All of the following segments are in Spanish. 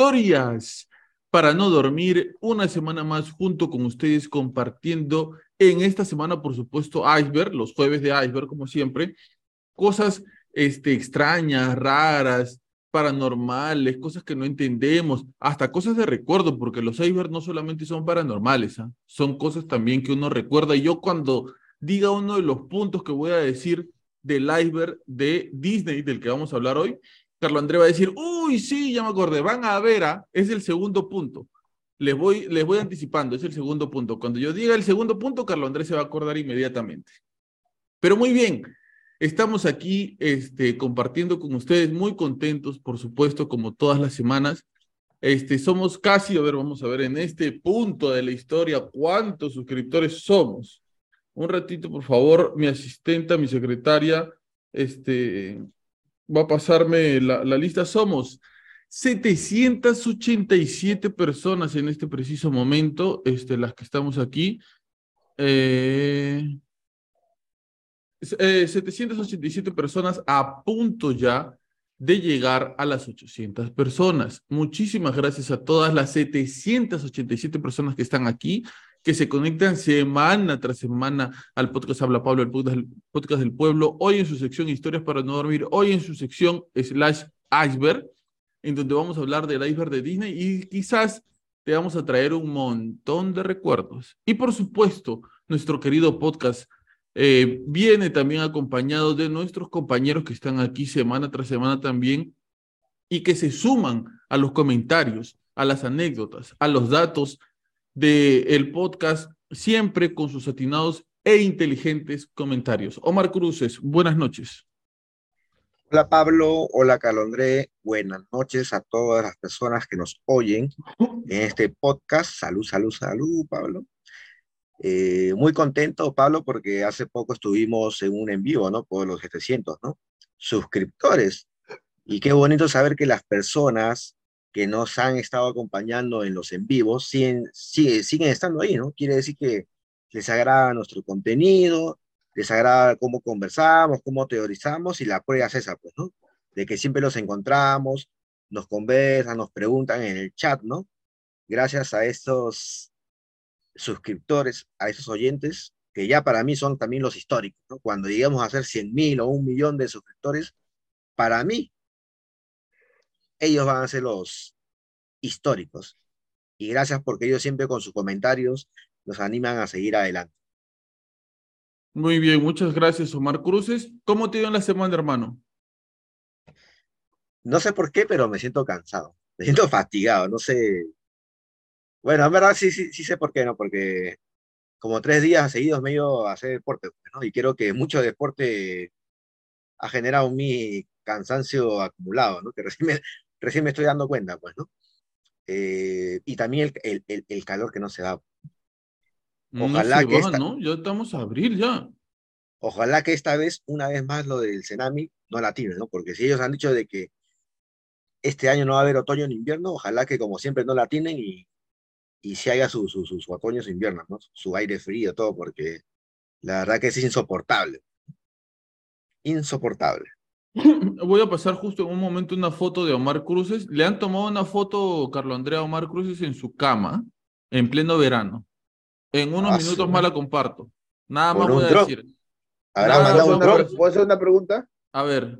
Historias para no dormir una semana más junto con ustedes compartiendo en esta semana, por supuesto, Iceberg, los jueves de Iceberg, como siempre, cosas este, extrañas, raras, paranormales, cosas que no entendemos, hasta cosas de recuerdo, porque los icebergs no solamente son paranormales, ¿ah? son cosas también que uno recuerda. Y yo cuando diga uno de los puntos que voy a decir del iceberg de Disney, del que vamos a hablar hoy, Carlos André va a decir, uy, sí, ya me acordé, van a ver, ¿ah? es el segundo punto. Les voy, les voy anticipando, es el segundo punto. Cuando yo diga el segundo punto, Carlos Andrés se va a acordar inmediatamente. Pero muy bien, Estamos aquí este, compartiendo con ustedes, muy contentos, por supuesto, como todas las semanas. Este, somos casi, a ver, vamos a ver en este punto de la historia cuántos suscriptores somos. Un ratito, por favor, mi asistenta, mi secretaria, este, va a pasarme la, lista. Somos 787 personas en este preciso momento, este, las que estamos aquí. Eh, eh, 787 personas a punto ya de llegar a las 800 personas. Muchísimas gracias a todas las 787 personas que están aquí, que se conectan semana tras semana al podcast Habla Pablo, el podcast, el podcast del pueblo, hoy en su sección Historias para no dormir, hoy en su sección Slash Iceberg, en donde vamos a hablar del iceberg de Disney y quizás te vamos a traer un montón de recuerdos. Y por supuesto, nuestro querido podcast eh, viene también acompañado de nuestros compañeros que están aquí semana tras semana también y que se suman a los comentarios, a las anécdotas, a los datos del podcast, siempre con sus atinados e inteligentes comentarios. Omar Cruces, buenas noches. Hola Pablo, hola Calondré, buenas noches a todas las personas que nos oyen en este podcast. Salud, salud, salud, Pablo. Eh, muy contento, Pablo, porque hace poco estuvimos en un en vivo, ¿no? Por los 700, ¿no? Suscriptores. Y qué bonito saber que las personas que nos han estado acompañando en los en vivos siguen, siguen, siguen estando ahí, ¿no? Quiere decir que les agrada nuestro contenido, les agrada cómo conversamos, cómo teorizamos y la prueba es esa, pues, ¿no? De que siempre los encontramos, nos conversan, nos preguntan en el chat, ¿no? Gracias a estos suscriptores, a esos oyentes, que ya para mí son también los históricos, ¿no? Cuando llegamos a hacer 100 mil o un millón de suscriptores, para mí, ellos van a ser los históricos. Y gracias porque ellos siempre con sus comentarios nos animan a seguir adelante. Muy bien, muchas gracias, Omar Cruces. ¿Cómo te dio en la semana, hermano? No sé por qué, pero me siento cansado, me siento fatigado, no sé, bueno, en verdad sí, sí, sí sé por qué, ¿no? Porque como tres días seguidos me he ido a hacer deporte, ¿no? Y creo que mucho deporte ha generado mi cansancio acumulado, ¿no? Que recién me, recién me estoy dando cuenta, pues, ¿no? Eh, y también el, el, el, calor que no se da. Ojalá no que va, esta... ¿no? Ya estamos a abril ya. Ojalá que esta vez, una vez más, lo del tsunami no la tiren, ¿no? Porque si ellos han dicho de que este año no va a haber otoño ni invierno, ojalá que como siempre no la tienen y, y si haya su, su, su, su otoño, su invierno, ¿no? Su aire frío, todo, porque la verdad que es insoportable. Insoportable. Voy a pasar justo en un momento una foto de Omar Cruces. Le han tomado una foto, Carlos Andrea Omar Cruces, en su cama, en pleno verano. En unos Ah, minutos más la comparto. Nada más voy a drop. decir. Habrá mandado un drop. ¿Puedo hacer una pregunta? A ver,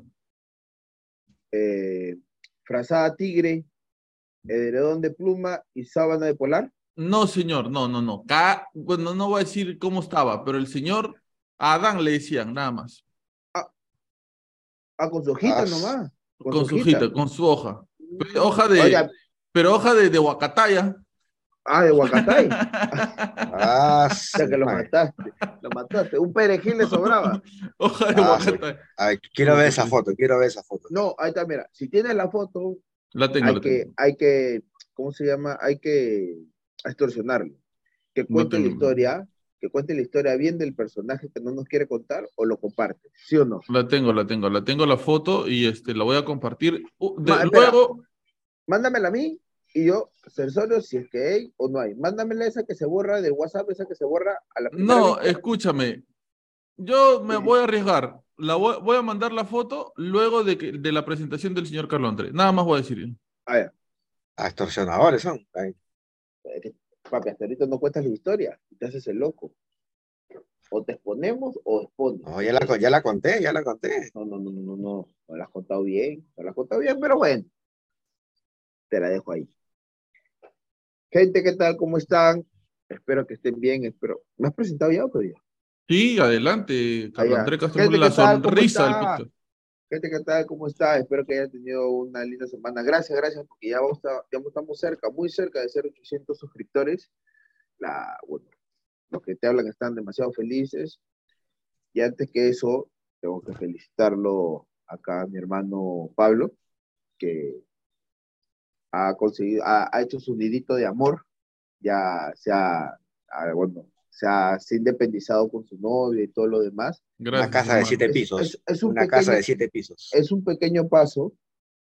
Eh, frazada tigre, edredón de pluma y sábana de polar. no, señor, no, no, no. Ca- Bueno, no voy a decir cómo estaba, pero el señor a Adán le decían, nada más. Ah, con su hojita Ah, nomás. Con, su hojita, con su hoja. Pero hoja de, Oiga, pero hoja de, de Huacataya. ah, de Huacatay. Ah, O sea que lo mataste. Lo mataste. Un perejil le sobraba. hoja de Ah, quiero ver esa foto, quiero ver esa foto. No, ahí está, mira. Si tienes la foto, La tengo, hay la que, tengo. hay que, ¿cómo se llama? Hay que extorsionarlo. Que cuente la historia, que cuente la historia bien del personaje que no nos quiere contar o lo comparte, ¿sí o no? La tengo, la tengo, la tengo la foto y este la voy a compartir. Uh, de- Ma, espera. luego, Mándamela a mí y yo censuro si es que hay o no hay. Mándamela esa que se borra de WhatsApp, esa que se borra a la no, escúchame. Yo me Sí. voy a arriesgar. La voy, voy a mandar la foto luego de, que, de la presentación del señor Carlos Andrés. Nada más voy a decir. Ah, ya. Ah, extorsionadores son. Ay, Papi, hasta ahorita no cuentas la historia y te haces el loco. O te exponemos o expones. No, ya la, co- ya la conté, ya la conté. No, no, no, no, no, no. No la has contado bien. No la has contado bien, pero bueno. Te la dejo ahí. Gente, ¿qué tal? ¿Cómo están? Espero que estén bien. Espero. ¿Me has presentado ya o todavía? Sí, adelante, Carlos ya. Andrés Castro, la ¿qué tal? ¿Cómo sonrisa del. Gente, ¿qué tal? ¿Cómo está? Espero que hayan tenido una linda semana. Gracias, gracias, porque ya, vamos ya estamos cerca, muy cerca de ser 800 suscriptores. La, bueno, los que te hablan están demasiado felices. Y antes que eso, tengo que felicitarlo acá a mi hermano Pablo, que ha conseguido, ha, hecho su nidito de amor. Ya se ha, ha, bueno, se ha, se ha independizado con su novia y todo lo demás. Gracias. Una casa de siete pisos. es- es un Una casa de siete pisos. es un pequeño paso,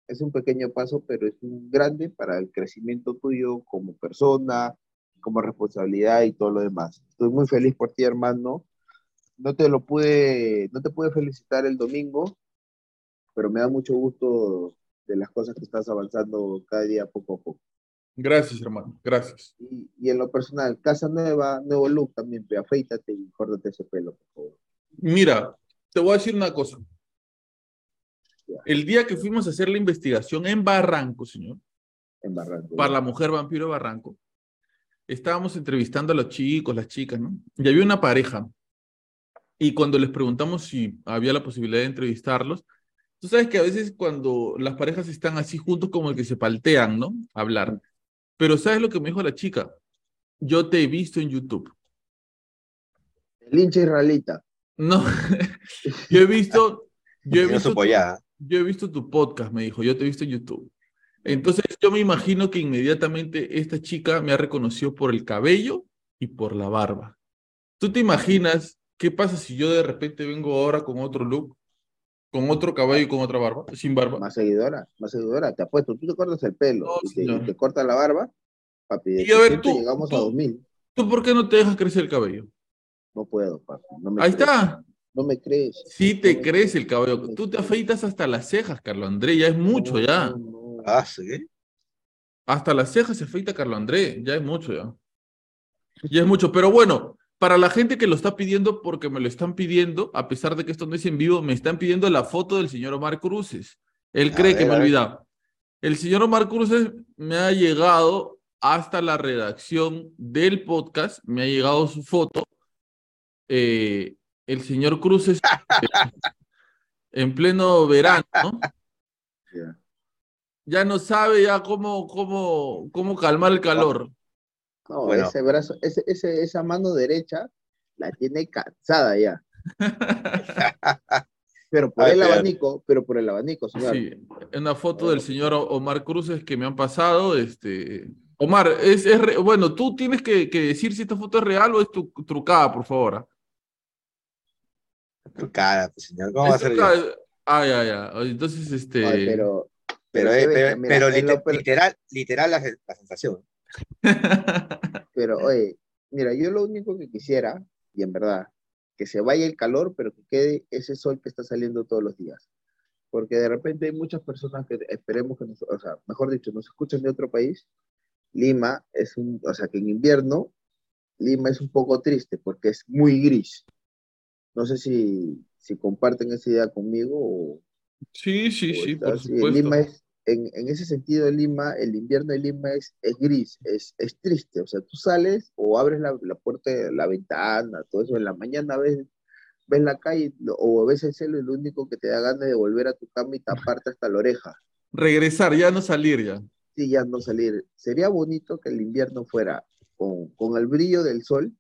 es un pequeño paso, pero es un grande para el crecimiento tuyo como persona, como responsabilidad y todo lo demás. Estoy muy feliz por ti, hermano. No te lo pude, no te pude felicitar el domingo, pero me da mucho gusto de las cosas que estás avanzando cada día poco a poco. Gracias, hermano. Gracias. Y, y en lo personal, casa nueva, nuevo look también, pe, afeítate y córtate ese pelo, por favor. Mira, te voy a decir una cosa. Ya. El día que fuimos a hacer la investigación en Barranco, señor, En Barranco. para la mujer vampiro de Barranco, estábamos entrevistando a los chicos, las chicas, ¿no? Y había una pareja. Y cuando les preguntamos si había la posibilidad de entrevistarlos, tú sabes que a veces cuando las parejas están así juntos como que se paltean, ¿no? Hablar. Pero ¿sabes lo que me dijo la chica? Yo te he visto en YouTube. El hincha israelita. No, yo he visto, yo he visto, tu, yo he visto tu podcast, me dijo, yo te he visto en YouTube. Entonces yo me imagino que inmediatamente esta chica me ha reconocido por el cabello y por la barba. ¿Tú te imaginas qué pasa si yo de repente vengo ahora con otro look, con otro cabello y con otra barba, sin barba? Más seguidora, más seguidora, te apuesto, tú te cortas el pelo No, y, te, señor. y te cortas la barba, papi, de Y a ver, 600 tú, llegamos tú- a 2000. ¿Tú por qué no te dejas crecer el cabello? No puedo, papi, no me Ahí crees, está. No me crees. Sí te No crees, el cabello. no Tú te afeitas hasta las cejas, Carlos André, ya es mucho No, ya. no, no. Ah, sí. Hasta las cejas se afeita Carlos André, ya es mucho ya. Ya es mucho, pero bueno, para la gente que lo está pidiendo, porque me lo están pidiendo, a pesar de que esto no es en vivo, me están pidiendo la foto del señor Omar Cruces. Él cree que me he a ver. olvidado. El señor Omar Cruces me ha llegado hasta la redacción del podcast, me ha llegado su foto. Eh, el señor Cruces en pleno verano, ¿no? Ya. no sabe ya cómo, cómo, cómo calmar el calor. No, Bueno. ese brazo, ese, ese, esa mano derecha la tiene cansada ya. Pero por Ay, el abanico, pero por el abanico, señor. Sí, una foto del señor Omar Cruces que me han pasado. Este... Omar, es, es re- bueno, tú tienes que, que decir si esta foto es real o es tu, trucada, por favor. Tu cara, pues, señor. ¿Cómo va a ser yo? trucada. Ah, ya, ya. Entonces, este. Ay, pero Pero, Pero eh, pero- mira, pero en lite- lo literal, literal la, la sensación. Pero, oye, mira, yo lo único que quisiera, y en verdad, que se vaya el calor, pero que quede ese sol que está saliendo todos los días. Porque de repente hay muchas personas que esperemos que nos, o sea, mejor dicho, nos escuchan de otro país. Lima es un, o sea, que en invierno Lima es un poco triste porque es muy gris. No sé si, si comparten esa idea conmigo o, Sí, sí, o sí, está por supuesto. Lima es, en, en ese sentido, Lima, el invierno de Lima es, es gris, es, es triste. O sea, tú sales o abres la, la puerta, la ventana, todo eso, en la mañana ves, ves la calle o ves el cielo y lo único que te da ganas de volver a tu cama y taparte hasta la oreja. Regresar, ya no salir ya. Sí, ya no salir. Sería bonito que el invierno fuera con, con el brillo del sol,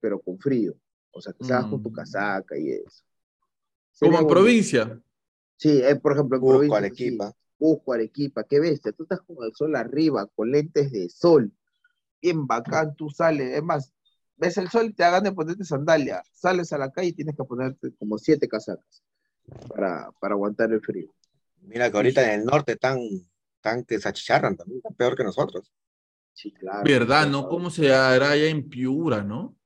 pero con frío. O sea, que salgas con tu Mm. casaca y eso. Como en bonito. provincia. Sí, eh, por ejemplo, en Cusco, provincia, Arequipa. sí. Arequipa, qué bestia. Tú estás con el sol arriba, con lentes de sol. Bien bacán, tú sales. Es más, ves el sol y te hagan de ponerte sandalia. Sales a la calle y tienes que ponerte como siete casacas para, para aguantar el frío. Mira que ahorita en el norte están, están que se achicharran también, están peor que nosotros. Sí, claro. ¿Verdad, no? ¿Cómo se hará allá en Piura, no?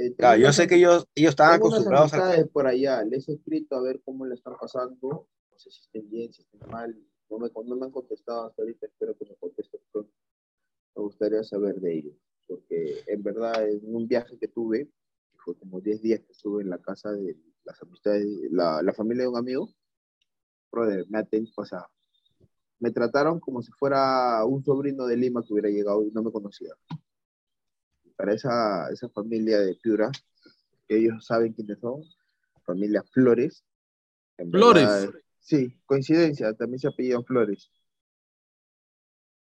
Eh, Claro, tengo yo sé que ellos, ellos estaban acostumbrados a... por allá, les he escrito a ver cómo le están pasando, no sé si estén bien, si estén mal, no me, no me han contestado hasta ahorita, espero que me contesten pronto. Me gustaría saber de ellos, porque en verdad en un viaje que tuve, que fue como 10 días que estuve en la casa de las amistades, la, la familia de un amigo, brother, me aten- o sea, me trataron como si fuera un sobrino de Lima que hubiera llegado y no me conocía. Para esa, esa familia de Piura, ellos saben quiénes son, familia Flores. En Flores. verdad, sí, coincidencia, también se apellidan Flores.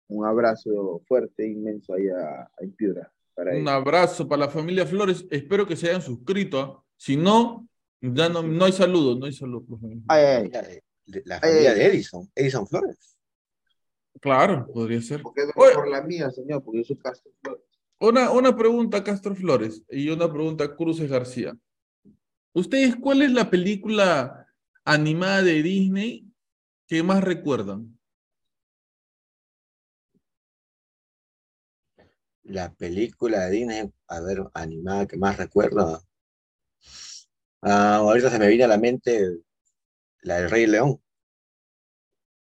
Un abrazo fuerte, inmenso allá en Piura. Para Un ellos. abrazo para la familia Flores. Espero que se hayan suscrito. ¿ah? Si no, ya no, no hay saludos, no hay saludos. Ay, ay, de- la Ay, familia ay. de Edison, Edison Flores. Claro, podría ser. porque es Oye. por la mía, señor, porque yo soy Castro Flores. Una, una pregunta, Castro Flores, y una pregunta, Cruces García. ¿Ustedes cuál es la película animada de Disney que más recuerdan? La película de Disney, a ver, animada que más recuerdo. Ah, ahorita se me viene a la mente la del Rey León.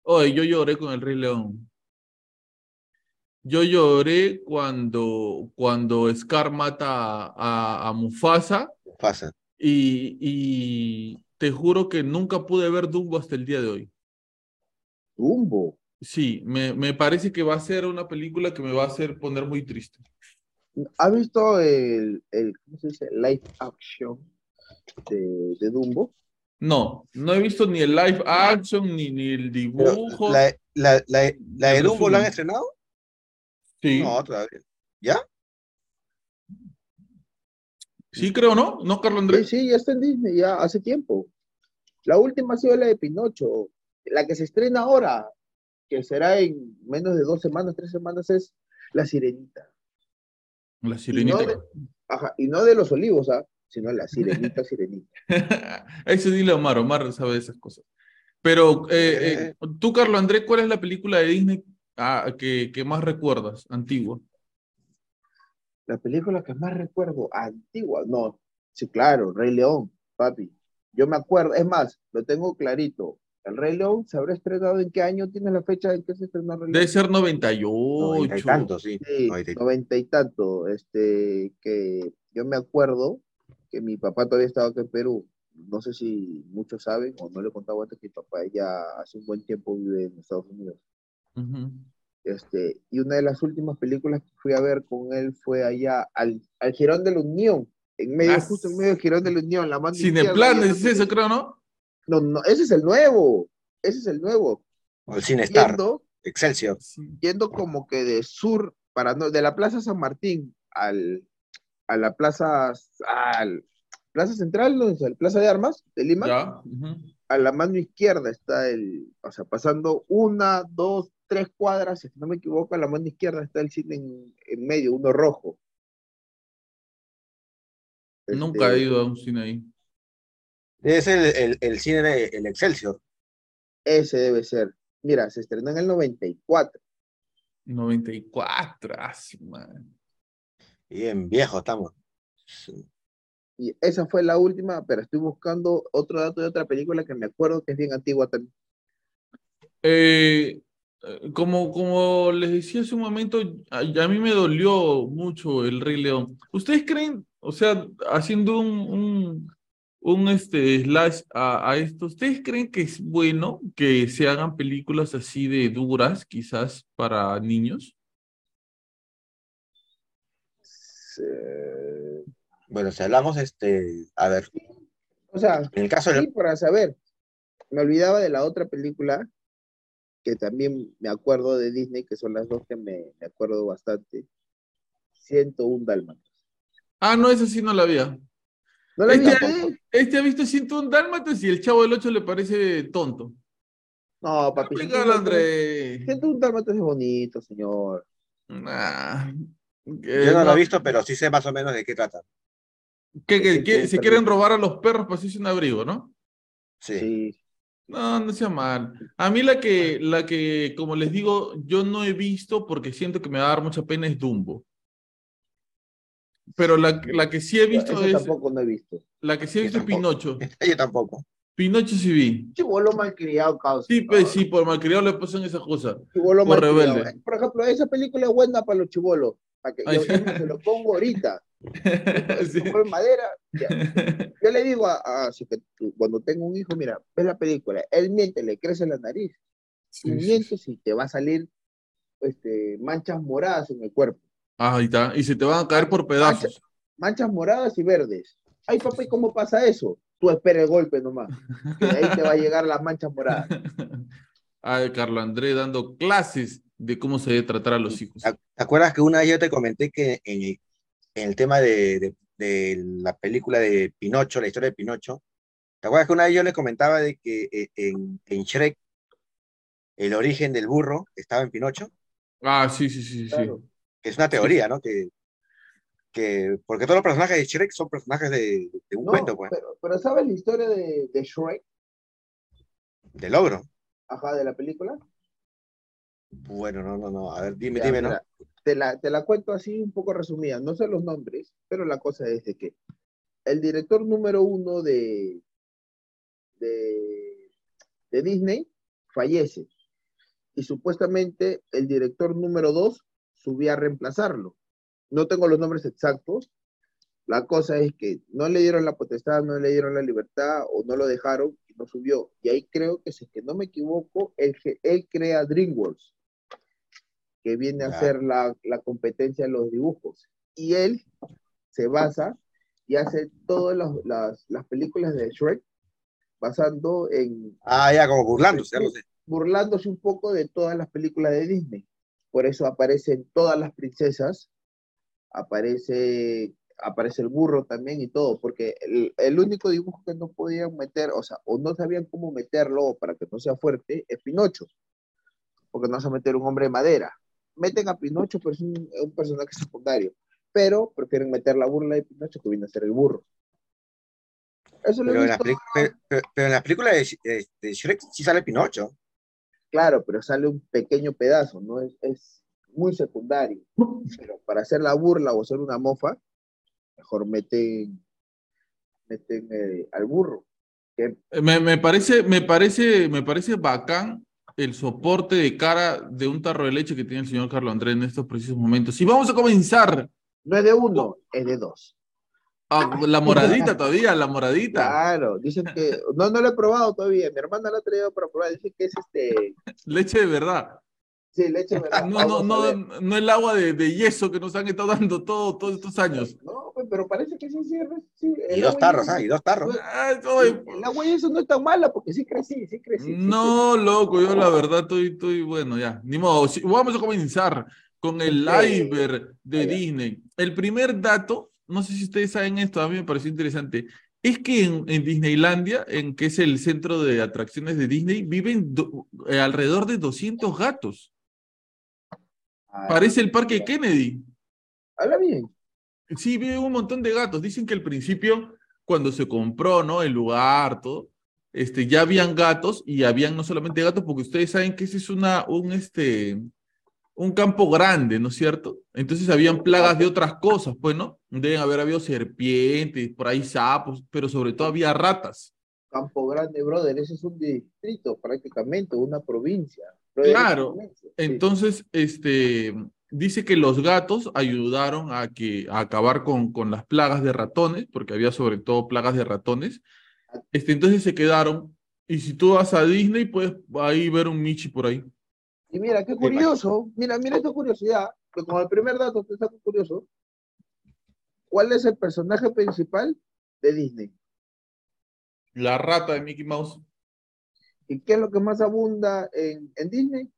Oye, yo lloré con el Rey León. Yo lloré cuando, cuando Scar mata a, Mufasa Pasa. y, y te juro que nunca pude ver Dumbo hasta el día de hoy. Dumbo. Sí, me, me parece que va a ser una película que me va a hacer poner muy triste. ¿Has visto el, el ¿cómo se dice? Live action de, de Dumbo? No, no he visto ni el live action ni, ni el dibujo. la, la, la, la de El Dumbo la han estrenado? Sí, No, todavía. ¿Ya? sí creo, ¿no? ¿No, Carlos Sí, Andrés? sí, ya está en Disney, ya hace tiempo. La última ha sido la de Pinocho. La que se estrena ahora, que será en menos de dos semanas, tres semanas, es La Sirenita. La Y no sirenita. de, ajá, y no de los olivos, ¿ah? Sino La Sirenita, Sirenita. Eso dile a Omar, Omar sabe de esas cosas. Pero eh, eh, tú, Carlos Andrés, ¿cuál es la película de Disney ah, que, que más recuerdas, antigua? La película que más recuerdo, antigua, no, sí, claro, Rey León, papi. Yo me acuerdo, es más, lo tengo clarito. El Rey León se habrá estrenado en qué año tienes la fecha en que se estrenó el Rey Debe León? ser 98. Noventa y tantos, sí. Sí, Noventa y- noventa y tanto, este, que yo me acuerdo que mi papá todavía estaba acá en Perú. No sé si muchos saben o no le he contado antes que mi papá ya hace un buen tiempo vive en Estados Unidos. Ujú. Este, y una de las últimas películas que fui a ver con él fue allá al, al Girón de la Unión, en medio, Ah, justo en medio del Girón de la Unión, la mano izquierda, es eso, creo, ¿no? No, no, ese es el nuevo, ese es el nuevo. O el Cine Star, Yendo, Excelsior. Yendo como que de sur, para no, de la Plaza San Martín al, a la Plaza, al Plaza Central, ¿no? es el Plaza de Armas de Lima, Ya. a la mano izquierda está el, o sea, pasando una, dos, tres cuadras, si no me equivoco, a la mano izquierda está el cine en, en medio, uno rojo. Nunca Este, he ido a un cine ahí. Es el, el, el cine, el Excelsior. Ese debe ser. Mira, se estrenó en el 94. 94, ah, su madre. Bien, viejo estamos. Y esa fue la última, pero estoy buscando otro dato de otra película que me acuerdo que es bien antigua también. Eh, eh, como, como les decía hace un momento, a, a mí me dolió mucho el Rey León. ¿Ustedes creen, o sea, haciendo un, un, un este, slash a, a esto, ¿ustedes creen que es bueno que se hagan películas así de duras, quizás para niños? Eh, Bueno, si hablamos, este, a ver, o sea, en el caso sí, de... para saber. Me olvidaba de la otra película que también me acuerdo de Disney, que son las dos que me, me acuerdo bastante. 101 Dálmatas. Ah, no, esa sí no la había. ¿No la Este, viste? este ha visto 101 Dálmatas y el Chavo del 8 le parece tonto. No, papi. Explícalo, 101 André. 101 Dálmatas es bonito, señor. Nah. Yo no lo he visto, pero sí sé más o menos de qué trata. que, que- perdón. quieren robar a los perros para hacerse un abrigo, ¿no? Sí. Sí. No, no sea mal. A mí la que, la que, como les digo, yo no he visto porque siento que me va a dar mucha pena es Dumbo. Pero la, la que sí he visto Eso es, tampoco no he visto. la que sí he Yo visto es. Pinocho. Yo tampoco. Pinocho sí vi. Chivolo malcriado, causa. Sí, pues sí, por malcriado le pasan esas cosas. Chivolo por malcriado. rebelde. Por ejemplo, esa película es buena para los chivolos. Para que yo, se lo pongo ahorita. Sí. En madera. ya. Yo le digo a, cuando tengo un hijo, mira, ves la película, él miente, le crece la nariz. Sí, y mientes y te va a salir este, manchas moradas en el cuerpo. Ah, ahí está. Y se te van a caer por pedazos. Manchas moradas y verdes. Ay, papá, ¿y cómo pasa eso? Tú espera el golpe nomás. De ahí te va a llegar las manchas moradas. Ay, Carlos André dando clases de cómo se debe tratar a los hijos. ¿Te acuerdas que una vez yo te comenté que en el, en el tema de, de- de la película de Pinocho, la historia de Pinocho, ¿te acuerdas que una vez yo le comentaba de que eh, en, en Shrek el origen del burro estaba en Pinocho? Ah, sí, sí, sí, sí. Claro. Es una teoría, ¿no? Que, que, porque todos los personajes de Shrek son personajes de, de un No, cuento, pues, pero, pero ¿sabes la historia de, de Shrek? del ogro. Ajá, de la película. Bueno, no, no, no. A ver, dime, Ya, dime, ¿no? te, la, te la cuento así un poco resumida. No sé los nombres, pero la cosa es de que el director número uno de, de, de Disney fallece. Y supuestamente el director número dos subía a reemplazarlo. No tengo los nombres exactos. La cosa es que no le dieron la potestad, no le dieron la libertad o no lo dejaron y no subió. Y ahí creo que, si es que no me equivoco, él, él crea DreamWorks, que viene a ser la, la competencia de los dibujos. Y él se basa y hace todas las, las, las películas de Shrek basando en, Ah, ya, como burlándose, ya lo sé. burlándose un poco de todas las películas de Disney. Por eso aparecen todas las princesas, aparece, aparece el burro también y todo, porque el, el único dibujo que no podían meter, o sea, o no sabían cómo meterlo para que no sea fuerte, es Pinocho, porque no vas a meter un hombre de madera. Meten a Pinocho, pero es un, un personaje secundario, pero prefieren meter la burla de Pinocho que viene a ser el burro. Eso lo he Pero en, la visto peli- pero, pero- pero en las películas de, Sh- de- de Shrek sí sale Pinocho. Claro, pero sale un pequeño pedazo, ¿no? Es, es muy secundario. Pero para hacer la burla o hacer una mofa, mejor meten, meten eh, al burro. Que Me, me parece, me parece, me parece bacán el soporte de cara de un tarro de leche que tiene el señor Carlos Andrés en estos precisos momentos. Y vamos a comenzar. no es de uno, es de dos. Ah, la moradita todavía, la moradita. Claro, dicen que, no, no lo he probado todavía, mi hermana lo ha traído para probar, dice que es este, Leche de verdad. Sí, leche verdad. No, no, no, no el agua de, de yeso que nos han estado dando todo, todos estos años. No, pues, pero parece que sí, sí, sí. Y dos tarros, yeso- ¿ah? Y dos tarros. Ah, estoy- El agua y eso no es tan mala porque sí crecí, sí crecí. sí No, loco, yo la verdad estoy, estoy bueno, ya. Ni modo, sí, vamos a comenzar con el Sí. iceberg de Ah, ya. Disney. El primer dato, no sé si ustedes saben esto, a mí me pareció interesante, es que en, en Disneylandia, en que es el centro de atracciones de Disney, viven do- eh, alrededor de 200 gatos. Ah, Parece el parque Kennedy. Habla bien. Sí, vive un montón de gatos. Dicen que al principio, cuando se compró, ¿no? El lugar, todo, este, ya habían gatos y habían no solamente gatos, porque ustedes saben que ese es una, un, este, un campo grande, ¿no es cierto? Entonces habían plagas de otras cosas, pues, ¿no? Deben haber habido serpientes, por ahí sapos, pero sobre todo había ratas. Campo Grande, brother, ese es un distrito prácticamente, una provincia. Claro, entonces, este, dice que los gatos ayudaron a, que, a acabar con, con las plagas de ratones, porque había sobre todo plagas de ratones. Este, entonces se quedaron, y si tú vas a Disney, puedes ahí ver un Michi por ahí. Y mira, qué curioso, mira, mira esta curiosidad, que como el primer dato te está curioso, ¿cuál es el personaje principal de Disney? La rata de Mickey Mouse. ¿Y qué es lo que más abunda en, en Disney?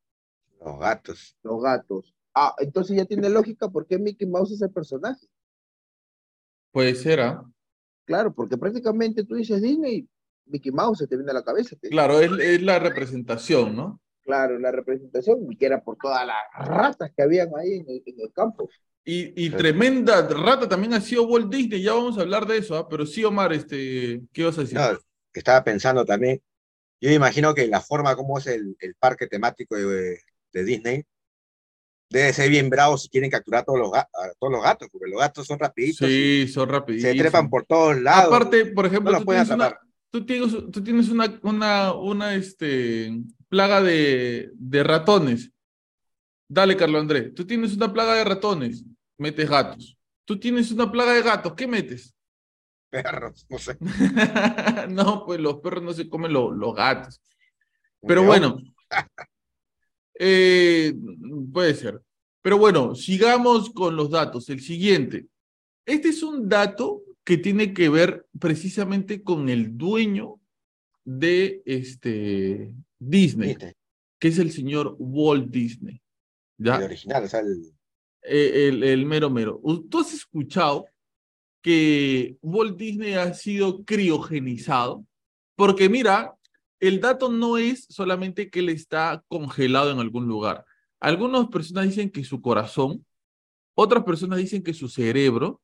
Los gatos. Los gatos. Ah, entonces ya tiene lógica por qué Mickey Mouse es el personaje. Puede ser, ¿ah? Claro, porque prácticamente tú dices Disney, Mickey Mouse se te viene a la cabeza. te- Claro, es, es la representación, ¿no? Claro, la representación, y que era por todas las ratas que habían ahí en el, en el campo. Y, y Sí. tremenda rata también ha sido Walt Disney, ya vamos a hablar de eso, ¿ah? Pero sí, Omar, este, ¿qué vas a decir? No, que estaba pensando también, yo imagino que la forma como es el, el parque temático de, de Disney debe ser bien bravo si quieren capturar a todos los, a todos los gatos, porque los gatos son rapiditos sí, son se rapidísimos. trepan por todos lados. Aparte, por ejemplo, no tú tienes, una, atrapar. tú tienes, tú tienes una, una, una este, plaga de, de ratones. Dale, Carlos Andrés, tú tienes una plaga de ratones, metes gatos. Tú tienes una plaga de gatos, ¿qué metes? Perros, no sé. no, pues los perros no se comen lo- los gatos. Pero bueno, eh, puede ser. Pero bueno, sigamos con los datos. El siguiente. Este es un dato que tiene que ver precisamente con el dueño de este Disney, Disney, que es el señor Walt Disney. ¿ya? el original, o sea, el, Eh, el, el mero mero. ¿Tú has escuchado que Walt Disney ha sido criogenizado? Porque mira, el dato no es solamente que él está congelado en algún lugar. Algunas personas dicen que su corazón, otras personas dicen que su cerebro,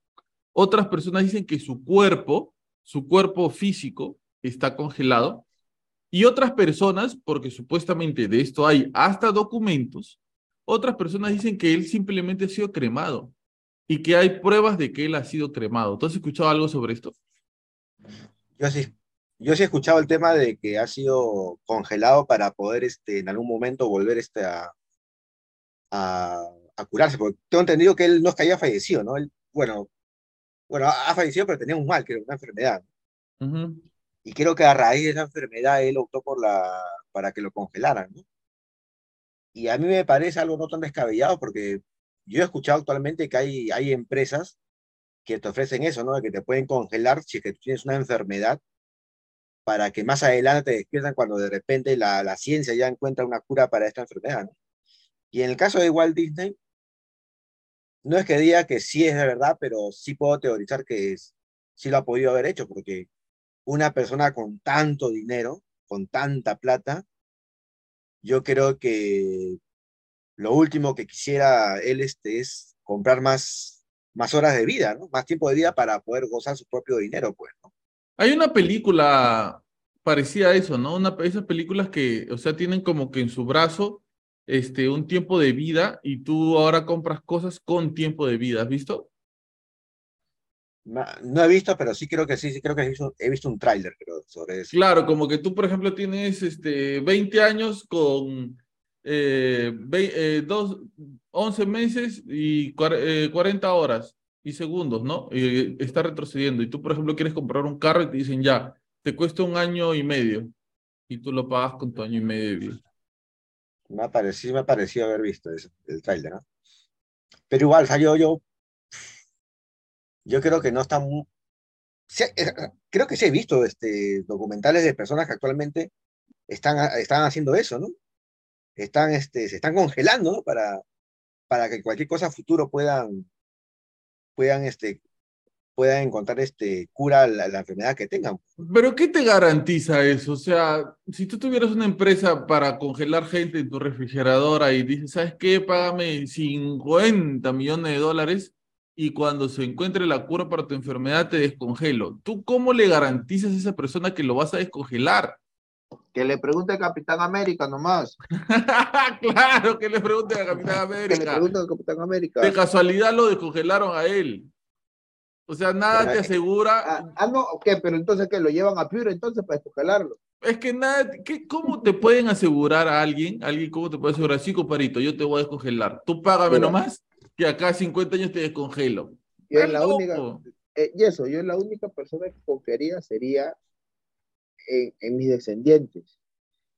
otras personas dicen que su cuerpo, su cuerpo físico está congelado. Y otras personas, porque supuestamente de esto hay hasta documentos, otras personas dicen que él simplemente ha sido cremado y que hay pruebas de que él ha sido cremado. ¿Tú has escuchado algo sobre esto? yo sí, yo sí he escuchado el tema de que ha sido congelado para poder este, en algún momento volver este, a, a, a curarse, porque tengo entendido que él no es que haya fallecido, ¿no? Él, bueno, bueno, ha fallecido, pero tenía un mal, que era una enfermedad. Y creo que a raíz de esa enfermedad él optó por la, para que lo congelaran, ¿no? Y a mí me parece algo no tan descabellado porque yo he escuchado actualmente que hay, hay empresas que te ofrecen eso, ¿no? Que te pueden congelar si es que tienes una enfermedad para que más adelante te despiertan cuando de repente la, la ciencia ya encuentra una cura para esta enfermedad, ¿no? Y en el caso de Walt Disney, no es que diga que sí es de verdad, pero sí puedo teorizar que es- sí lo ha podido haber hecho, porque una persona con tanto dinero, con tanta plata, yo creo que lo último que quisiera él este, es comprar más, más horas de vida, ¿no? Más tiempo de vida para poder gozar su propio dinero, pues, ¿no? Hay una película parecida a eso, ¿no? Una, esas películas que, o sea, tienen como que en su brazo este, un tiempo de vida y tú ahora compras cosas con tiempo de vida, ¿has visto? No he visto, pero sí creo que sí, sí creo que he visto, he visto un tráiler, sobre eso. Claro, como que tú, por ejemplo, tienes este, 20 años con eh, eh, dos, 11 meses y cuar- eh, 40 horas y segundos, ¿no? Está retrocediendo. Y tú, por ejemplo, quieres comprar un carro y te dicen, ya, te cuesta un año y medio. Y tú lo pagas con tu año y medio de vida. Me ha parecido, me ha haber visto eso, el tráiler, ¿no? Pero igual, sea, yo, yo, creo que no está mu- sí, eh, creo que sí he visto este, documentales de personas que actualmente están, están haciendo eso, ¿no? Están, este, se están congelando, ¿no? Para, para que cualquier cosa futuro puedan, puedan, este, puedan encontrar este, cura a la, la enfermedad que tengan. Pero ¿qué te garantiza eso? O sea, si tú tuvieras una empresa para congelar gente en tu refrigeradora y dices, ¿sabes qué? Págame 50 millones de dólares y cuando se encuentre la cura para tu enfermedad te descongelo. ¿Tú cómo le garantizas a esa persona que lo vas a descongelar? Que le pregunte al Capitán América nomás. claro, que le pregunte a Capitán Que le América. pregunte al Capitán América. De casualidad lo descongelaron a él. O sea, nada Pero te es- asegura. Ah, ah, no, ok, pero entonces que lo llevan a Piura entonces para descongelarlo. Es que nada, ¿qué, ¿cómo te pueden asegurar a alguien? Alguien, ¿cómo te puede asegurar? Sí, comparito, yo te voy a descongelar. Tú págame Mira. nomás que acá a 50 años te descongelo. Yo es la única, eh, y eso, yo la única persona que confiaría sería en, en mis descendientes.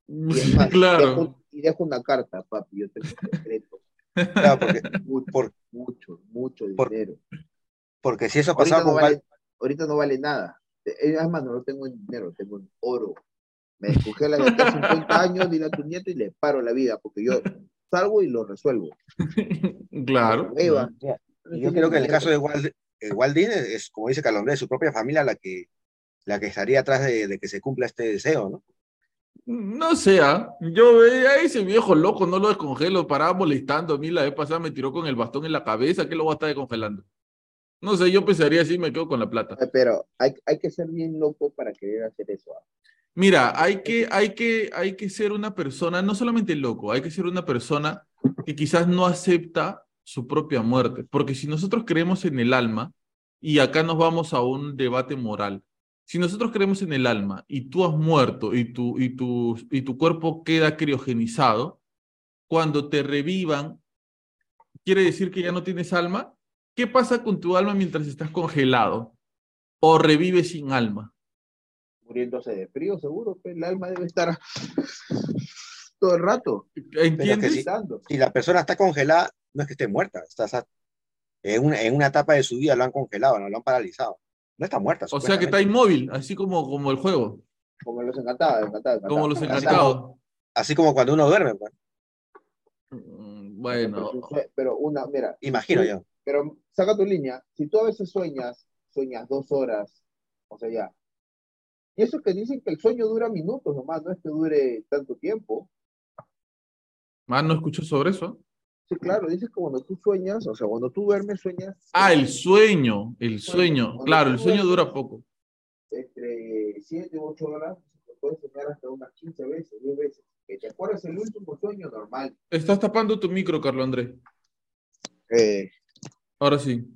Y es más, claro. dejo- y dejo una carta, papi, yo tengo un secreto. Claro, porque, Mucho, Por- mucho, mucho por- dinero. porque si eso Ahorita pasaba no, con vale, Val- ahorita no vale nada. Eh, Es más, no lo tengo en dinero, tengo en oro. Me descongelan de aquí a 50 años, dile a tu nieto y le paro la vida, porque yo salgo y lo resuelvo. claro. Ahí va. Y yo creo que en el caso de Walt, eh, Walt Disney es, como dice Calombre, de su propia familia la que, la que estaría atrás de, de que se cumpla este deseo, ¿no? No sé, ¿ah? yo veía a ese viejo loco, no lo descongelo, paraba molestando a mí la vez pasada, me tiró con el bastón en la cabeza, ¿qué lo voy a estar descongelando? No sé, yo pensaría así, me quedo con la plata. Eh, Pero hay, hay que ser bien loco para querer hacer eso. ah. Mira, hay que, hay que, hay que ser una persona, no solamente loco, hay que ser una persona que quizás no acepta su propia muerte, porque si nosotros creemos en el alma, y acá nos vamos a un debate moral, si nosotros creemos en el alma y tú has muerto y tu, y tu, y tu cuerpo queda criogenizado, cuando te revivan, ¿quiere decir que ya no tienes alma? ¿Qué pasa con tu alma mientras estás congelado? ¿O revives sin alma? Muriéndose de frío, seguro. pues, El alma debe estar todo el rato. ¿Entiendes? Si la persona está congelada, no es que esté muerta, está, está- en, una, en una etapa de su vida lo han congelado, no lo han paralizado. No está muerta. O sea que está inmóvil, así como, como el juego, Como los encantados, encantados, como los encantados. Así como cuando uno duerme, pues, Mm, Bueno, pero una, mira, imagino Sí. yo. pero saca tu línea. Si tú a veces sueñas, sueñas dos horas, o sea, ya. Y eso que dicen que el sueño dura minutos nomás, no es que dure tanto tiempo. más no escucho sobre eso. Sí, claro, dices que cuando tú sueñas, o sea, cuando tú duermes, sueñas. Ah, el sueño, el sueño. Cuando Claro, el sueño duermes- dura poco. entre 7 u 8 horas, puedes soñar hasta unas 15 veces, 10 veces. Que te acuerdas el último sueño normal. Estás tapando tu micro, Carlos Andrés. Eh, Ahora sí.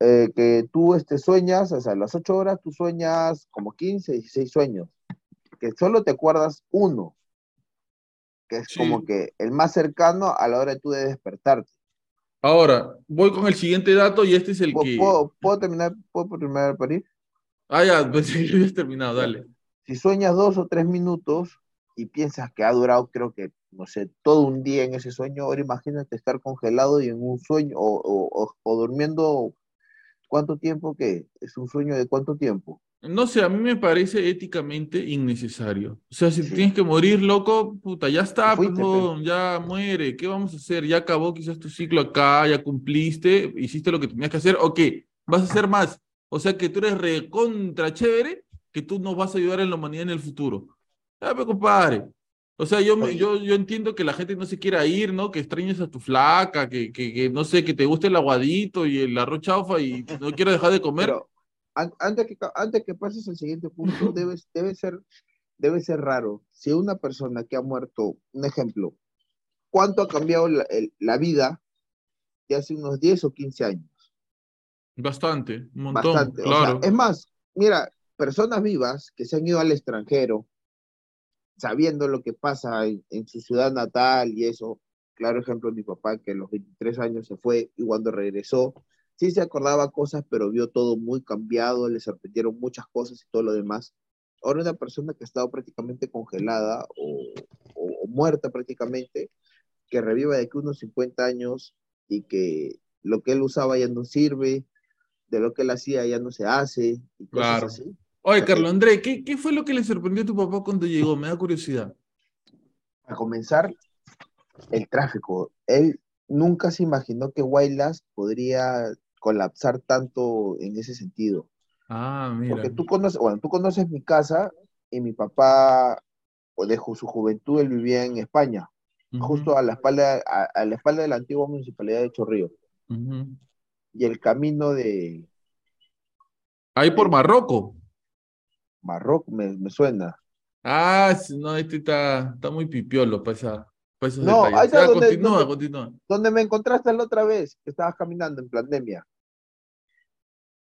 eh, que tú este, sueñas, o sea, a las 8 horas tú sueñas como 15, 16 sueños. Que solo te acuerdas uno, que es Sí. como que el más cercano a la hora de tú de despertarte. Ahora, voy con el siguiente dato y este es el ¿Puedo, que... puedo- puedo terminar, puedo terminar para ir? Ah, ya, pues ya habías terminado, dale. Si sueñas dos o tres minutos y piensas que ha durado, creo que, no sé, todo un día en ese sueño, ahora imagínate estar congelado y en un sueño o, o- o- o durmiendo, ¿cuánto tiempo que ¿Es un sueño de cuánto tiempo? No sé, a mí me parece éticamente innecesario. O sea, si Sí. tienes que morir, loco, puta, ya está, Te fuiste, pe. huevón, ya muere. ¿Qué vamos a hacer? Ya acabó quizás tu ciclo acá, ya cumpliste, hiciste lo que tenías que hacer. ¿O qué? ¿Vas a hacer más? O sea, que tú eres recontra chévere, que tú nos vas a ayudar en la humanidad en el futuro. Ya, pe, compadre. O sea, yo, me- yo, yo entiendo que la gente no se quiera ir, ¿no? Que extrañes a tu flaca, que, que, que no sé, que te guste el aguadito y el arroz chaufa y no quieras dejar de comer. Pero antes que, antes que pases al siguiente punto, debes, debe, ser, debe ser raro. Si una persona que ha muerto, un ejemplo, ¿cuánto ha cambiado la, el- la vida de hace unos 10 o 15 años? Bastante, un montón, Bastante. O sea, claro. es más, mira, personas vivas que se han ido al extranjero, sabiendo lo que pasa en, en su ciudad natal y eso. Claro ejemplo, mi papá que a los 23 años se fue y cuando regresó, sí se acordaba cosas, pero vio todo muy cambiado, le sorprendieron muchas cosas y todo lo demás. Ahora una persona que ha estado prácticamente congelada o, o- o muerta prácticamente, que reviva de aquí unos 50 años y que lo que él usaba ya no sirve, de lo que él hacía ya no se hace, y cosas Claro. así. Oye. Carlos André, ¿qué, qué fue lo que le sorprendió a tu papá cuando llegó? Me da curiosidad. A comenzar, el tráfico. Él nunca se imaginó que Guaylas podría colapsar tanto en ese sentido. Ah, mira. Porque tú conoces, bueno, tú conoces mi casa y mi papá, o de su juventud, él vivía en España, justo a la espalda, a, a la espalda de la antigua municipalidad de Chorrillos. ujú. Y el camino de Ahí por Marroco. Marruecos me, me suena. Ah, no, este está, está muy pipiolo para, esos No, detalles. ahí está Ya, donde- continúa, donde- continúa. donde me encontraste la otra vez, que estabas caminando en pandemia.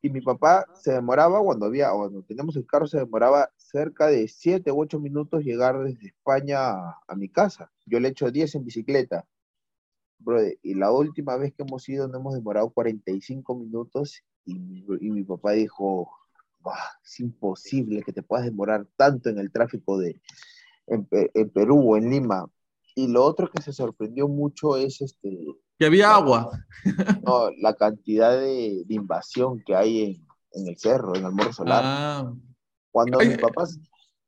Y mi papá se demoraba cuando había, cuando teníamos el carro, se demoraba cerca de 7 u 8 minutos llegar desde España a, a mi casa. Yo le echo 10 en bicicleta. Brother, y la última vez que hemos ido nos hemos demorado 45 minutos y, y mi papá dijo, "Buah, es imposible que te puedas demorar tanto en el tráfico de, en Perú o en Lima. Y lo otro que se sorprendió mucho es este, Que había agua. no, la cantidad de, de invasión que hay en, en el cerro, en el Morro Solar. Ah, Cuando Ay, mi papá,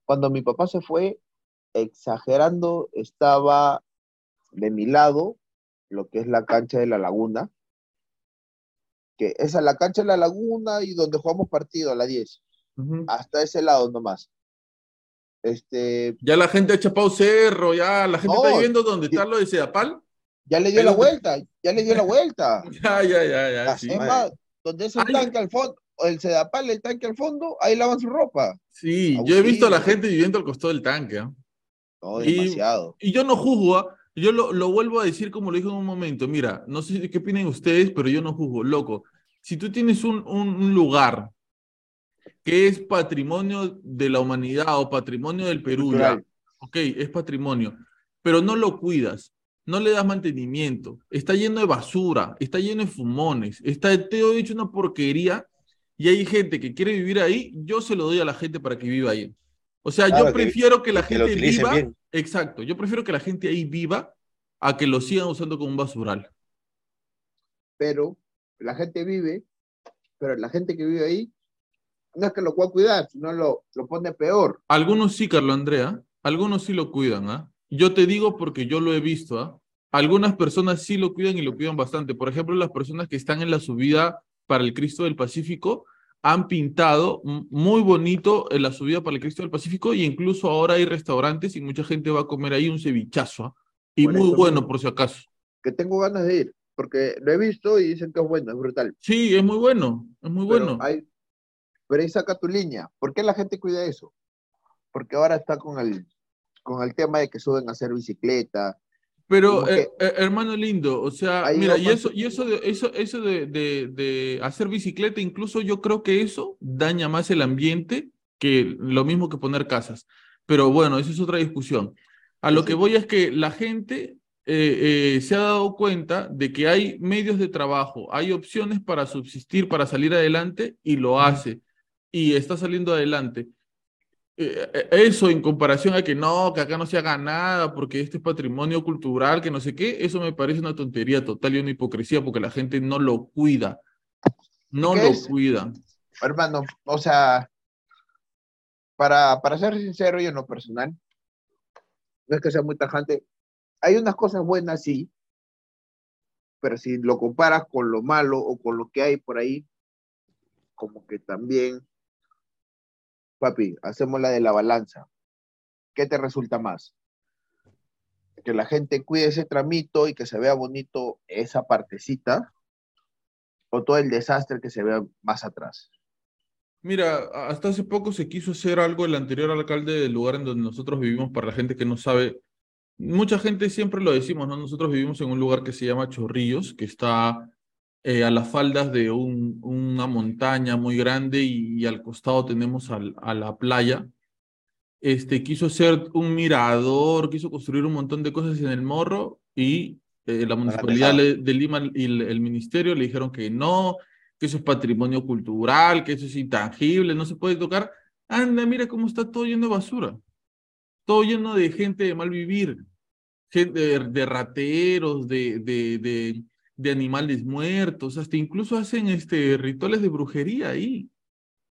cuando mi papá se fue, exagerando, estaba de mi lado lo que es la cancha de la laguna, que esa es la cancha de la laguna y donde jugamos partido a las 10, ujú. hasta ese lado nomás. Este, Ya la gente ha chapado cerro, ya la gente No, está viendo donde está lo de Sedapal. ya le dio la vuelta, ya le dio la vuelta. Ya, ya, ya, ya. Sí. Más, donde es el Ay. tanque al fondo, el sedapal, el tanque al fondo, ahí lavan su ropa. Sí, yo he visto a la gente viviendo al costado del tanque. ¿ah? No, Y- demasiado. Y yo no juzgo, ¿ah? yo lo, lo vuelvo a decir como lo dije en un momento. Mira, no sé qué opinan ustedes, pero yo no juzgo. Loco, si tú tienes un, un- un lugar que es patrimonio de la humanidad o patrimonio del Perú, ya, ok, es patrimonio, pero no lo cuidas, no le das mantenimiento, está lleno de basura, está lleno de fumones, está todo hecho una porquería y hay gente que quiere vivir ahí, yo se lo doy a la gente para que viva ahí. O sea, Claro, yo prefiero que la que gente viva, bien. exacto, yo prefiero que la gente ahí viva a que lo sigan usando como un basural. Pero la gente vive, pero la gente que vive ahí no es que lo pueda cuidar, sino lo, lo pone peor. Algunos sí, Carlos Andrea, algunos sí lo cuidan, ¿ah? Yo te digo porque yo lo he visto, ¿ah? Algunas personas sí lo cuidan y lo cuidan bastante. Por ejemplo, las personas que están en la subida para el Cristo del Pacífico han pintado muy bonito en la subida para el Cristo del Pacífico y incluso ahora hay restaurantes y mucha gente va a comer ahí un cevichazo, ¿ah? Y Por muy eso bueno, por si acaso. Que tengo ganas de ir, porque lo he visto y dicen que es bueno, es brutal. Sí, es muy bueno, es muy Pero bueno. hay, pero ahí saca tu línea. ¿Por qué la gente cuida eso? Porque ahora está con el, con el tema de que suben a hacer bicicleta. Pero, eh, eh, hermano lindo, o sea, mira, y eso, y eso de, eso, eso de, de, de hacer bicicleta, incluso yo creo que eso daña más el ambiente que lo mismo que poner casas. Pero bueno, esa es otra discusión. A lo que voy es que la gente eh, eh, se ha dado cuenta de que hay medios de trabajo, hay opciones para subsistir, para salir adelante, y lo hace. Y está saliendo adelante. Eh, eso en comparación a que no, que acá no se haga nada porque este es patrimonio cultural, que no sé qué, eso me parece una tontería total y una hipocresía porque la gente no lo cuida. No ¿Qué lo es? cuida. Hermano, o sea, para, para ser sincero y en lo personal, no es que sea muy tajante, hay unas cosas buenas, sí, pero si lo comparas con lo malo o con lo que hay por ahí, como que también, papi, hacemos la de la balanza. ¿Qué te resulta más? Que la gente cuide ese tramito y que se vea bonito esa partecita, o todo el desastre que se vea más atrás. Mira, hasta hace poco se quiso hacer algo el anterior alcalde del lugar en donde nosotros vivimos, para la gente que no sabe, mucha gente siempre lo decimos, ¿no? Nosotros vivimos en un lugar que se llama Chorrillos, que está eh, a las faldas de un, una montaña muy grande y, y al costado tenemos al- a la playa. Este, quiso hacer un mirador, quiso construir un montón de cosas en el morro y eh, la municipalidad de Lima y el, el ministerio le dijeron que no, que eso es patrimonio cultural, que eso es intangible, no se puede tocar. Anda, mira cómo está todo lleno de basura, todo lleno de gente de mal vivir, gente de, de rateros, de, de, de, de animales muertos, hasta incluso hacen este, rituales de brujería ahí.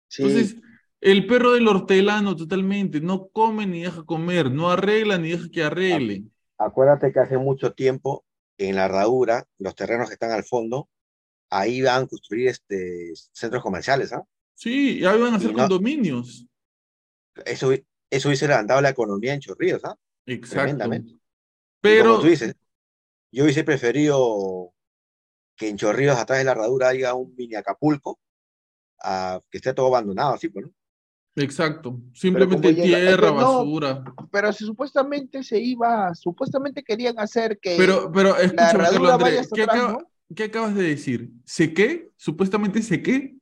Sí, Entonces, el perro del hortelano totalmente, no come ni deja comer, no arregla ni deja que arreglen. Acuérdate que hace mucho tiempo en la herradura, los terrenos que están al fondo, ahí van a construir este, centros comerciales, ¿ah? Sí, ya van a hacer no- condominios. Eso, eso hubiese levantado la economía en Chorrillos, ¿ah? Y Pero, como tú dices, yo hubiese preferido que en Chorrillos, atrás de la herradura, haya un mini Acapulco, a que esté todo abandonado, así, pues, ¿no? Exacto. Simplemente llega- tierra, no, basura. Pero si supuestamente se iba, supuestamente querían hacer que Pero, pero escúchame, Carlos Andrés, ¿qué, atrás, acaba- ¿no? qué acabas de decir? ¿Se qué? ¿Supuestamente se qué?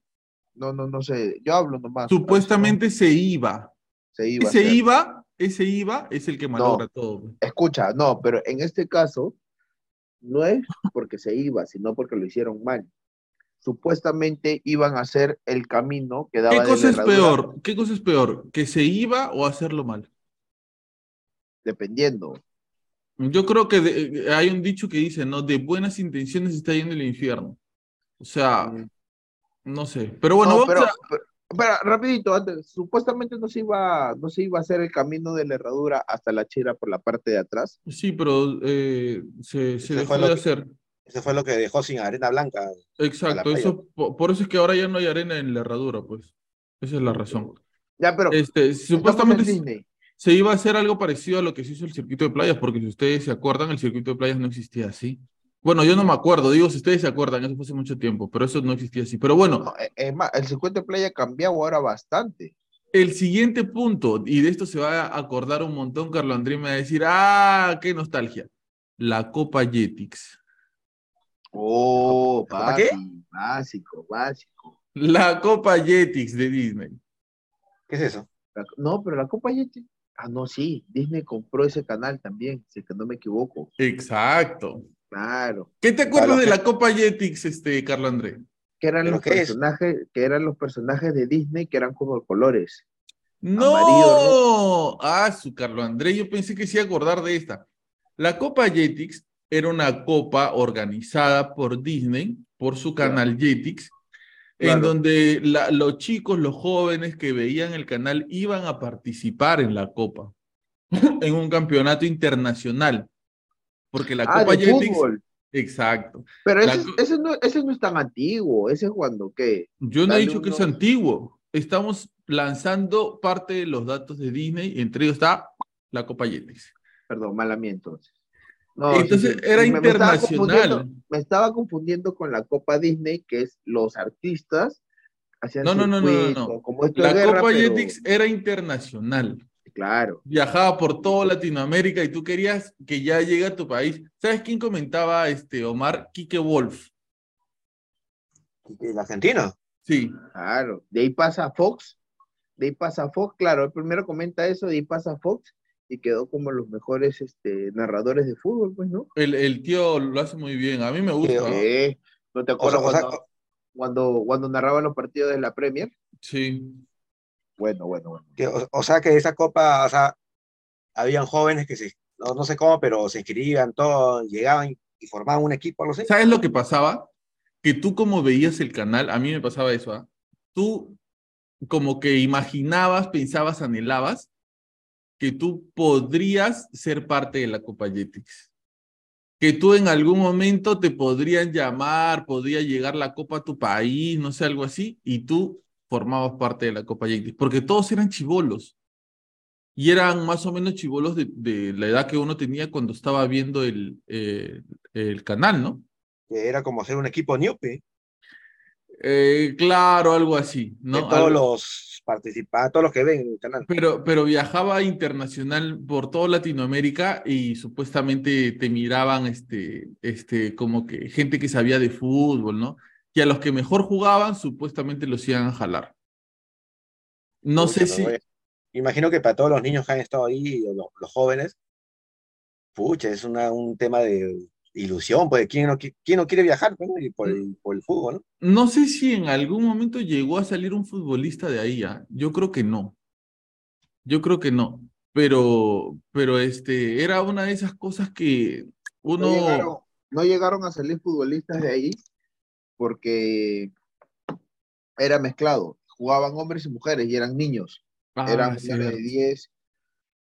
No, no, no sé, yo hablo nomás. Supuestamente se iba. se iba. a Ese hacer. IVA, ese IVA es el que malogra todo. Escucha, no, pero en este caso no es porque se iba, sino porque lo hicieron mal. Supuestamente iban a hacer el camino que daba ¿Qué de cosa la es peor? ¿Qué cosa es peor? ¿Que se iba o hacerlo mal? Dependiendo. Yo creo que de- hay un dicho que dice, ¿no? De buenas intenciones está yendo el infierno. O sea, Mm. no sé. Pero bueno, No, vamos pero, a- pero- pero, rapidito, antes, supuestamente no se iba, no se iba a hacer el camino de la herradura hasta la chira por la parte de atrás. Sí, pero eh, se, se dejó de que- hacer. Eso fue lo que dejó sin arena blanca. Exacto, eso, po- por eso es que ahora ya no hay arena en la herradura, pues. Esa es la razón. Ya, pero Este, supuestamente se- se iba a hacer algo parecido a lo que se hizo el circuito de playas, porque si ustedes se acuerdan, el circuito de playas no existía así. Bueno, yo no me acuerdo, digo, si ustedes se acuerdan, eso fue hace mucho tiempo, pero eso no existía así. Pero bueno, No, eh, es más, el circuito de playa ha cambiado ahora bastante. el siguiente punto, y de esto se va a acordar un montón, Carlos Andrés me va a decir, ah, qué nostalgia. La Copa Jetix. Oh, ¿La copa qué? básico, básico. La Copa Jetix de Disney. ¿Qué es eso? La- no, pero la Copa Yeti. Ah, no, sí, Disney compró ese canal también, si no me equivoco. Exacto. Claro. ¿Qué te acuerdas de la Copa Jetix, este, Carlos Andrés? Que eran ¿Pero los es? personajes, que eran los personajes de Disney que eran como colores. No, Amarillo, ah, su Carlos Andrés, yo pensé que se iba a acordar de esta. La Copa Jetix era una copa organizada por Disney, por su canal Jetix, en Claro. donde la- los chicos, los jóvenes que veían el canal iban a participar en la copa, en un campeonato internacional. Porque la Ah, Copa de fútbol. exacto. Pero ese, ese, no, ese no es tan antiguo, ese es cuando, ¿qué? Yo no he dicho que es antiguo. Estamos lanzando parte de los datos de Disney, entre ellos está la Copa Jetix. Perdón, mala mía entonces. No, Entonces sí, era me- me estaba internacional. Me estaba confundiendo con la Copa Disney, que es los artistas hacían No, no, no, no, no, como La guerra, Copa pero- Jetix era internacional. Claro. Viajaba por toda Latinoamérica y tú querías que ya llegue a tu país. ¿Sabes quién comentaba este Omar? Quique Wolf. ¿El argentino? Sí. Claro, de ahí pasa Fox, de ahí pasa Fox, claro, el primero comenta eso, de ahí pasa Fox y quedó como los mejores este, narradores de fútbol, pues, ¿no? El, el tío lo hace muy bien. A mí me gusta. Tío. ¿no? ¿No te O sea, acuerdas o sea, cuando, cuando, cuando narraban los partidos de la Premier? Sí. Bueno, bueno, bueno. que- o, o sea que esa copa, o sea, habían jóvenes que se, no, no sé cómo, pero se inscribían, todo, llegaban y formaban un equipo, algo así. ¿Sabes lo que pasaba? Que tú como veías el canal, a mí me pasaba eso, ¿ah? Tú como que imaginabas, pensabas, anhelabas que tú podrías ser parte de la Copa Jetix. Que tú en algún momento te podrían llamar, podría llegar la Copa a tu país, no sé, algo así, y tú formabas parte de la Copa Jetix, porque todos eran chivolos. Y eran más o menos chivolos de, de la edad que uno tenía cuando estaba viendo el, eh, el canal, ¿no? Que era como hacer un equipo Newpie, Eh, claro, algo así, de todos Algo- los participantes, todos los que ven en el canal. Pero, pero viajaba internacional por toda Latinoamérica y supuestamente te miraban este, este, como que gente que sabía de fútbol, ¿no? Y a los que mejor jugaban, supuestamente los iban a jalar. No sé si, voy- Imagino que para todos los niños que han estado ahí, o los, los jóvenes, pucha, es una, un tema de ilusión, pues, ¿quién no, qui- quién no quiere viajar pues, no? Y por, el, por el fútbol, ¿no? no sé si en algún momento llegó a salir un futbolista de ahí, ¿ah? Yo creo que no. Yo creo que no. Pero, pero este, era una de esas cosas que No uno. llegaron, no llegaron a salir futbolistas de ahí porque era mezclado. Jugaban hombres y mujeres y eran niños. Ah, eran sí, de verdad. 10,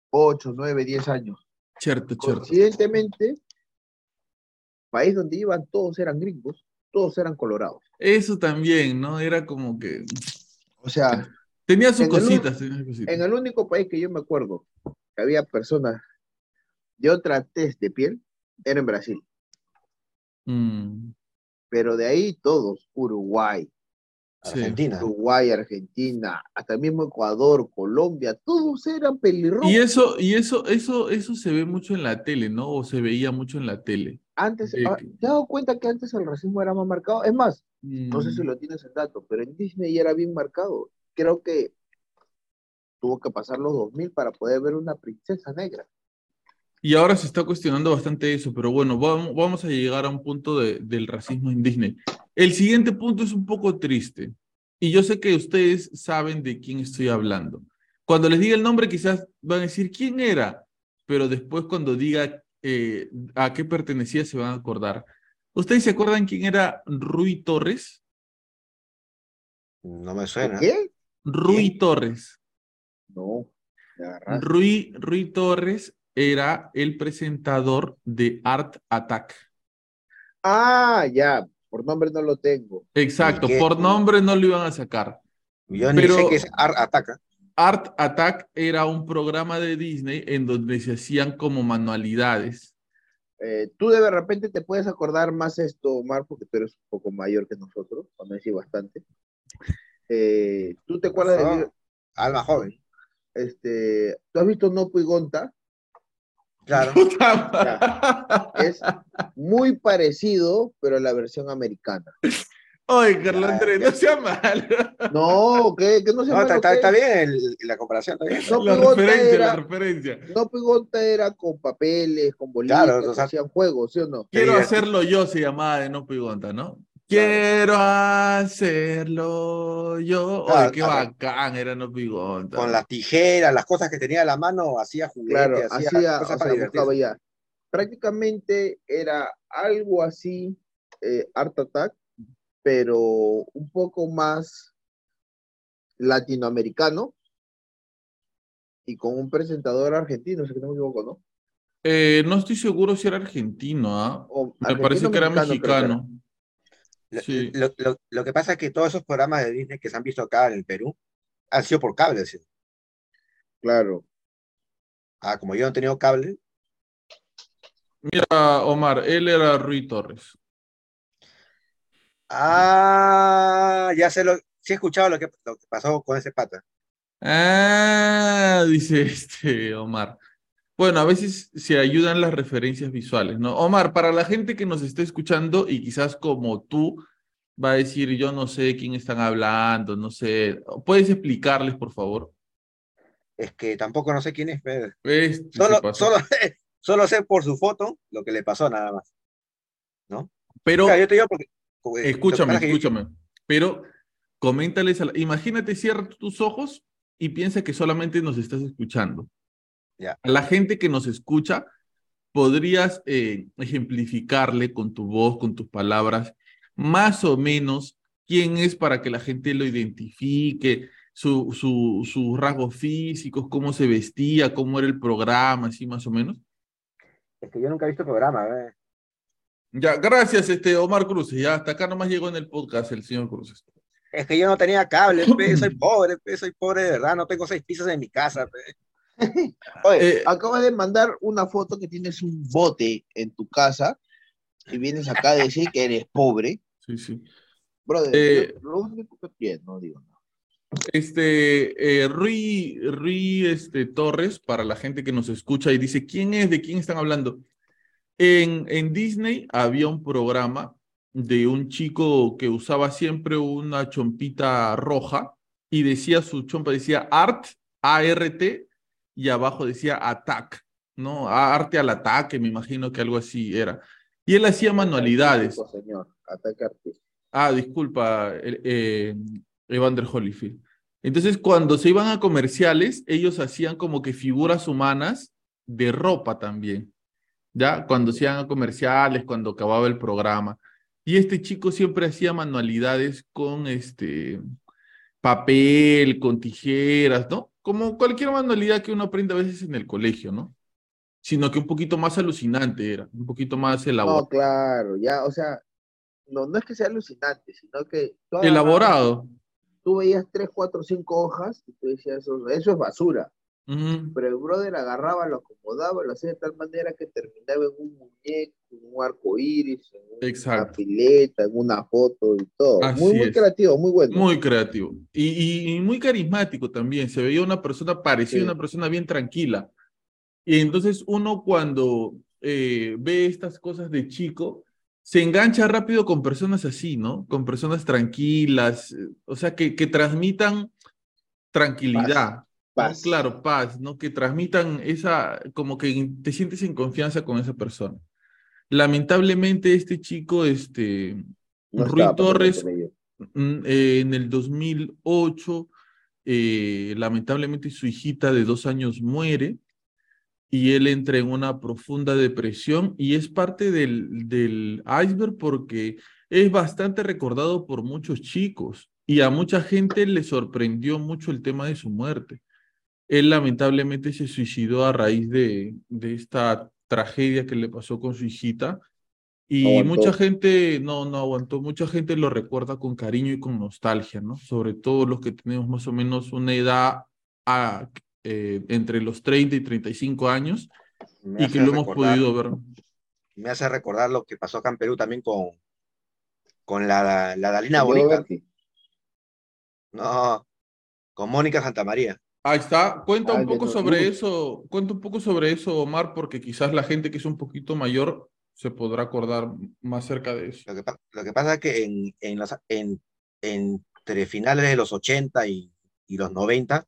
8, 9, 10 años. Cierto, cierto. Coincidentemente, país donde iban todos eran gringos, todos eran colorados. Eso también, ¿no? Era como que O sea, tenía sus el cositas, tenía sus cositas. en el único país que yo me acuerdo que había personas de otra tez de piel, era en Brasil. Mm, Pero de ahí todos, Uruguay, Sí. Argentina. Uruguay, Argentina, hasta el mismo Ecuador, Colombia, todos eran pelirrojos. Y eso, y eso, eso, eso se ve mucho en la tele, ¿no? O se veía mucho en la tele. Antes, ah, ¿te has dado cuenta que antes el racismo era más marcado? Es más, no sé si Mm, lo tienes en dato, pero en Disney ya era bien marcado. Creo que tuvo que pasar los 2000 para poder ver una princesa negra. Y ahora se está cuestionando bastante eso, pero bueno, vamos, vamos a llegar a un punto de- del racismo en Disney. El siguiente punto es un poco triste. Y yo sé que ustedes saben de quién estoy hablando. Cuando les diga el nombre, quizás van a decir quién era, pero después cuando diga eh, a qué pertenecía, se van a acordar. ¿Ustedes se acuerdan quién era Rui Torres? No me suena. ¿Qué? Rui Torres. No. Rui, Rui Torres era el presentador de Art Attack. Ah, ya, por nombre no lo tengo. Exacto, por nombre no lo iban a sacar. Yo ni Pero- sé qué es Art Ataca. Art Attack era un programa de Disney en donde se hacían como manualidades. Eh, tú de repente te puedes acordar más esto, Omar, porque tú eres un poco mayor que nosotros, no decir bastante. Eh, ¿Tú te acuerdas de Ah, Alma joven. este, tú has visto Nopo y Claro. Es muy parecido, pero la versión americana. Oye, Carlos Andrés, no sea malo. No, que, que no se No, está, está- está bien el- la comparación, está bien. No, La referencia, era- la referencia. Nopo y Gonta era con papeles, con bolitas, Claro, o sea- hacían juegos, ¿sí o no? Quiero hacerlo yo, se llamaba de No Pigonta, ¿no? Quiero hacerlo yo. Oye, Claro, qué claro. bacán era No Pigonta. Con las tijeras, las cosas que tenía a la mano, hacía juguetes, Claro, hacía, hacía, cosas para sea, ya. Prácticamente era algo así, eh, Art Attack, pero un poco más latinoamericano y con un presentador argentino, si no me equivoco, ¿no? Eh, no estoy seguro si era argentino, ¿ah? O Me parece que era mexicano. Lo, Sí. lo- lo- lo que pasa es que todos esos programas de Disney que se han visto acá en el Perú han sido por cable. ¿sí? Claro. Ah, como yo no he tenido cable, Mira, Omar, él era Rui Torres. ah, ya sé lo, sí he escuchado lo que, lo que pasó con ese pata. Ah, dice este Omar. Bueno, a veces se ayudan las referencias visuales, ¿no? Omar, para la gente que nos está escuchando y quizás como tú va a decir, yo no sé de quién están hablando, no sé, ¿puedes explicarles, por favor? Es que tampoco no sé quién es. pero se Solo, solo, solo sé por su foto lo que le pasó nada más. Pero Claro, yo te digo porque, escúchame, yo- escúchame, pero coméntales, a la- imagínate, cierra tus ojos y piensa que solamente nos estás escuchando. Ya. A la gente que nos escucha, podrías eh, ejemplificarle con tu voz, con tus palabras, más o menos quién es para que la gente lo identifique, su, su, sus rasgos físicos, cómo se vestía, cómo era el programa, así más o menos. Es que yo nunca he visto el programa. ¿eh? Ya, gracias, este Omar Cruz. Ya hasta acá nomás llegó en el podcast el señor Cruz. Es que yo no tenía cable, pe, soy pobre, pe, soy pobre de verdad, no tengo seis pisos en mi casa. pe. Oye, Eh, acabas de mandar una foto que tienes un bote en tu casa y vienes acá a decir que eres pobre. Sí, sí. Brother, Eh, lo único que pienso, no digo nada. Este, eh, Rui, Rui este, Torres, para la gente que nos escucha y dice, ¿quién es? ¿De quién están hablando? En, en Disney había un programa de un chico que usaba siempre una chompita roja y decía su chompa, decía Art, A-R-T, y abajo decía Attack, ¿no? Arte al ataque, me imagino que algo así era. Y él hacía manualidades. Artístico, Señor, ataque artístico. Ah, disculpa, eh, eh, Evander Holyfield. Entonces, cuando se iban a comerciales, ellos hacían como que figuras humanas de ropa también, ¿ya? Cuando se iban a comerciales, cuando acababa el programa. Y este chico siempre hacía manualidades con este papel, con tijeras, ¿no? Como cualquier manualidad que uno aprende a veces en el colegio, ¿no? Sino que un poquito más alucinante era, un poquito más No, elaborado. claro, ya, o sea, no, no es que sea alucinante, sino que elaborado. tú veías tres, cuatro, cinco hojas y tú decías, eso, eso es basura. Ujú. Pero el brother agarraba, lo acomodaba, lo hacía de tal manera que terminaba en un muñeco, en un arco iris, en una Exacto. pileta, en una foto y todo. Así muy, muy es. creativo, muy bueno. Muy creativo y, y- y muy carismático también. Se veía una persona, parecía Sí. una persona bien tranquila. Y entonces uno cuando eh, ve estas cosas de chico, se engancha rápido con personas así, ¿no? Con personas tranquilas, eh, o sea, que, que transmitan tranquilidad. ¿no? Paz. Claro, paz, ¿no? Que transmitan esa, como que te sientes en confianza con esa persona. Lamentablemente este chico, este, No Rui Torres. Mm, eh, en el 2008, eh, lamentablemente su hijita de dos años muere y él entra en una profunda depresión y es parte del, del iceberg porque es bastante recordado por muchos chicos y a mucha gente le sorprendió mucho el tema de su muerte. Él lamentablemente se suicidó a raíz de, de esta tragedia que le pasó con su hijita y Aguantó. mucha gente, no, no aguantó, mucha gente lo recuerda con cariño y con nostalgia, ¿no? Sobre todo los que tenemos más o menos una edad a- eh, entre los 30 y 35 años Me y que lo hemos podido ver. Me hace recordar lo que pasó acá en Perú también con, con la, la Dalina. Berti. No, con Mónica Santamaría. Ahí está, cuenta un poco sobre eso, cuenta un poco sobre eso, Omar, porque quizás la gente que es un poquito mayor se podrá acordar más cerca de eso. Lo que, pa- lo que pasa es que en, en los, en, entre finales de los 80 y, y los 90,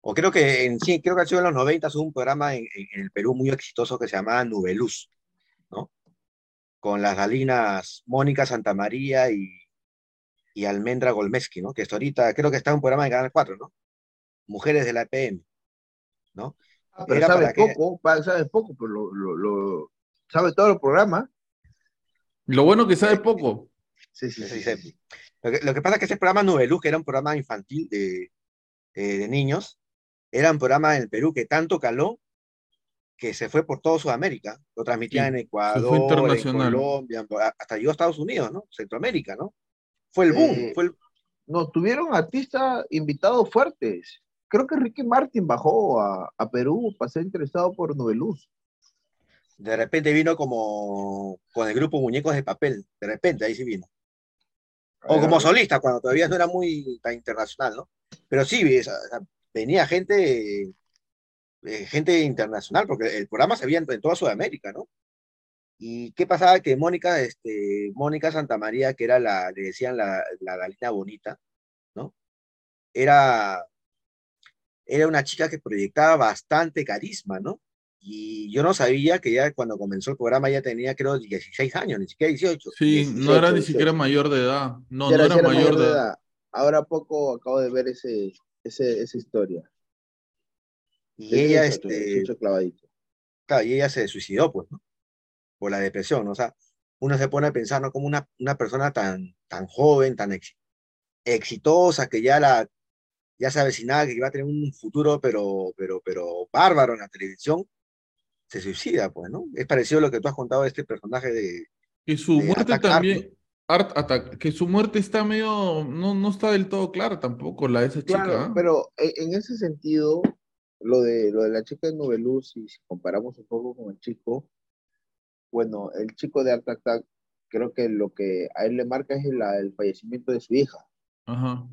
o creo que en, sí, creo que ha sido en los 90, hubo un programa en, en- el Perú muy exitoso que se llamaba Nubeluz, ¿no? Con las galinas Mónica Santamaría y, y Almendra Golmeski, ¿no? Que hasta ahorita, creo que está en un programa de Canal 4, ¿no? Mujeres de la EPM, ¿no? Ah, pero Era sabe para poco, sabe poco, pero lo, lo, lo- sabe todo el programa. Lo bueno que sabe poco. Sí, sí, Sí, sí. sí, sí, sí. Lo que, lo que pasa es que ese programa Nubeluz, que era un programa infantil de, eh, de niños, era un programa en el Perú que tanto caló que se fue por todo Sudamérica. Lo transmitían Sí, en Ecuador, en. Colombia, hasta llegó a Estados Unidos, ¿no? Centroamérica, ¿no? Fue el boom, Eh, fue el- Nos tuvieron artistas invitados fuertes. Creo que Ricky Martin bajó a, a Perú para ser interesado por Noveluz. de repente vino como con el grupo Muñecos de Papel, de repente ahí sí vino. O como solista, cuando todavía no era muy tan internacional, ¿no? Pero sí, venía gente, eh, gente internacional, porque el programa se veía en, en toda Sudamérica, ¿no? ¿Y qué pasaba? Que Mónica, este, Mónica Santamaría, que era la, le decían la, la Galina Bonita, ¿no? Era, era una chica que proyectaba bastante carisma, ¿no? Y yo no sabía que ya cuando comenzó el programa ya tenía, creo, 16 años, ni siquiera 18. Sí, no era ni 18. siquiera mayor de edad. No, no era- era mayor de edad. Ahora poco acabo de ver ese, ese, esa historia. Y De ella, 18, este, 18 clavadito. claro, y ella se suicidó, pues, ¿no? Por la depresión, ¿no? O sea, uno se pone a pensar, ¿no? Como una, una persona tan, tan joven, tan ex- exitosa, que ya la, ya se avecinaba que iba a tener un futuro, pero, pero, pero bárbaro en la televisión, se suicida, pues, ¿no? Es parecido a lo que tú has contado de este personaje de, Que su de muerte Attack, también, Art Attack, que su muerte está medio, no, no está del todo clara tampoco, la de esa chica. Claro, ¿ah? pero en, en ese sentido, lo de, lo de la chica de Noveluz, y si comparamos un poco con el chico, bueno, el chico de Art Attack, creo que lo que a él le marca es la- el fallecimiento de su hija. Ajá.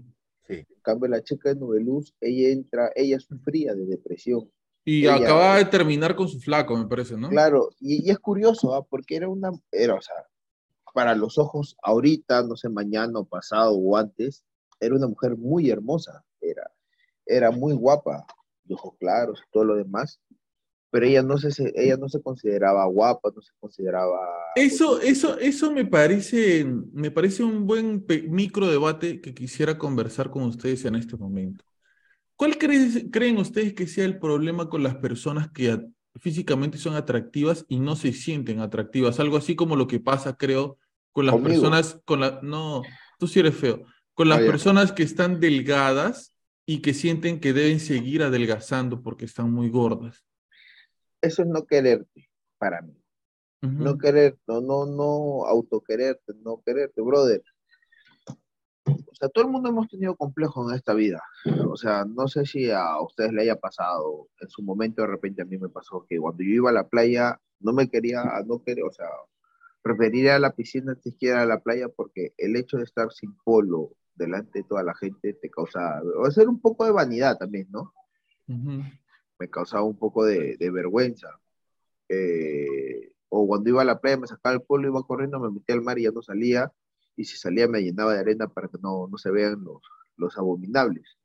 En cambio, la chica de Noveluz, ella entra, ella sufría de depresión. Y Ella- acaba de terminar con su flaco, me parece, ¿no? Claro, y, y es curioso, ¿ah? porque era una, era, o sea, para los ojos ahorita, no sé, mañana o pasado o antes, era una mujer muy hermosa, era, era muy guapa, de ojos claros y todo lo demás, pero ella no se, ella no se consideraba guapa, no se consideraba... Eso, eso, eso me parece, me parece un buen micro debate que quisiera conversar con ustedes en este momento. ¿Cuál crees- creen ustedes que sea el problema con las personas que físicamente son atractivas y no se sienten atractivas? Algo así como lo que pasa, creo, con las Conmigo. personas, con la, no, tú sí eres feo, con las personas que están delgadas y que sienten que deben seguir adelgazando porque están muy gordas. Eso es no quererte, para mí. Ujú. No querer, no, no, no autoquererte, no quererte, brother. O sea, todo el mundo hemos tenido complejos en esta vida. O sea, no sé si a ustedes le haya pasado. En su momento, de repente, a mí me pasó que cuando yo iba a la playa, No me quería, no quería, o sea, preferiría la piscina antes que ir a la playa porque el hecho de estar sin polo delante de toda la gente te causa, o ser un poco de vanidad también, ¿no? Me causaba un poco de, vergüenza. Eh, o cuando iba a la playa me sacaba el polo, iba corriendo, me metía al mar y ya no salía, y si salía me llenaba de arena para que no, no se vean los, los abominables.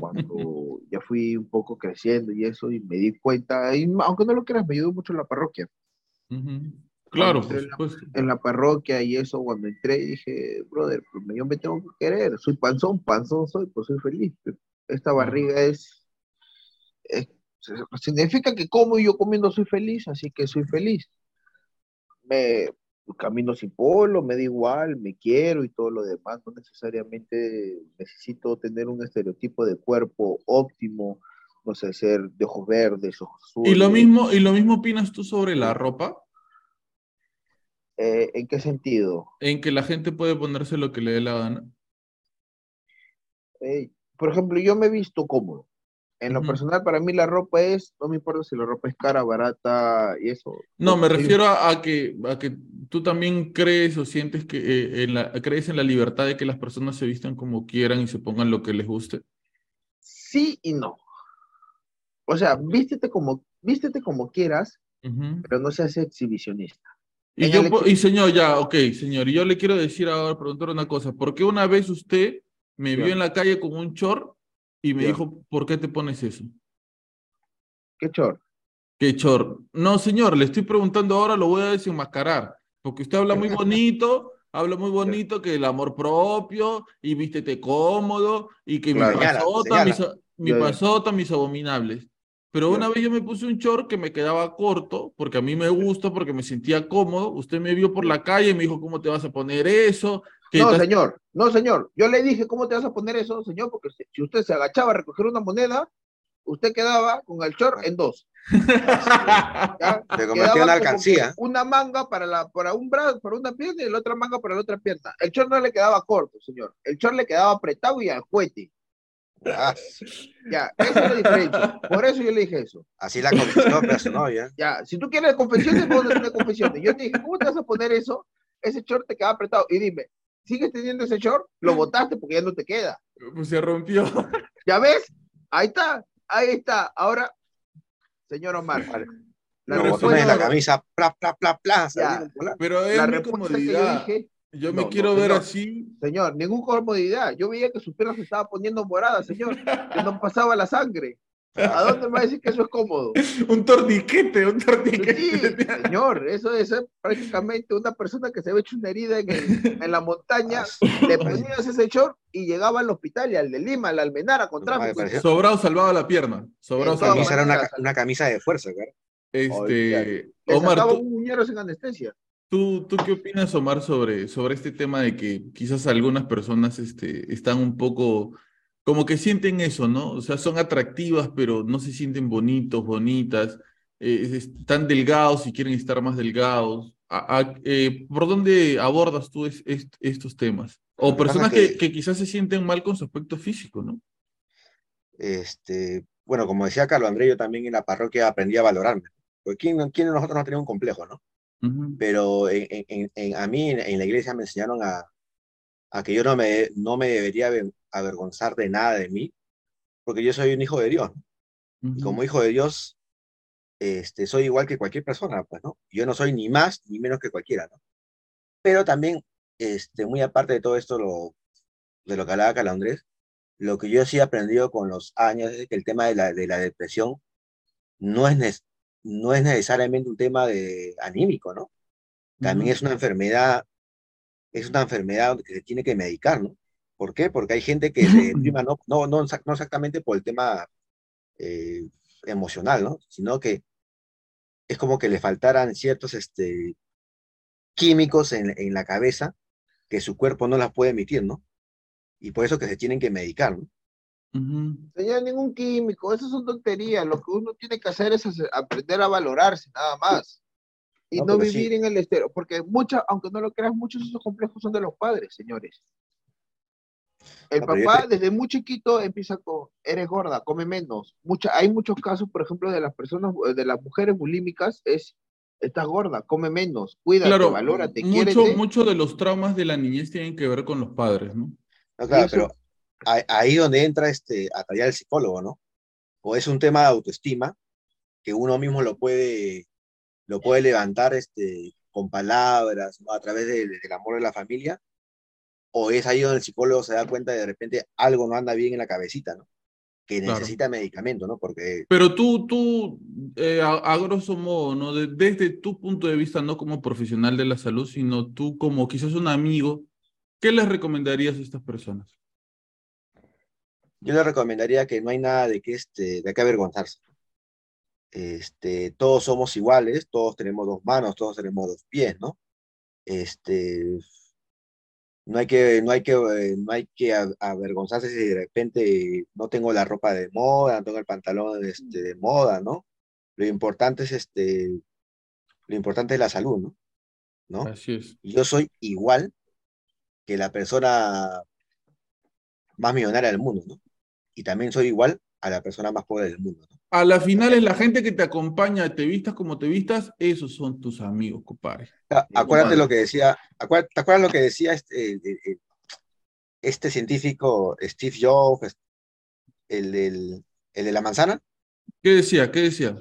Cuando ya fui un poco creciendo y eso, y me di cuenta, y, aunque no lo creas, me ayudó mucho la parroquia. Claro, En la, parroquia y eso, cuando entré, dije, brother, pues yo me tengo que querer, soy panzón, panzón soy, pues soy feliz. Esta barriga es, significa que como y yo comiendo soy feliz, así que soy feliz. Me, camino sin polo, me da igual, me quiero y todo lo demás, no necesariamente necesito tener un estereotipo de cuerpo óptimo, no sé, ser de ojos verdes, ojos azules. ¿Y lo mismo, y lo mismo opinas tú sobre la ropa? Eh, ¿En qué sentido? En que la gente puede ponerse lo que le dé la gana. Eh, por ejemplo, yo me he visto cómodo. En lo personal, para mí la ropa es, no me importa si la ropa es cara, barata y eso. No, me refiero a, que, a que tú también crees o sientes que eh, en la, crees en la libertad de que las personas se vistan como quieran y se pongan lo que les guste. Sí y no. O sea, vístete como, vístete como quieras, pero no seas exhibicionista. Y, yo, y señor, ya, ok, señor, y yo le quiero decir ahora, preguntar una cosa. ¿Por qué una vez usted me vio en la calle con un short y me dijo, ¿por qué te pones eso? ¿Qué chor? ¿Qué chor? No, señor, le estoy preguntando ahora, lo voy a desenmascarar. Porque usted habla muy bonito, habla muy bonito que el amor propio y vístete cómodo y que mi, pasota, mis, mi pasota, mis abominables. Pero una vez yo me puse un short que me quedaba corto, porque a mí me gusta, porque me sentía cómodo. Usted me vio por la calle y me dijo, ¿cómo te vas a poner eso? No, señor, no, señor. Yo le dije, ¿cómo te vas a poner eso, señor? Porque si usted se agachaba a recoger una moneda, usted quedaba con el short en dos. ¿ya? Se convirtió en alcancía. Una manga para, la, para un brazo, para una pierna y la otra manga para la otra pierna. El short no le quedaba corto, señor. El short le quedaba apretado y al juguete. Ah, ya, esa es la diferencia. Por eso yo le dije eso. Así la confesión a su novia. Ya, si tú quieres confesiones, pones confesiones. Yo te dije, ¿cómo te vas a poner eso? Ese short te queda apretado. Y dime, ¿sigues teniendo ese short? Lo botaste porque ya no te queda. Pues se rompió. ¿Ya ves? Ahí está, ahí está. Ahora, señor Omar. La no, la camisa, pla, pla, pla, pla. Pero es la comodidad. Que yo dije, yo me quiero ver así. Señor, ningún comodidad. Yo veía que sus piernas se estaban poniendo moradas, señor. que no pasaba la sangre. ¿A dónde me va a decir que eso es cómodo? un torniquete, un torniquete. Sí, señor, eso es prácticamente una persona que se ve hecho una herida en, en la montaña, le ponías ese short y llegaba al hospital y al de Lima, al Almenara con tráfico. Sobrado salvaba la pierna. Sobrado salvaba. Era una, una, camisa de fuerza, claro. Este, Omar, tú, un sin anestesia. ¿Tú, ¿Tú qué opinas, Omar, sobre, sobre este tema de que quizás algunas personas este, están un poco, como que sienten eso, ¿no? O sea, son atractivas, pero no se sienten bonitos, bonitas, eh, están delgados y quieren estar más delgados. Eh, ¿Por dónde abordas tú estos temas? O personas que, que, quizás se sienten mal con su aspecto físico, ¿no? Este, bueno, como decía Carlos André, yo también en la parroquia aprendí a valorarme. Porque ¿quién, quién de nosotros no tenía un complejo, no? Pero en, en, a mí en, la iglesia me enseñaron a, a que yo no me, no me debería avergonzar de nada de mí, porque yo soy un hijo de Dios. Y como hijo de Dios, este, soy igual que cualquier persona, pues, ¿no? Yo no soy ni más ni menos que cualquiera, ¿no? Pero también, este, muy aparte de todo esto, lo, de lo que hablaba Calandrés, lo que yo sí he aprendido con los años es que el tema de la, de la depresión no es, no es necesariamente un tema de anímico, ¿no? También es una enfermedad, es una enfermedad que se tiene que medicar, ¿no? ¿Por qué? Porque hay gente que se deprima no, no, no, exactamente por el tema eh, emocional, ¿no? Sino que es como que le faltaran ciertos este, químicos en, en la cabeza que su cuerpo no las puede emitir, ¿no? Y por eso que se tienen que medicar, ¿no? Señor, ningún químico, eso son tonterías. Lo que uno tiene que hacer es aprender a valorarse, nada más. Y no, vivir en el estero, porque muchas, aunque no lo creas, muchos de esos complejos son de los padres, señores. El No, papá te- desde muy chiquito empieza con, eres gorda, come menos. Mucha, hay muchos casos, por ejemplo, de las personas, de las mujeres bulímicas, es, estás gorda, come menos, cuídate, Claro, valórate, mucho, quiérete. mucho de los traumas de la niñez tienen que ver con los padres, ¿no? No, claro, eso- pero ahí, ahí donde entra este, a tallar el psicólogo, ¿no? O es un tema de autoestima que uno mismo lo puede, lo puede levantar este, con palabras, ¿no? A través de- del amor de la familia, o es ahí donde el psicólogo se da cuenta de de repente algo no anda bien en la cabecita, ¿no? Que Claro. necesita medicamento, ¿no? Porque Pero tú, tú, eh, a, a grosso modo, ¿no? De- desde tu punto de vista, no como profesional de la salud, sino tú como quizás un amigo, ¿qué les recomendarías a estas personas? yo le recomendaría que no hay nada de que, este, de que avergonzarse. Este, todos somos iguales, todos tenemos dos manos, todos tenemos dos pies, ¿no? Este, no hay que, no hay que, eh, no hay que avergonzarse si de repente no tengo la ropa de moda, no tengo el pantalón este, de moda, ¿no? Lo importante es este, lo importante es la salud, ¿no? ¿No? Así es. Y yo soy igual que la persona más millonaria del mundo, ¿no? Y también soy igual a la persona más pobre del mundo, ¿no? A la final es la gente que te acompaña, te vistas como te vistas, esos son tus amigos, compadre. Ah, Acuérdate compadre. lo que decía, acuérdate, ¿te acuerdas lo que decía este, el- el- el- este científico Steve Jobs, el, del- el de la manzana? ¿Qué decía? ¿Qué decía?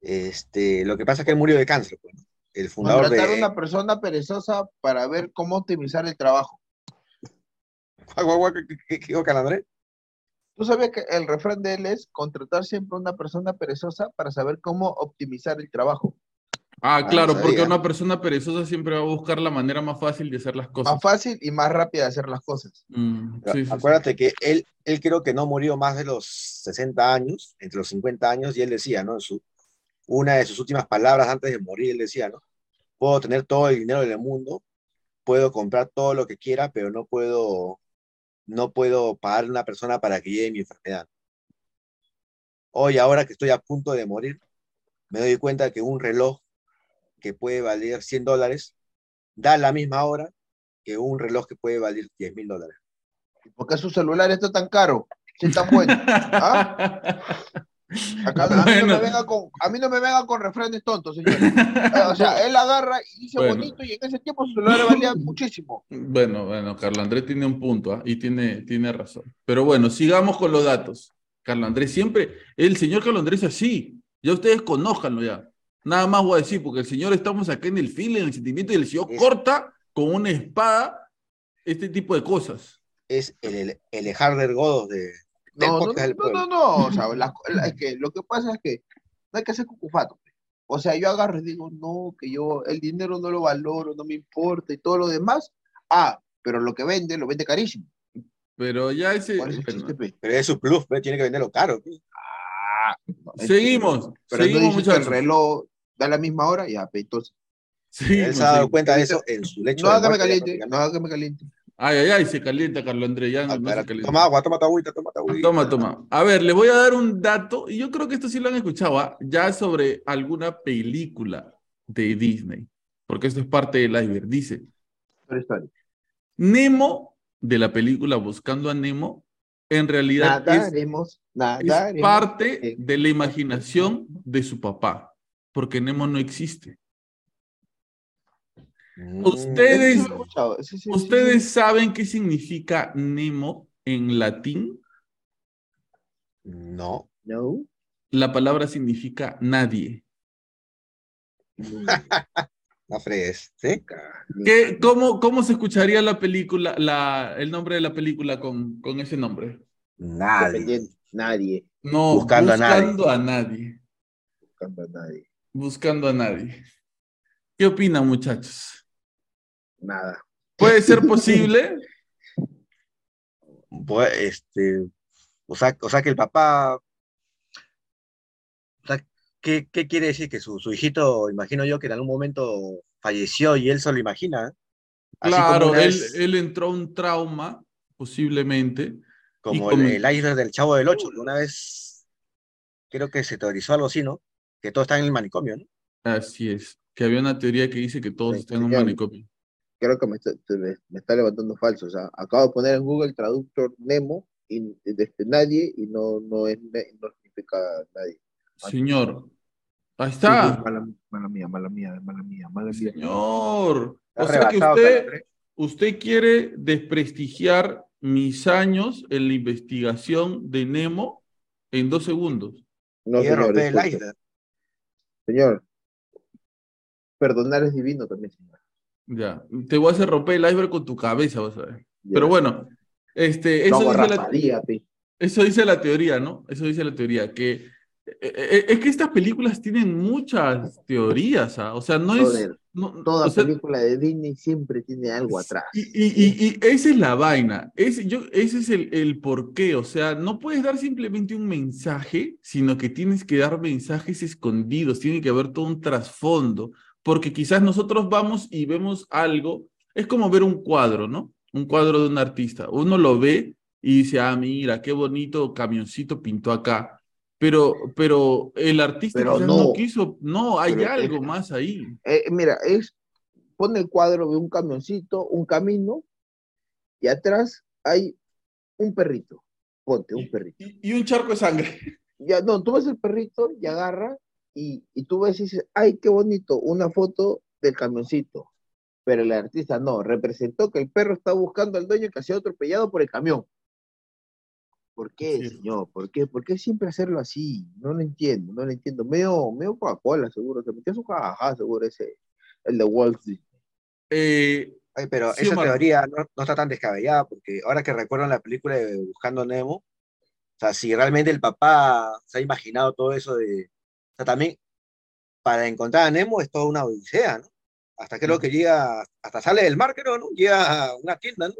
Este, lo que pasa es que él murió de cáncer, pues, ¿no? El fundador Contratar a de... una persona perezosa para ver cómo optimizar el trabajo. Guau, guau, guau, ¿qué- qué- qué dijo Calandré? ¿Tú sabías que el refrán de él es contratar siempre a una persona perezosa para saber cómo optimizar el trabajo? Ah, no claro, porque sabía. una persona perezosa siempre va a buscar la manera más fácil de hacer las cosas. Más fácil y más rápida de hacer las cosas. Mm, sí, sí, sí. Acuérdate que él, él creo que no murió más de los 60 años, entre los 50 años, y él decía, ¿no? En su, una de sus últimas palabras antes de morir, él decía, ¿no? Puedo tener todo el dinero del mundo, puedo comprar todo lo que quiera, pero no puedo, no puedo pagar a una persona para que lleve mi enfermedad. Hoy, ahora que estoy a punto de morir, me doy cuenta que un reloj que puede valer 100 dólares da la misma hora que un reloj que puede valer 10 mil dólares. ¿Por qué su celular está tan caro? Si es tan bueno. ¿Ah? Acá, a, mí no me venga con, a mí no me venga con refranes tontos, señor. Eh, O sea, él agarra y dice Bueno. bonito y en ese tiempo su celular valía muchísimo. Bueno, bueno, Carlos Andrés tiene un punto ¿ah? y tiene, tiene razón. Pero bueno, sigamos con los datos. Carlos Andrés siempre, el señor Carlos Andrés es así. Ya ustedes conózcanlo ya. Nada más voy a decir, porque el señor estamos acá en el feeling, en el sentimiento, y el señor Es- corta con una espada este tipo de cosas. es el, el, el Harder Godos de, del No, no, del no, pueblo. no, no, o sea, la- la- es que lo que pasa es que no hay que ser cucufato. pe. O sea, yo agarro y digo, no, que yo el dinero no lo valoro, no me importa y todo lo demás. Ah, pero lo que vende, lo vende carísimo. Pero ya ese. ¿Cuál es chiste, pe? Pero es su plus, pe, tiene que venderlo caro. pe. No, seguimos, Pero seguimos, que el reloj da la misma hora, ya, entonces. Seguimos, Él se ha dado cuenta de eso en su lecho No haga que me caliente, no haga que me caliente. Ay, ay, ay, se calienta Carlos Andrés, ya no, Ah, no se espera, calienta. Toma agua, toma agüita, toma agüita. Toma, toma. A ver, les voy a dar un dato, y yo creo que esto sí lo han escuchado, ¿ah? ya sobre alguna película de Disney, porque esto es parte del iceberg. Dice. Nemo, de la película Buscando a Nemo, en realidad es, Nadaremos, es parte de la imaginación de su papá, porque Nemo no existe. Ustedes- sí sí, ¿Ustedes sí. saben qué significa Nemo en latín? No. No. La palabra significa nadie. Fregues, ¿sí? ¿Qué, cómo, ¿Cómo se escucharía la película, la, el nombre de la película con, con ese nombre? Nadie. Nadie. No, Buscando a nadie. buscando a nadie. Buscando a nadie. Buscando a nadie. ¿Qué opinan, muchachos? Nada. ¿Puede ser posible? Pues, este, o sea, o sea que el papá, o sea, ¿qué, qué quiere decir? Que su, su hijito, imagino yo, que en algún momento falleció y él se lo imagina. Así como Claro, él, vez- él entró a un trauma, posiblemente. como y el, iceberg del Chavo del Ocho, una vez creo que se teorizó algo así, ¿no? Que todo está en el manicomio, ¿no? Así es. Que había una teoría que dice que todos están en un manicomio. Creo que me está, te- me, me está levantando falso. O sea, acabo de poner en Google traductor Nemo y desde nadie y no, no, es, no significa nadie. Señor, ahí está. sí, mala, mala mía, mala mía, mala mía, mala mía. Señor. O sea que usted, Calondre. usted quiere desprestigiar mis años en la investigación de Nemo en dos segundos. No, señor. Señor, perdonar es divino también, señor. Ya, te voy a hacer romper el iceberg con tu cabeza, vas a ver. Ya. Pero bueno, este, eso dice la. Eso dice la teoría, ¿no? Eso dice la teoría, que eh, eh, es que estas películas tienen muchas teorías, ¿ah? O sea, no es... Brother, no- Toda o sea, película de Disney siempre tiene algo atrás. y, y, y, y esa es la vaina, ese, yo, ese es el, el porqué, o sea, no puedes dar simplemente un mensaje, sino que tienes que dar mensajes escondidos, tiene que haber todo un trasfondo, porque quizás nosotros vamos y vemos algo, es como ver un cuadro, ¿no? Un cuadro de un artista, uno lo ve y dice, ah, mira, qué bonito camioncito pintó acá, pero, pero el artista Pero no. no. quiso, no, hay es- algo más ahí. Eh, mira, es, pone el cuadro de un camioncito, un camino, y atrás hay un perrito. Ponte, un perrito. Y, y un charco de sangre. Ya, no, tú ves el perrito y agarra, y, y tú ves y dices, ay, qué bonito, una foto del camioncito. Pero el artista no, representó que el perro está buscando al dueño que ha sido atropellado por el camión. ¿Por qué, señor? ¿Por qué? ¿Por qué siempre hacerlo así? No lo entiendo, no lo entiendo. Medio, medio Coca-Cola, seguro. Se metió su jajaja, seguro, ese, el de Walt Disney. Eh, Ay, pero Sí, esa Omar. teoría no, no está tan descabellada, porque ahora que recuerdo la película de Buscando Nemo, o sea, si realmente el papá se ha imaginado todo eso de. O sea, también para encontrar a Nemo es toda una odisea, ¿no? Hasta creo que llega, hasta sale del mar, creo, ¿no? Llega a una tienda, ¿no?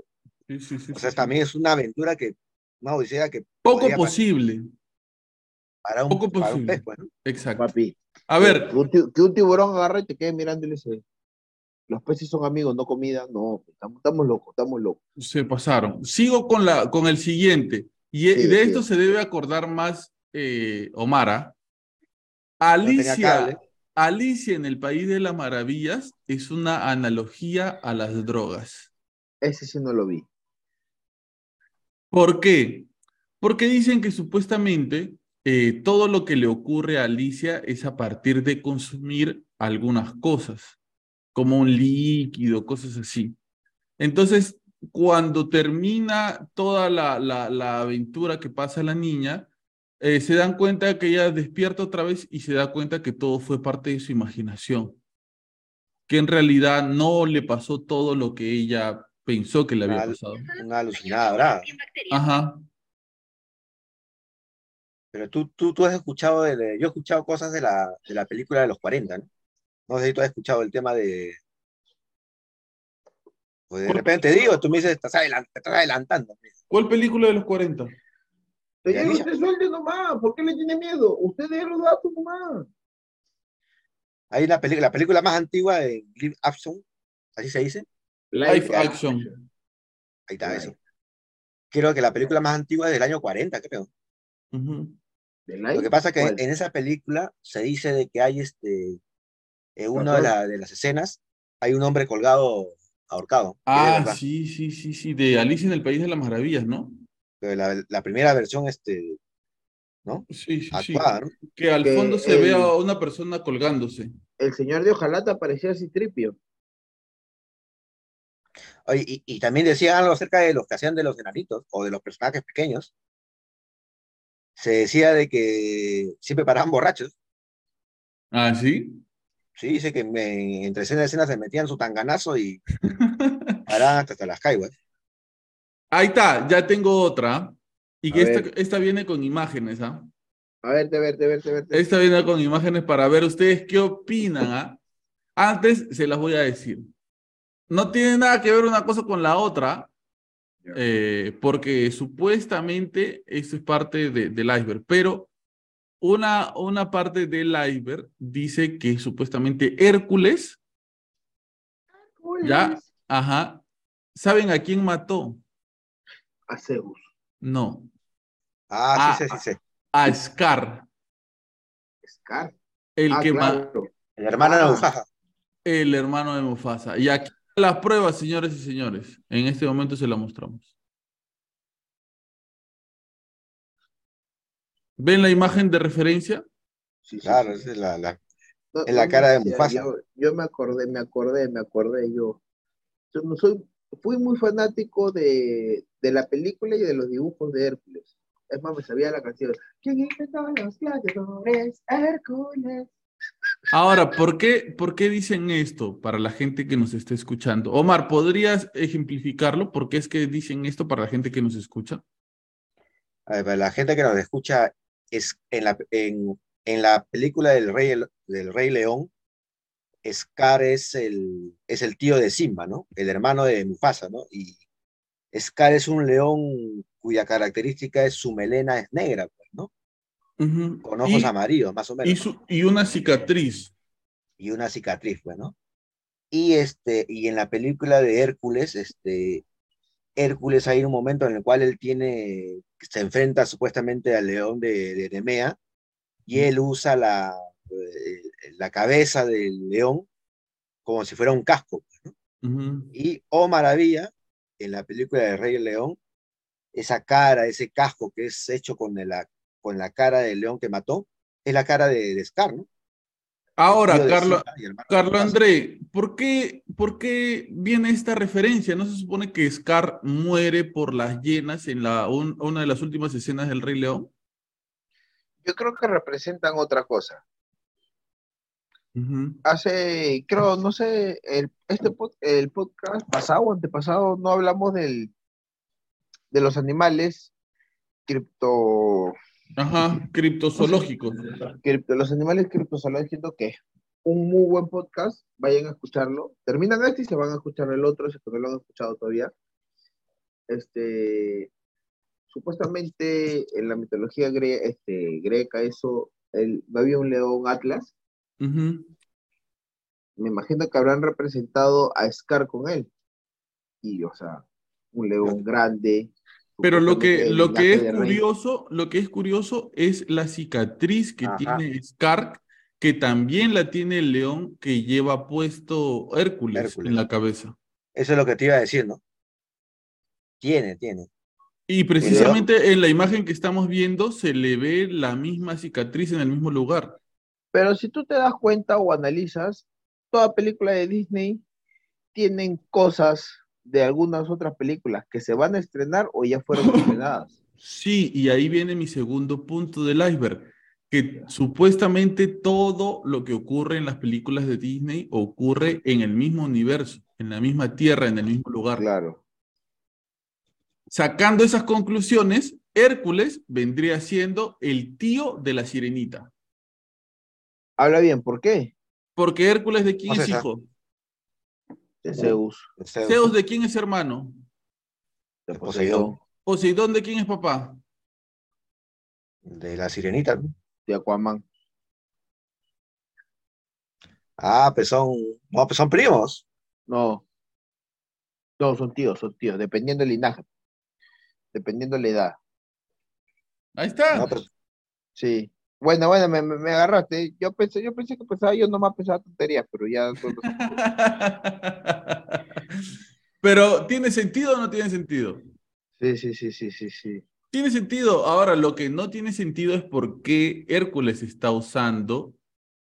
sí, sí, sí, O sea, sí, sí. también es una aventura que, una odisea que Poco posible. para un, poco para un posible. pez, pues, ¿no? Exacto. Papi. A ver, Que un, ti- que un tiburón agarre y te quede mirando y le dice, los peces son amigos, no comida. No, estamos, estamos locos, estamos locos. se pasaron. Sigo con, la, con el siguiente. Y, Sí, de sí. esto se debe acordar más eh, Omara. Alicia. Alicia en el País de las Maravillas es una analogía a las drogas. Ese sí no lo vi. ¿Por qué? Porque dicen que supuestamente eh, todo lo que le ocurre a Alicia es a partir de consumir algunas cosas, como un líquido, cosas así. Entonces, cuando termina toda la, la, la aventura que pasa la niña, eh, se dan cuenta que ella despierta otra vez y se da cuenta que todo fue parte de su imaginación, que en realidad no le pasó todo lo que ella pensó que le había pasado. Una alucinada brava. Ajá. Pero tú, tú, tú has escuchado, de, de- yo he escuchado cosas de la, de la película de los 40, ¿no? No sé si tú has escuchado el tema de... Pues de repente digo, tú me dices, estás adelan- te estás adelantando. ¿Cuál película de los 40? Señor, Alicia. usted suelte nomás, ¿por qué le tiene miedo? Usted dé los datos nomás. Hay una película, la película más antigua de Live Action, así se dice. Live action. Ahí está, Right. eso. Creo que la película más antigua es del año 40, creo. ¿De Lo que pasa es que ¿Cuál? en esa película se dice de que hay este, en una de, la- de las escenas, hay un hombre colgado, ahorcado. Ah, sí, sí, sí, sí, de Alicia en el País de las Maravillas, ¿no? Pero la, la primera versión, este, Sí, sí, sí. actuada, ¿no? Que al Que fondo se el- ve a una persona colgándose. El señor de Ojalata parecía Citripio. Oye, y, y también decían algo acerca de los que hacían de los enanitos o de los personajes pequeños. Se decía de que siempre paraban borrachos. Ah, sí. Sí, dice que me- entre escena y escena se metían su tanganazo y paraban hasta, hasta las caiguas. Ahí está, ya tengo otra. Y A que esta, ver. esta viene con imágenes, ¿ah? A verte, verte, verte, verte. Esta viene con imágenes para ver ustedes qué opinan, ¿ah? Antes se las voy a decir. No tiene nada que ver una cosa con la otra, eh, porque supuestamente esto es parte de- del iceberg, pero una, una parte del iceberg dice que supuestamente Hércules, ya, ajá, ¿saben a quién mató? A Zeus. No, Ah, sí, sí, sí, sí. a Scar, Scar. el Ah, que claro. El hermano de Ah. Bufaja. el hermano de Mufasa. Y aquí Las pruebas, señores y señores. En este momento se la mostramos. ¿Ven la imagen de referencia? Sí, sí, Claro, sí. esa es la, la- No, en la cara de Mufasa. Yo, yo me acordé, me acordé, me acordé. Yo, yo no soy, fui muy fanático de, de la película y de los dibujos de Hércules. Es más, me sabía la canción. ¿Quién inventó los gladiadores? Hércules. Ahora, ¿por qué, ¿por qué dicen esto para la gente que nos está escuchando? Omar, ¿podrías ejemplificarlo? ¿Por qué es que dicen esto para la gente que nos escucha? a ver, la gente que nos escucha, es en la, en, en la película del Rey, del Rey León, Scar es el, es el tío de Simba, ¿no? El hermano de Mufasa, ¿no? Y Scar es un león cuya característica es su melena es negra, pues, ¿no? Con ojos Y- amarillos, más o menos. y, su- y una cicatriz. y una cicatriz, pues, ¿no? Y este, y en la película de Hércules, este, Hércules hay un momento en el cual él tiene, se enfrenta supuestamente al león de, de Nemea, y él usa la, la cabeza del león como si fuera un casco. Y, oh maravilla, en la película de Rey León, esa cara, ese casco que es hecho con la, con la cara del león que mató, es la cara de, de Scar, ¿no? Ahora, Carlos, Mufasa. André, ¿por qué, ¿por qué viene esta referencia? ¿No se supone que Scar muere por las hienas en la, un- una de las últimas escenas del Rey León? Yo creo que representan otra cosa. Hace, creo, no sé, el, este el podcast pasado o antepasado no hablamos del, de los animales cripto, Ajá, criptozoológicos. cripto- los animales criptozoológicos que un muy buen podcast, vayan a escucharlo. Terminan este y se van a escuchar el otro, si no lo han escuchado todavía. Este, supuestamente en la mitología gre- este, greca, eso, el, había un león Atlas. Me imagino que habrán representado a Scar con él. Y, o sea, un león grande. Pero lo que, lo que es curioso, lo que es curioso es la cicatriz que Ajá. tiene Scar, que también la tiene el león que lleva puesto Hércules, Hércules. en la cabeza. Eso es lo que te iba a decir, ¿no? Tiene, tiene. Y precisamente en la imagen que estamos viendo se le ve la misma cicatriz en el mismo lugar. Pero si tú te das cuenta o analizas, toda película de Disney tienen cosas de algunas otras películas que se van a estrenar o ya fueron estrenadas. Sí, y ahí viene mi segundo punto del iceberg, que supuestamente todo lo que ocurre en las películas de Disney ocurre en el mismo universo, en la misma tierra, en el mismo lugar. Claro. Sacando esas conclusiones, Hércules vendría siendo el tío de la sirenita. Habla bien, ¿por qué? Porque Hércules de quién No sé, es hijo? De Zeus, Zeus, Zeus de quién es hermano? de de Poseidón, Poseidón, de quién es papá? de la sirenita. ¿no? de Aquaman. Ah, pues son, no, pues son primos. No. No, son tíos, son tíos, dependiendo del linaje. Dependiendo de la edad. Ahí está. No, pues, Sí. Bueno, bueno, me, me- agarraste. Yo pensé, yo pensé que pensaba, yo nomás pensaba tonterías, pero ya. Pero ¿tiene sentido o no tiene sentido? Sí, sí, sí, sí, sí, sí. Tiene sentido. Ahora, lo que no tiene sentido es por qué Hércules está usando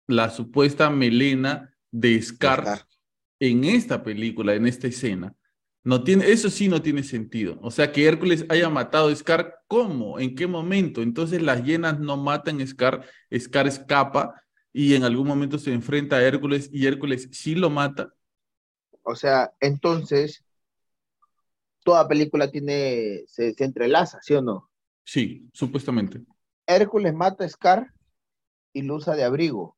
la supuesta melena de Scar Scar. en esta película, en esta escena. No tiene, eso sí no tiene sentido. O sea, que Hércules haya matado a Scar, ¿cómo? ¿En qué momento? Entonces las hienas no matan a Scar, Scar escapa y en algún momento se enfrenta a Hércules y Hércules sí lo mata. O sea, entonces, toda película tiene, se, se entrelaza, ¿sí o no? Sí, supuestamente. Hércules mata a Scar y lo usa de abrigo.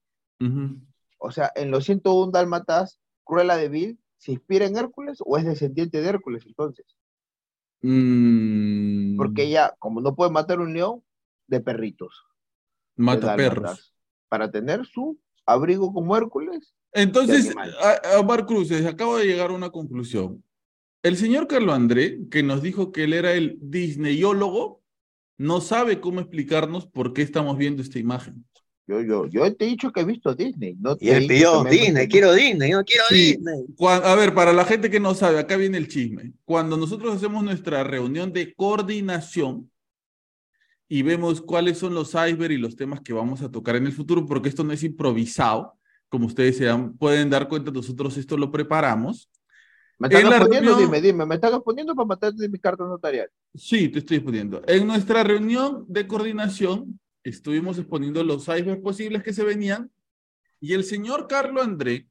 O sea, en los 101 Dálmatas, Cruella de Vil se inspira en Hércules o es descendiente de Hércules entonces. Mm, Porque ella, como no puede matar un león, de perritos. mata perros. Para tener su abrigo como Hércules. Entonces, a, a Cruces, acabo de llegar a una conclusión. El señor Carlo André, que nos dijo que él era el disneyólogo, no sabe cómo explicarnos por qué estamos viendo esta imagen. Yo, yo, yo te he dicho que he visto Disney. No Y él pidió Disney, quiero Disney, yo quiero Sí. Disney. Cuan- a ver, para la gente que no sabe, acá viene el chisme. Cuando nosotros hacemos nuestra reunión de coordinación y vemos cuáles son los icebergs y los temas que vamos a tocar en el futuro, porque esto no es improvisado, como ustedes se dan- pueden dar cuenta, nosotros esto lo preparamos. Me estás respondiendo, reunión- dime, dime, me estás respondiendo para matarte mi carta notarial. Sí, te estoy exponiendo. En nuestra reunión de coordinación estuvimos exponiendo los icebergs posibles que se venían y el señor Carlos André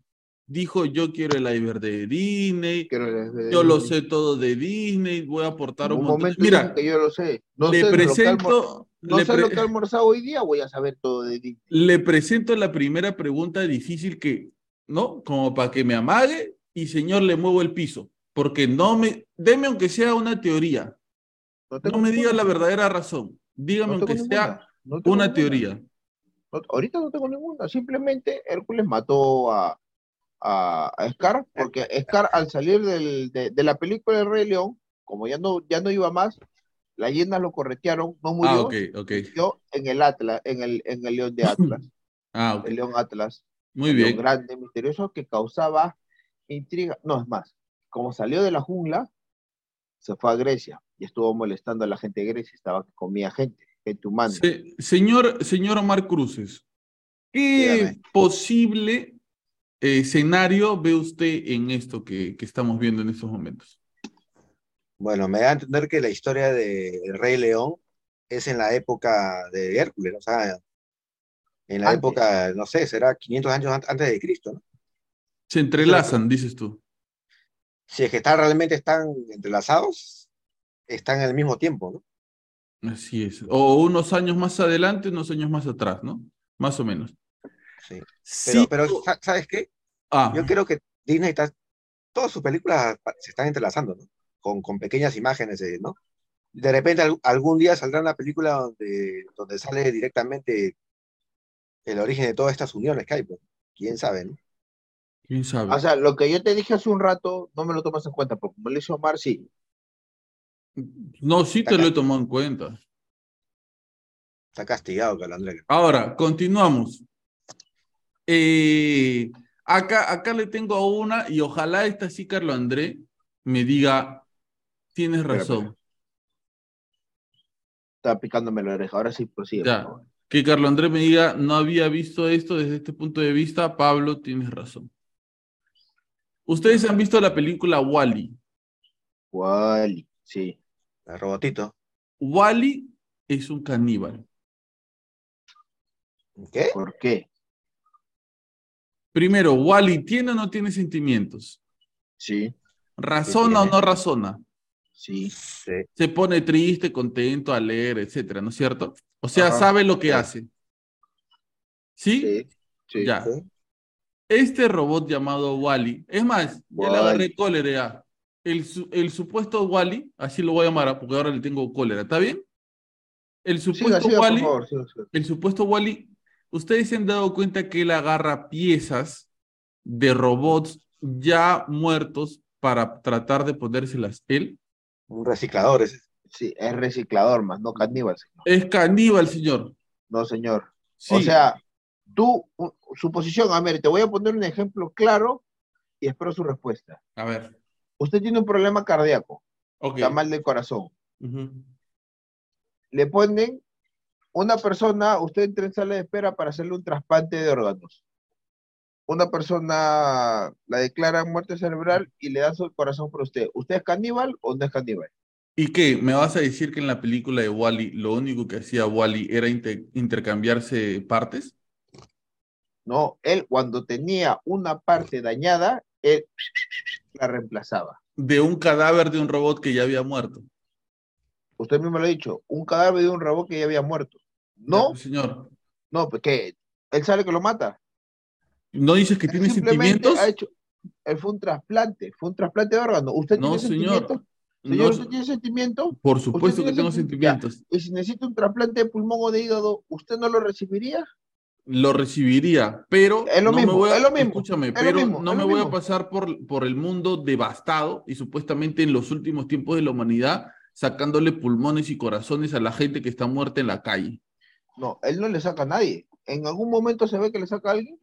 dijo, yo quiero el iceberg de Disney, yo lo sé todo de Disney, voy a aportar un un montón. momento Mira, que yo lo sé. No le sé presento, no le, sé lo que he almorzado hoy día, voy a saber todo de Disney. le presento la primera pregunta difícil que, ¿no? Como para que me amague y señor, le muevo el piso, porque no me, deme aunque sea una teoría, No, no me diga la verdadera razón, dígame No aunque sea. No una ninguna. teoría. No, ahorita no tengo ninguna. Simplemente Hércules mató a, a, a Scar, porque Scar al salir del- de, de la película de Rey León, como ya no, ya no iba más, las hienas lo corretearon, no murió, Ah, ok, ok. murió en el Atlas, en el, en el león de Atlas, Ah, ok. el león Atlas, Muy el león bien. grande, misterioso, que causaba intriga. No, es más, como salió de la jungla, se fue a Grecia y estuvo molestando a la gente de Grecia, estaba que comía gente, Se- señor, señor Omar Cruces, ¿qué Dígame. posible eh, escenario ve usted en esto que, que estamos viendo en estos momentos? Bueno, me da a entender que la historia de El Rey León es en la época de Hércules, o sea, en la Antes. época, no sé, será 500 años an- antes de Cristo, ¿no? Se entrelazan, dices tú. Si es que están, realmente están entrelazados, están en el mismo tiempo, ¿no? Así es. O unos años más adelante, unos años más atrás, ¿no? Más o menos. Sí. Pero, Sí. pero sa- ¿sabes qué? Ah, Yo creo que Disney está, todas sus películas se están entrelazando, ¿no? Con, con pequeñas imágenes, eh, ¿no? De repente al- algún día saldrá una película donde, donde sale directamente el origen de todas estas uniones que hay, pues. ¿Quién sabe, no? quién sabe. O sea, lo que yo te dije hace un rato, no me lo tomas en cuenta, porque como le hizo Omar, sí. No, sí te lo he tomado en cuenta. Está castigado. Ahora, continuamos. Eh, acá, acá le tengo a una y ojalá esta sí, Carlos André, me diga, tienes razón. Estaba picándome la oreja, ahora sí prosigue. Ya. Que Carlos Andrés me diga, no había visto esto desde este punto de vista. Pablo, tienes razón. Ustedes han visto la película Wally. Wally, sí. El robotito. Wally es un caníbal. ¿Qué? ¿Por qué? Primero, Wally tiene o no tiene sentimientos. Sí, ¿Razona o no razona? sí. Sí. Se pone triste, contento, alegre, etcétera, ¿no es cierto? O sea, Ajá. sabe lo que Sí. hace. ¿Sí? Sí, sí. Ya. sí. Este robot llamado Wally, es más, ya le agarré cólera. El, el supuesto Wally, así lo voy a llamar porque ahora le tengo cólera, ¿está bien? El supuesto siga, Wally, favor. siga, siga. el supuesto Wally, ustedes se han dado cuenta que él agarra piezas de robots ya muertos para tratar de ponérselas él. Un reciclador ese. Sí, es reciclador más, no caníbal, señor. Es caníbal, señor. No, señor. Sí. O sea, tú, su posición, a ver, te voy a poner un ejemplo claro y espero su respuesta. a ver. Usted tiene un problema cardíaco, Ok. está mal del corazón. Le ponen una persona, usted entra en sala de espera para hacerle un trasplante de órganos. Una persona la declara muerte cerebral y le da su corazón por usted. ¿Usted es caníbal o no es caníbal? ¿Y qué? ¿Me vas a decir que en la película de Wally lo único que hacía Wally era inter- intercambiarse partes? No, él cuando tenía una parte dañada, él la reemplazaba. De un cadáver de un robot que ya había muerto. Usted mismo lo ha dicho, un cadáver de un robot que ya había muerto. No, pues, señor. no, porque él sabe que lo mata. ¿No dices que Él tiene sentimientos? ha hecho, él fue un trasplante, fue un trasplante de órgano. ¿Usted No, tiene señor. sentimientos? Señor, No, ¿usted tiene sentimientos? por supuesto que tengo senti- sentimientos. Y si necesita un trasplante de pulmón o de hígado, ¿usted no lo recibiría? Lo recibiría, pero Es lo no me voy a- es lo mismo, escúchame, es pero mismo, no me voy a pasar por, por el mundo devastado y supuestamente en los últimos tiempos de la humanidad sacándole pulmones y corazones a la gente que está muerta en la calle. No, él no le saca a nadie. ¿En algún momento se ve que le saca a alguien?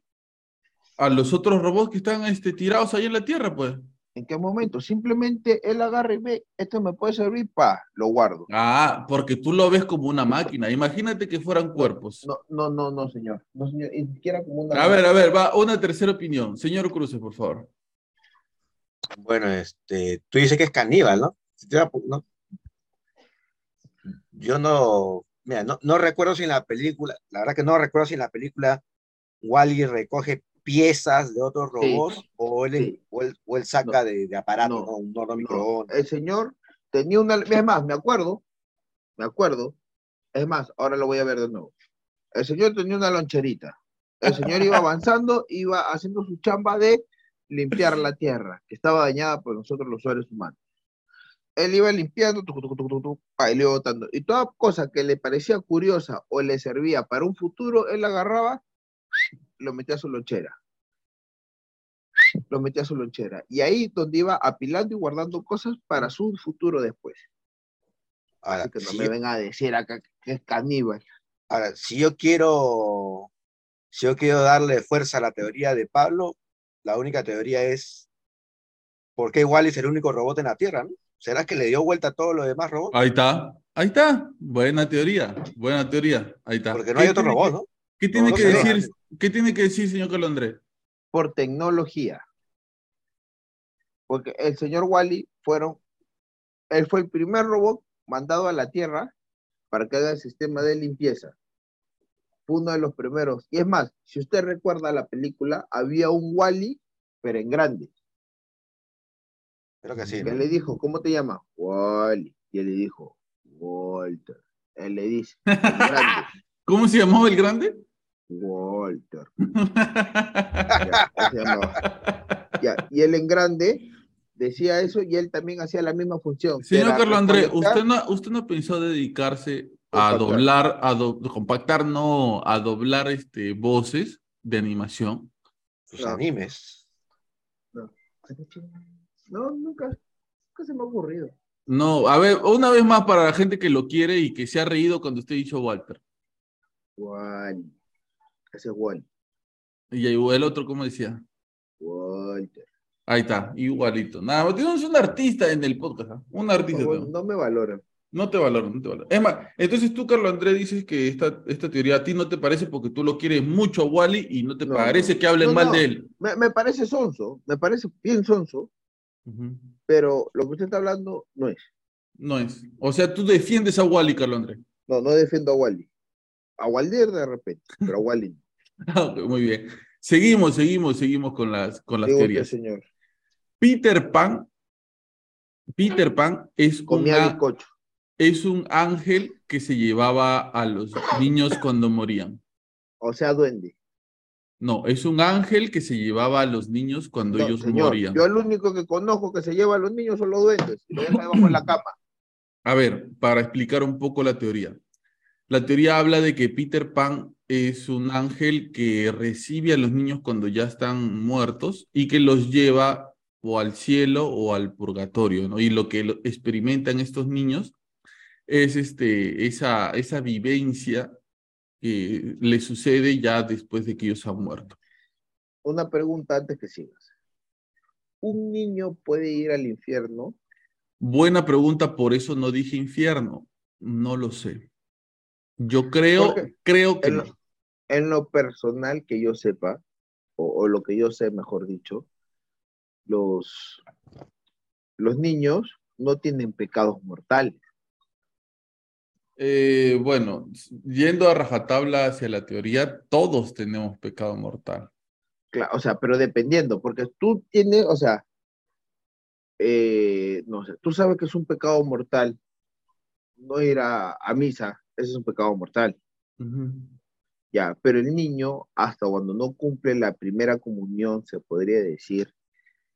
A los otros robots que están este, tirados ahí en la Tierra, pues. ¿En qué momento? Simplemente él agarra y ve, esto me puede servir, pa, lo guardo. Ah, porque tú lo ves como una máquina. Imagínate que fueran cuerpos. No, no, no, no, señor. No, señor. Ni siquiera como una. A ver, a ver, va una tercera opinión. Señor Cruces, por favor. Bueno, este, tú dices que es caníbal, ¿no? ¿no? Yo no, mira, no, no recuerdo si en la película, la verdad que no recuerdo si en la película Wally recoge piezas de otros robots Sí, o, él, sí. o, él, o él saca No, de, de aparato, no, ¿no? Un horno No, microondas. el señor tenía una. Es más, me acuerdo, me acuerdo. Es más, ahora lo voy a ver de nuevo. El señor tenía una loncherita. El señor iba avanzando, iba haciendo su chamba de limpiar la tierra, que estaba dañada por nosotros los seres humanos. Él iba limpiando, tucu, tucu, tucu, pa, y le iba botando. Y toda cosa que le parecía curiosa o le servía para un futuro, él agarraba, lo metía a su lonchera. Lo metía a su lonchera. Y ahí donde iba apilando y guardando cosas para su futuro después. Ahora, Así que no si me yo- venga a decir acá que es caníbal. ahora, si yo quiero, si yo quiero darle fuerza a la teoría de Pablo, la única teoría es ¿por qué Wally es el único robot en la Tierra, ¿no? ¿Será que le dio vuelta a todos los demás robots? Ahí está. Ahí está. Buena teoría. Buena teoría. Ahí está. Porque no ¿Qué hay otro robot, que- ¿no? ¿Qué tiene que decir? ¿Qué tiene que decir, señor Carlos Andrés? Por tecnología. Porque el señor Wally fueron, él fue el primer robot mandado a la Tierra para que haga el sistema de limpieza. Fue uno de los primeros. Y es más, si usted recuerda la película, había un Wally, pero en grande. Creo que sí. que ¿no? le dijo, ¿cómo te llamas? Wally. Y él le dijo, Walter. Él le dice, "En grande, ¿Cómo se llamaba el grande? Walter. Ya. Ya, Y él en grande decía eso y él también hacía la misma función. Señor Carlos Andrés, ¿usted no, ¿usted no pensó dedicarse a Compactar. doblar, a do- compactar, no, a doblar este, voces de animación? Sus No. animes. No, nunca, nunca se me ha ocurrido. No, a ver, una vez más para la gente que lo quiere y que se ha reído cuando usted ha dicho Walter. Wally. Ese es Wally. Y ahí el otro, ¿cómo decía? Walter. Ahí está, igualito. Nada, más, tenemos un artista en el podcast, ¿ah? Un artista. tenemos. no me valoran. No te valoro, no te valoro. Es más, entonces tú, Carlos Andrés, dices que esta, esta teoría a ti no te parece porque tú lo quieres mucho a Wally y no te No, parece no. que hablen No, mal no. de él. Me, me parece sonso, me parece bien sonso, pero lo que usted está hablando no es. No es. O sea, tú defiendes a Wally, Carlos Andrés. No, no defiendo a Wally. A Waldir de repente, pero a Wally. Ah, Muy bien. Seguimos, seguimos, seguimos con las, con las teorías. señor. Peter Pan, Peter Pan una- es un ángel que se llevaba a los niños cuando morían. O sea, duende. No, es un ángel que se llevaba a los niños cuando No, ellos señor, morían. yo el único que conozco que se lleva a los niños son los duendes. Y lo deja debajo de la cama. A ver, para explicar un poco la teoría. La teoría habla de que Peter Pan es un ángel que recibe a los niños cuando ya están muertos y que los lleva o al cielo o al purgatorio, ¿no? Y lo que experimentan estos niños es este, esa, esa vivencia que les sucede ya después de que ellos han muerto. Una pregunta antes que sigas. ¿Un niño puede ir al infierno? Buena pregunta, por eso no dije infierno. No lo sé. Yo creo, Porque creo que en no. lo, en lo personal que yo sepa, o, o lo que yo sé, mejor dicho, los, los niños no tienen pecados mortales. Eh, bueno, yendo a rajatabla hacia la teoría, todos tenemos pecado mortal. Claro, o sea, pero dependiendo, porque tú tienes, o sea, eh, no sé, tú sabes que es un pecado mortal no ir a, a misa, ese es un pecado mortal, ya, pero el niño, hasta cuando no cumple la primera comunión, se podría decir,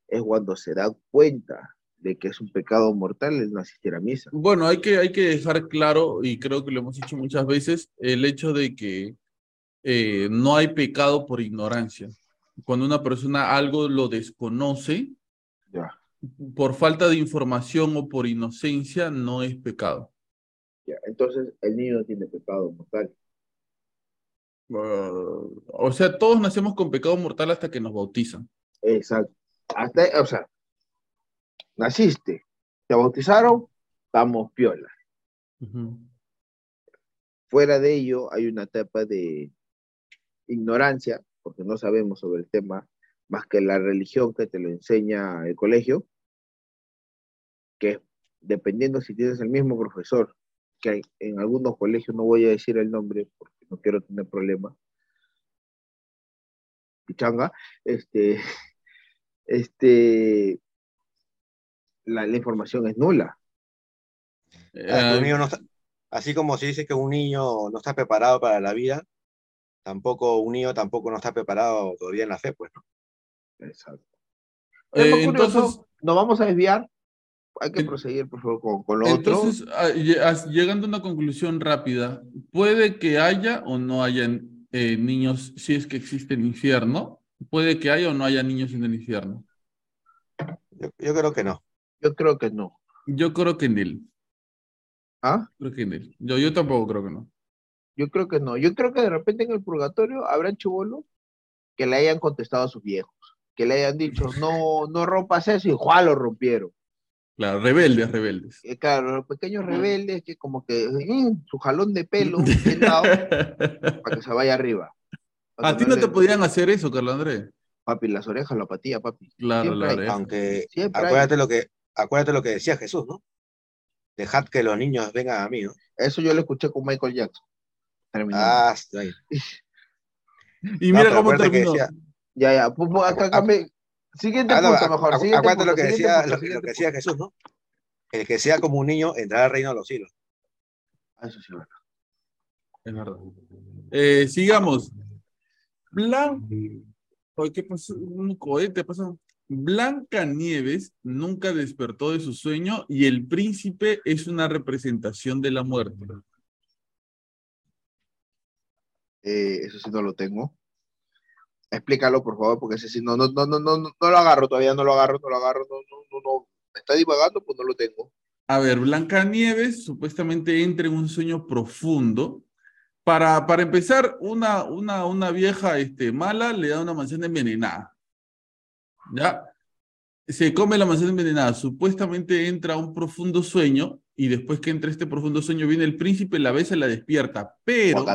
es cuando se da cuenta de que es un pecado mortal el no asistir a misa. Bueno, hay que, hay que dejar claro, y creo que lo hemos dicho muchas veces, el hecho de que eh, no hay pecado por ignorancia. Cuando una persona algo lo desconoce, Ya, por falta de información o por inocencia, no es pecado. Ya. Entonces, el niño no tiene pecado mortal. Uh, o sea, todos nacemos con pecado mortal hasta que nos bautizan. Exacto. Hasta, o sea, naciste, te bautizaron, estamos piola. Fuera de ello, hay una etapa de ignorancia, porque no sabemos sobre el tema, más que la religión que te lo enseña el colegio, que dependiendo si tienes el mismo profesor, que hay en algunos colegios, no voy a decir el nombre porque no quiero tener problemas, pichanga, este, este, la, la información es nula. Ah, Eh, niño no está- así como se dice que un niño no está preparado para la vida, tampoco un niño tampoco no está preparado todavía en la fe, pues, ¿no? Exacto. Eh, Es muy curioso, entonces- nos vamos a desviar. Hay que proseguir, por favor, con, con lo otro. Entonces, ah, llegando a una conclusión rápida, puede que haya o no haya eh, niños, si es que existe el infierno, puede que haya o no haya niños en el infierno. Yo, yo creo que no. Yo creo que no. Yo creo que en él, ¿Ah? creo que en él. Yo, yo tampoco creo que no. Yo creo que no. Yo creo que de repente en el purgatorio habrán chibolos que le hayan contestado a sus viejos, que le hayan dicho, no, no rompas eso, y ¡juá! lo rompieron. Claro, rebeldes, rebeldes. Y claro, los pequeños rebeldes que como que mm, su jalón de pelo bien dado para que se vaya arriba. A ti no te podían hacer eso, Carlos Andrés. Papi, las orejas, la patilla, papi. Claro, Siempre la hay. oreja. Aunque Siempre hay. acuérdate lo que, acuérdate lo que decía Jesús, ¿no? Dejad que los niños vengan a mí, ¿no? Eso yo lo escuché con Michael Jackson. Terminando. Ah, está ahí. Y mira cómo acuérdate que terminó. decía- Ya, ya, pues, pues, acá, acá me- Siguiente Ah, no, punto, mejor. lo que decía, punto, lo, que- lo siguiente que decía Jesús, ¿no? El que sea como un niño entrará al reino de los cielos. Ah, Eso sí, bueno. Es verdad. Eh, sigamos. Blan... Oye, ¿Qué pasó? Un cohete pasó. Blanca Nieves nunca despertó de su sueño y el príncipe es una representación de la muerte. Eh, eso sí no lo tengo. Explícalo, por favor, porque sí no, no, no, no, no, no, lo agarro todavía, no lo agarro, no lo agarro, no, no, no, no. Me está divagando, pues no lo tengo. A ver, Blanca Nieves supuestamente entra en un sueño profundo. Para, para empezar, una, una, una vieja este, mala le da una manzana envenenada. ¿Ya? Se come la manzana envenenada. Supuestamente entra a un profundo sueño y después que entra este profundo sueño viene el príncipe, la besa y la despierta. Pero.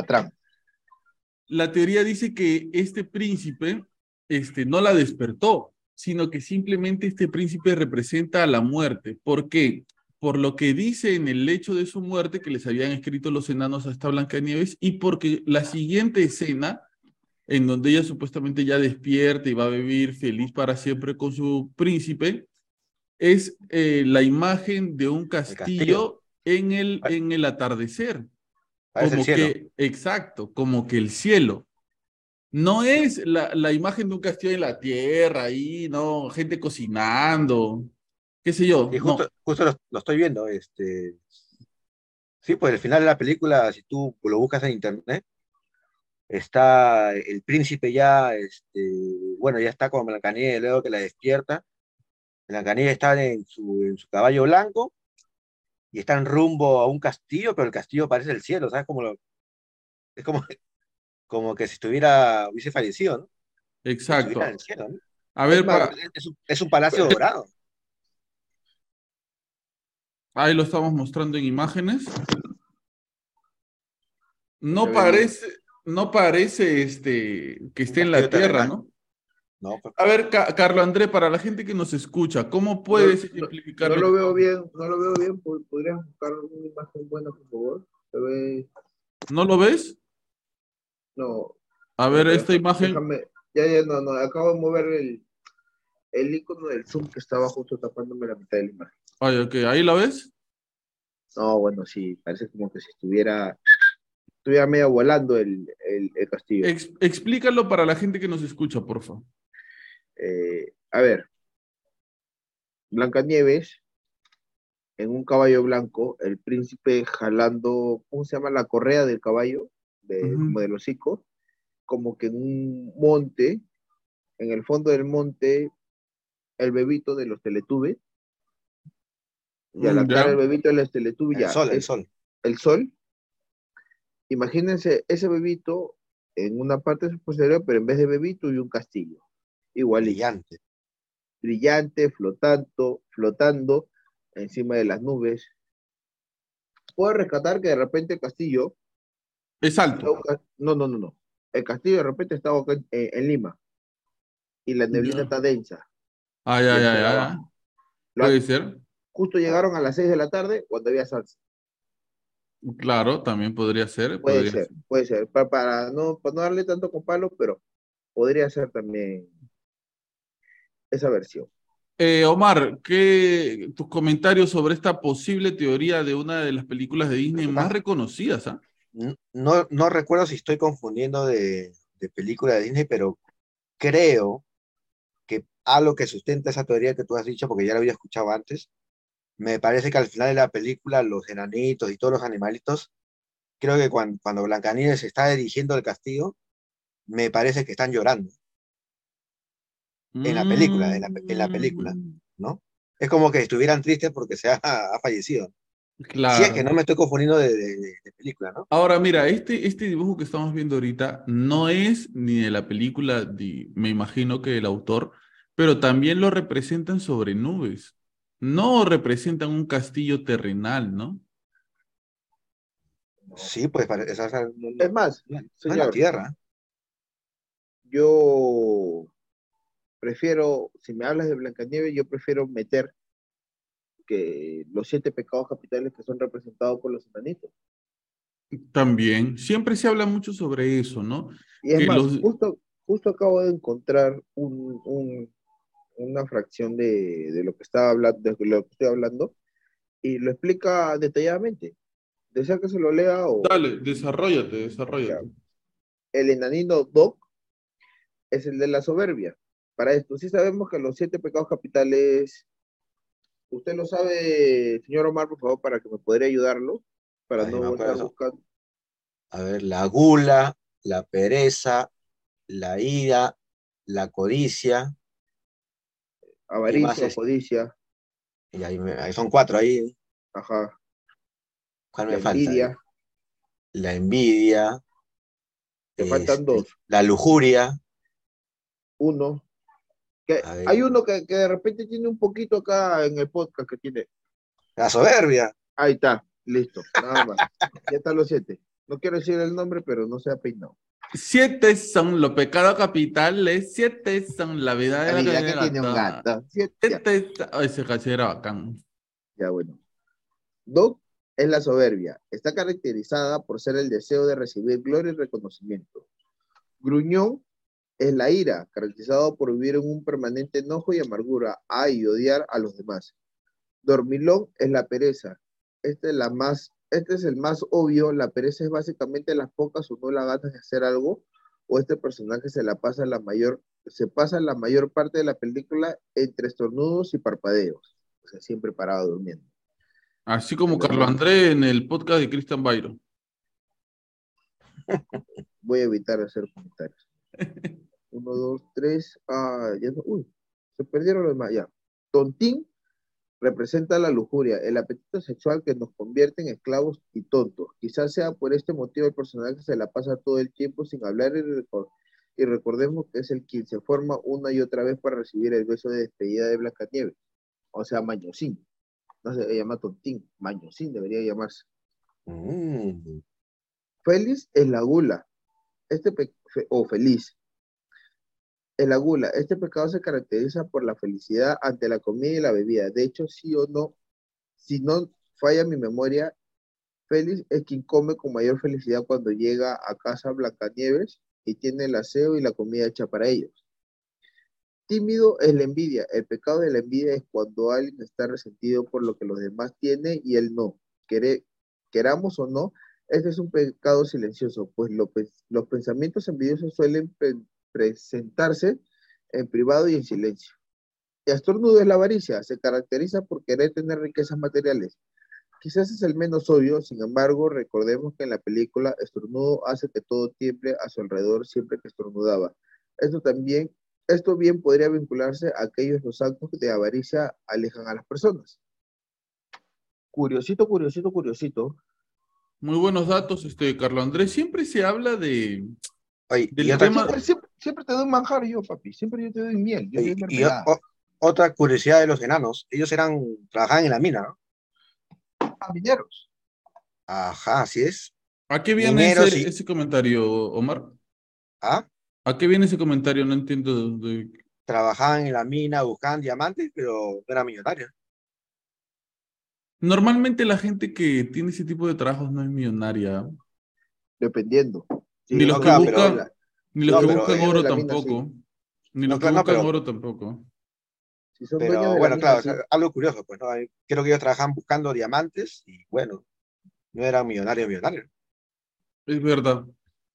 La teoría dice que este príncipe este, no la despertó, sino que simplemente este príncipe representa a la muerte. ¿Por qué? Por lo que dice en el lecho de su muerte que les habían escrito los enanos a esta Blancanieves y porque la siguiente escena, en donde ella supuestamente ya despierta y va a vivir feliz para siempre con su príncipe, es eh, la imagen de un castillo, castillo. En, el, en el atardecer como que, exacto, como que el cielo. No es la, la imagen de un castillo en la tierra, ahí, no, gente cocinando, qué sé yo. Y no. justo, justo lo, lo estoy viendo, este. Sí, pues el final de la película, si tú lo buscas en internet, está el príncipe ya, este, bueno, ya está con Blancanieves, luego que la despierta. Blancanieves está en su, en su caballo blanco y están rumbo a un castillo, pero el castillo parece el cielo, ¿sabes? Como lo, es como, como que si estuviera, hubiese fallecido, ¿no? Exacto. A ver, Es un, es un palacio dorado. ahí lo estamos mostrando en imágenes. No parece, no parece este, que esté en la tierra. ¿no? No, pues, A ver, Ca- Carlo André, para la gente que nos escucha, ¿cómo puedes No, no, lo veo bien, no lo veo bien. ¿pod- ¿Podrías buscar una imagen buena, por favor? Se ve. ¿No lo ves? No. A ver, esta imagen. déjame- ya, ya, no, no. Acabo de mover el, el icono del zoom que estaba justo tapándome la mitad de la imagen. Ay, ok, ¿ahí la ves? No, bueno, sí, parece como que si estuviera, estuviera medio volando el, el, el castillo. Ex- explícalo para la gente que nos escucha, por favor. Eh, a ver, Blancanieves en un caballo blanco, el príncipe jalando, ¿cómo se llama? La correa del caballo, de, como del hocico, como que en un monte, en el fondo del monte, el bebito de los teletubes, y a la Mm, cara del bebito de los teletubes el ya sol, el sol. el sol. Imagínense ese bebito en una parte de su posterior, pero en vez de bebito y un castillo. Igual Brillante. brillante, flotando, flotando encima de las nubes. Puedo rescatar que de repente el castillo, Es alto. no, no, no, no, el castillo de repente estaba acá en, en Lima y la neblina Ya. está densa. Ay, ay, y ay, está ay. abajo. Lo- Puede ser. Justo llegaron a las 6 de la tarde cuando había salsa. Claro, también podría ser. Puede podría ser, puede ser. Pa- Para, no, para no darle tanto con palo, pero podría ser también esa versión. Eh, Omar, ¿qué, tus comentarios sobre esta posible teoría de una de las películas de Disney más reconocidas? ah? No, no recuerdo si estoy confundiendo de, de película de Disney, pero creo que algo que sustenta esa teoría que tú has dicho, porque ya la había escuchado antes, me parece que al final de la película los enanitos y todos los animalitos, creo que cuando, cuando Blancanieves se está dirigiendo al castillo, me parece que están llorando, En la película, en la pe- en la película. Mm, ¿no? Es como que estuvieran tristes porque se ha, ha fallecido. Claro. Si es que no me estoy confundiendo de, de- de- de película, ¿no? Ahora, mira, este, este dibujo que estamos viendo ahorita no es ni de la película, de- me imagino que del autor, pero también lo representan sobre nubes. No representan un castillo terrenal, ¿no? Sí, pues pare- esa- esa- no- no- Es más, no- no es señor, la tierra. yo prefiero, si me hablas de Blancanieves, yo prefiero meter que los siete pecados capitales que son representados por los enanitos. También, siempre se habla mucho sobre eso, ¿no? Y es Que más, los- justo, justo acabo de encontrar un, un- una fracción de, de lo que estaba hablando, de lo que estoy hablando, y lo explica detalladamente. ¿Desea que se lo lea o Dale, desarrollate, desarrollate. el enanino Doc es el de la soberbia? Para esto, sí sabemos que los siete pecados capitales, usted lo sabe, señor Omar, por favor, para que me podría ayudarlo, para no estar buscando. A ver, la gula, la pereza, la ira, la codicia, Avaricia, codicia, y ahí, me- ahí son cuatro ahí. ajá, ¿Cuál la me falta? envidia, La envidia, te faltan este, dos. la lujuria, uno. Que hay uno que, que de repente tiene un poquito acá en el podcast que tiene. la soberbia. Ahí está, listo, nada más. ya están los siete. No quiero decir el nombre, pero no se ha peinado. Siete son los pecados capitales, siete son la vida de La la vida que tiene un gato. Siete, Siete, ese casi era bacán. ya, bueno. Doc es la soberbia. Está caracterizada por ser el deseo de recibir gloria y reconocimiento. Gruñón es la ira, caracterizado por vivir en un permanente enojo y amargura, a y odiar a los demás. Dormilón es la pereza. Este es, la más, este es el más obvio. La pereza es básicamente las pocas o no las ganas de hacer algo, o este personaje se la pasa la mayor, se pasa la mayor parte de la película entre estornudos y parpadeos. O sea, siempre parado durmiendo. Así como Carlos no. Andrés en el podcast de Christian Byron. Voy a evitar hacer comentarios. Uno, dos, tres. Ah, ya no- uy, se perdieron los demás. Ya. Tontín representa la lujuria, el apetito sexual que nos convierte en esclavos y tontos. Quizás sea por este motivo el personaje se la pasa todo el tiempo sin hablar y, recor- y recordemos que es el quien se forma una y otra vez para recibir el beso de despedida de Blancanieves. O sea, Mañosín. No se llama Tontín, Mañosín debería llamarse. Mm, Feliz es la gula. Este o feliz. Es la gula. Este pecado se caracteriza por la felicidad ante la comida y la bebida. De hecho, sí o no, si no falla mi memoria, Félix es quien come con mayor felicidad cuando llega a casa Blancanieves y tiene el aseo y la comida hecha para ellos. Tímido es la envidia. El pecado de la envidia es cuando alguien está resentido por lo que los demás tienen y él no. Quere- queramos o no, este es un pecado silencioso, pues los pensamientos envidiosos suelen presentarse en privado y en silencio. Y estornudo es la avaricia, se caracteriza por querer tener riquezas materiales. Quizás es el menos obvio, sin embargo, recordemos que en la película Estornudo hace que todo tiemble a su alrededor siempre que estornudaba. Esto también, esto bien podría vincularse a aquellos los actos de avaricia alejan a las personas. Curiosito, curiosito, curiosito. Muy buenos datos, este, Carlos Andrés. Siempre se habla de, Del tema- Siempre, siempre, siempre te doy manjar yo, papi. Siempre yo te doy miel. Yo y- soy y mermelada. o- otra curiosidad de los enanos, ellos eran, trabajaban en la mina, ¿no? Ah, mineros. Ajá, así es. ¿A qué viene Mineros ese, y- ese comentario, Omar? ¿Ah? ¿A qué viene ese comentario? No entiendo. de- Trabajaban en la mina, buscaban diamantes, pero no eran millonarios. Normalmente la gente que tiene ese tipo de trabajos no es millonaria. Dependiendo. Sí, Ni los no, que buscan- Ni los No, que buscan oro mina, tampoco. Ni No, los que claro, no, buscan pero- oro tampoco. si son dueños de Pero la bueno, mina, claro, sí. algo curioso, pues, ¿no? Creo que ellos trabajaban buscando diamantes y bueno, no eran millonarios, millonarios. Es verdad.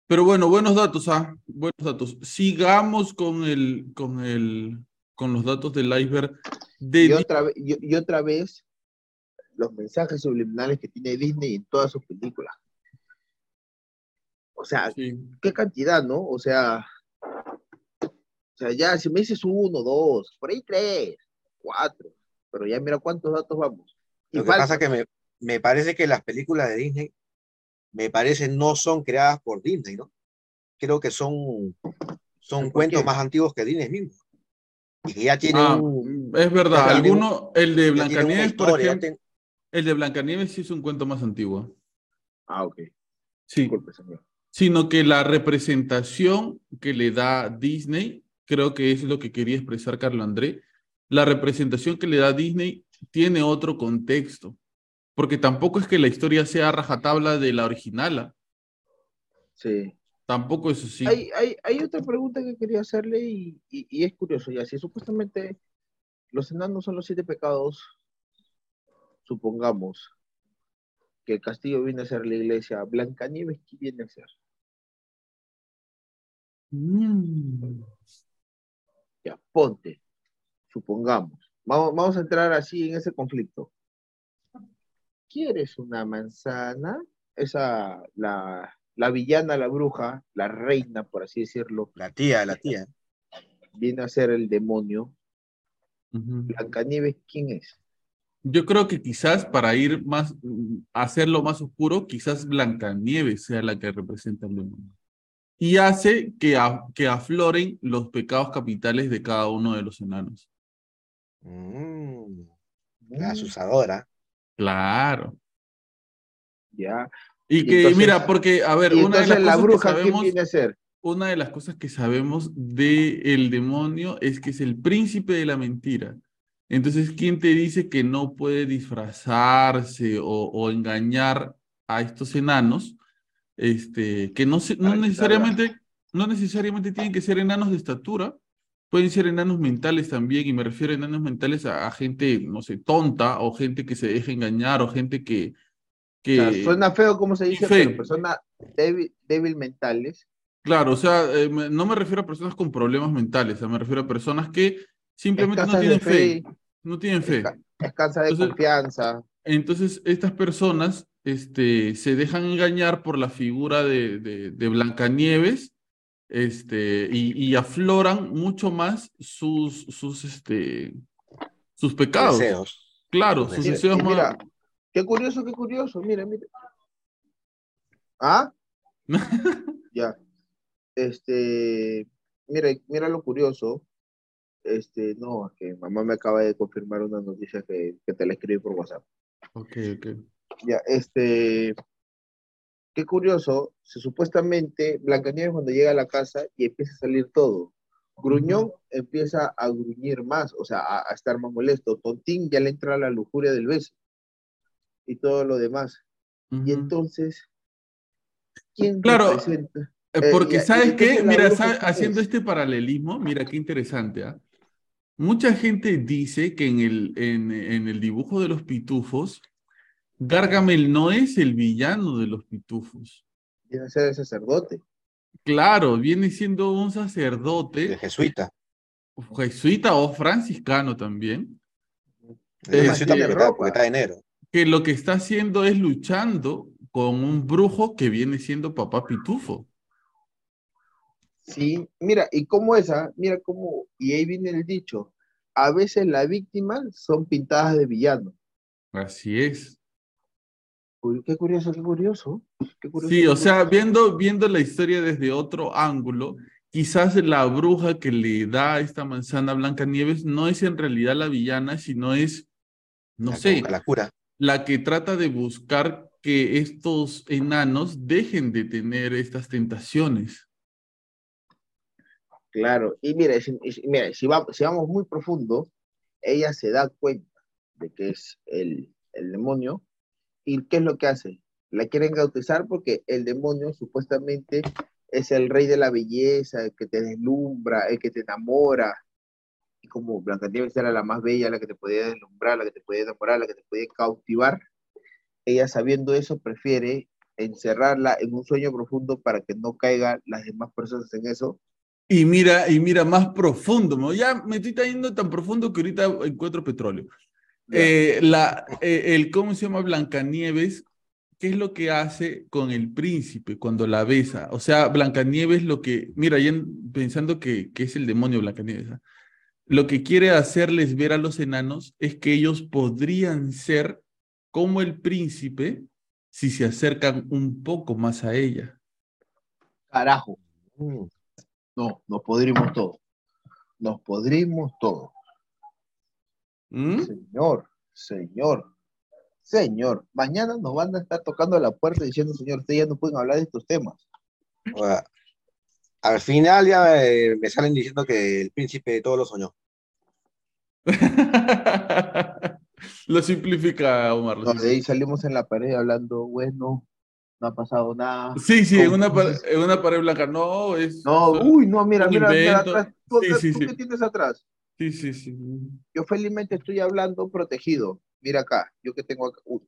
Pero bueno, buenos datos, ah, buenos datos. Sigamos con el, con el, con los datos del iceberg de Y Di- otra, vez, y, y otra vez, los mensajes subliminales que tiene Disney en todas sus películas. O sea, Sí. qué cantidad, ¿no? O sea, o sea, ya si me dices uno, dos, por ahí tres, cuatro, pero ya mira cuántos datos vamos. Y Lo que falta- pasa es que me, me parece que las películas de Disney, me parece, no son creadas por Disney, ¿no? Creo que son, son ¿Por cuentos qué? más antiguos que Disney mismo. Y que ya tienen, Ah, un- es verdad. Alguno, el de Blancanieves, por ejemplo, el de Blancanieves sí es un cuento más antiguo. Ah, ok. Sí. Disculpe, señor. Sino que la representación que le da Disney, creo que es lo que quería expresar Carlo André, la representación que le da Disney tiene otro contexto, porque tampoco es que la historia sea rajatabla de la original. Sí. tampoco eso sí. Hay, hay, hay otra pregunta que quería hacerle y, y- y es curioso, ya, si supuestamente los enanos son los siete pecados, supongamos que el castillo viene a ser la iglesia, Blancanieves, ¿qué viene a ser? Mm. Ya, ponte, supongamos. Vamos, vamos a entrar así en ese conflicto. ¿Quieres una manzana? Esa, la, la villana, la bruja, la reina, por así decirlo, la tía, la tía. viene a ser el demonio. Ujú. Blancanieves, ¿quién es? Yo creo que quizás para ir más, mm, hacerlo más oscuro, quizás Blancanieves sea la que representa el demonio. Y hace que, a- que afloren los pecados capitales de cada uno de los enanos. Mm, Mm, la asusadora. Claro. Ya. Y que, entonces- mira, porque, a ver, una de las la cosas que bruja, ¿quién sabemos, viene a ser? una de las cosas que sabemos de el demonio es que es el príncipe de la mentira. Entonces, ¿quién te dice que no puede disfrazarse o, o engañar a estos enanos? Este, que no, se- necesariamente, no necesariamente tienen que ser enanos de estatura, pueden ser enanos mentales también, y me refiero a enanos mentales a, a gente, no sé, tonta, o gente que se deja engañar, o gente que, O sea, que suena feo como se dice, pero persona débil, débil mentales. Claro, o sea, eh, no me refiero a personas con problemas mentales, o sea, me refiero a personas que simplemente no tienen fe, fe, no tienen fe. esca- escasa de Entonces- confianza. Entonces, estas personas este, se dejan engañar por la figura de, de, de Blancanieves este, y, y afloran mucho más sus, sus, este, sus pecados. Deseos. Claro, sus deseos. deseos Y más... mira, qué curioso, qué curioso, mira, mira. ¿Ah? Ya. Este, mira, mira lo curioso. Este, no, es que mamá me acaba de confirmar una noticia que, que te la escribí por WhatsApp. Ok, ok. Ya, este, qué curioso, se, supuestamente Blancanieves cuando llega a la casa y empieza a salir todo. Gruñón empieza a gruñir más, o sea, a, a estar más molesto. Tontín ya le entra la lujuria del beso y todo lo demás. Y entonces, ¿quién Claro, representa? Eh, Eh, Porque, ¿sabes qué? Mira, bruja, sabe- ¿quién haciendo es? este paralelismo, mira qué interesante, ¿ah? Mucha gente dice que en el, en, en el dibujo de los pitufos, Gargamel no es el villano de los pitufos. Viene a ser el sacerdote. Claro, viene siendo un De sacerdote, jesuita. jesuita o franciscano también, De jesuita porque, está, ropa. porque está de negro. que lo que está haciendo es luchando con un brujo que viene siendo papá pitufo. Sí, mira, y cómo esa, mira cómo, y ahí viene el dicho, a veces las víctimas son pintadas de villano. Así es. Qué curioso, qué curioso. Qué curioso Sí, qué o sea, viendo, viendo la historia desde otro ángulo, quizás la bruja que le da esta manzana a Blancanieves no es en realidad la villana, sino es, no La sé, La cura. la que trata de buscar que estos enanos dejen de tener estas tentaciones. Claro, y mira, si, va- si vamos muy profundo, ella se da cuenta de que es el, el demonio, y ¿qué es lo que hace? La quieren bautizar porque el demonio supuestamente es el rey de la belleza, el que te deslumbra, el que te enamora, y como Blancanieves era la más bella, la que te podía deslumbrar, la que te podía enamorar, la que te podía cautivar, ella sabiendo eso prefiere encerrarla en un sueño profundo para que no caigan las demás personas en eso Y mira, y mira más profundo, ¿no? ya me estoy yendo tan profundo que ahorita encuentro petróleo. Eh, la, eh, el, ¿cómo se llama? Blancanieves, ¿qué es lo que hace con el príncipe cuando la besa? O sea, Blancanieves lo que, mira, ya pensando que, que es el demonio Blancanieves, ¿ah? lo que quiere hacerles ver a los enanos es que ellos podrían ser como el príncipe si se acercan un poco más a ella. Carajo, Mm. no, nos podrimos todo. Nos podrimos todo. ¿Mm? Señor, señor, señor. Mañana nos van a estar tocando la puerta diciendo, señor, ustedes ya no pueden hablar de estos temas. Al final ya me, me salen diciendo que el príncipe todo lo soñó. lo simplifica, Omar. lo No, de ahí salimos en la pared hablando, bueno, no ha pasado nada. Sí, sí, en ¿Cómo una, pa- dices? en una pared blanca. No, es. No, uy, no, mira, mira, mira atrás. ¿Tú, Sí, acá- sí, tú sí. qué tienes atrás? Sí, sí, sí. Yo felizmente estoy hablando protegido. Mira acá, yo que tengo acá. Uy,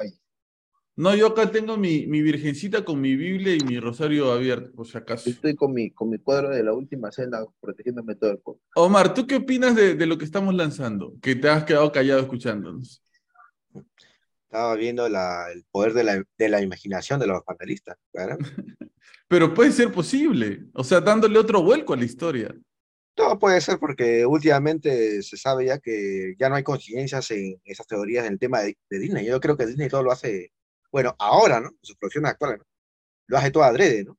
ahí. No, yo acá tengo mi, mi virgencita con mi Biblia y mi rosario abierto, por si acaso. Estoy con mi, con mi cuadro de la última cena protegiéndome todo el cuerpo. Omar, ¿tú qué opinas de, de lo que estamos lanzando? Que te has quedado callado escuchándonos. Estaba viendo la- el poder de la, de la imaginación de los panelistas. claro. Pero puede ser posible, o sea, dándole otro vuelco a la historia. Todo puede ser porque últimamente se sabe ya que ya no hay coincidencias en esas teorías en el tema de, de Disney. Yo creo que Disney todo lo hace, bueno, ahora, ¿no? En sus producciones actuales, ¿no? Lo hace todo adrede, ¿no?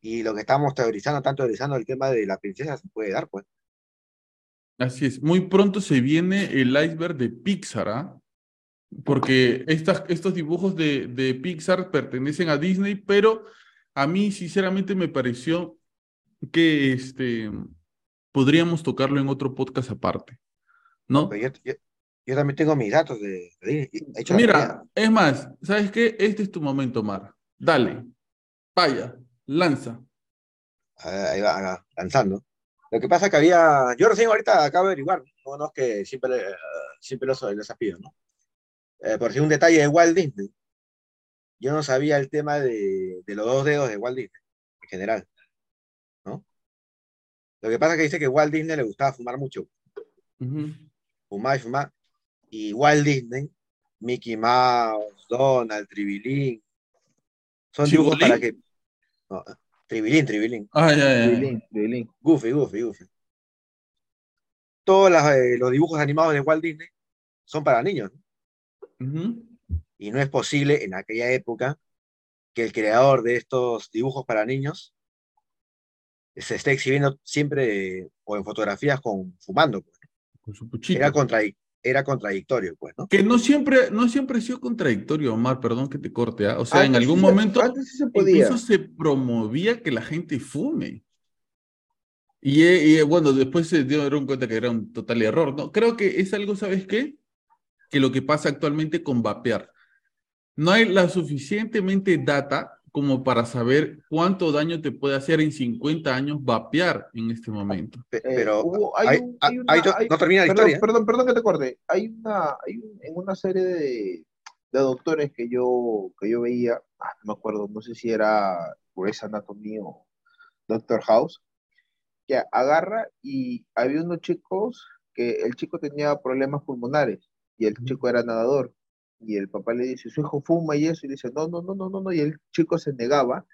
Y lo que estamos teorizando, tanto teorizando el tema de la princesa se puede dar, pues. Así es. Muy pronto se viene el iceberg de Pixar, ¿ah? Porque estas, estos dibujos de, de Pixar pertenecen a Disney, pero a mí sinceramente me pareció que este, podríamos tocarlo en otro podcast aparte, ¿no? Yo, yo- yo también tengo mis datos de, hecho Mira, es más, ¿sabes qué? Este es tu momento, Mar. Dale, vaya, lanza. Ah, Ahí va, lanzando. Lo que pasa es que había, yo recién ahorita acabo de averiguar, no, no es que siempre, eh, siempre los, los sabido, ¿no? Eh, por si un detalle de Walt Disney, yo no sabía el tema de, de los dos dedos de Walt Disney, en general. Lo que pasa es que dice que Walt Disney le gustaba fumar mucho, fumar y fumar, y Walt Disney, Mickey Mouse, Donald, Tribilín, son dibujos para que, no, Tribilín, Tribilín. Ah, ya, trilín. Goofy, Goofy, Goofy. Todos las, eh, los dibujos animados de Walt Disney son para niños. Y no es posible en aquella época que el creador de estos dibujos para niños se esté exhibiendo siempre eh, o en fotografías con fumando. pues. Con su puchito. Era, contradic- era contradictorio, pues, ¿no? Que no siempre, no siempre ha sido contradictorio, Omar, perdón que te corte, ¿ah? O sea, en Antes algún sí momento Antes sí se podía. incluso se promovía que la gente fume. Y, eh, y, eh, bueno, después se dieron cuenta que era un total error, ¿no? Creo que es algo, ¿sabes qué? Que lo que pasa actualmente con vapear. No hay la suficientemente data como para saber cuánto daño te puede hacer en 50 años vapear en este momento. Pe- Pero hubo- hay hay- un- hay hay- una- hay to- hay- no termina la perdón, historia. Perdón, perdón que te corte. Hay una, hay un- en una serie de, de doctores que yo, que yo veía, ah, no me acuerdo, no sé si era Grey's Anatomy o Doctor House, que agarra y había unos chicos que el chico tenía problemas pulmonares y el chico era nadador. Y el papá le dice, su hijo fuma y eso, y dice, no, no, no, no, no, no, y el chico se negaba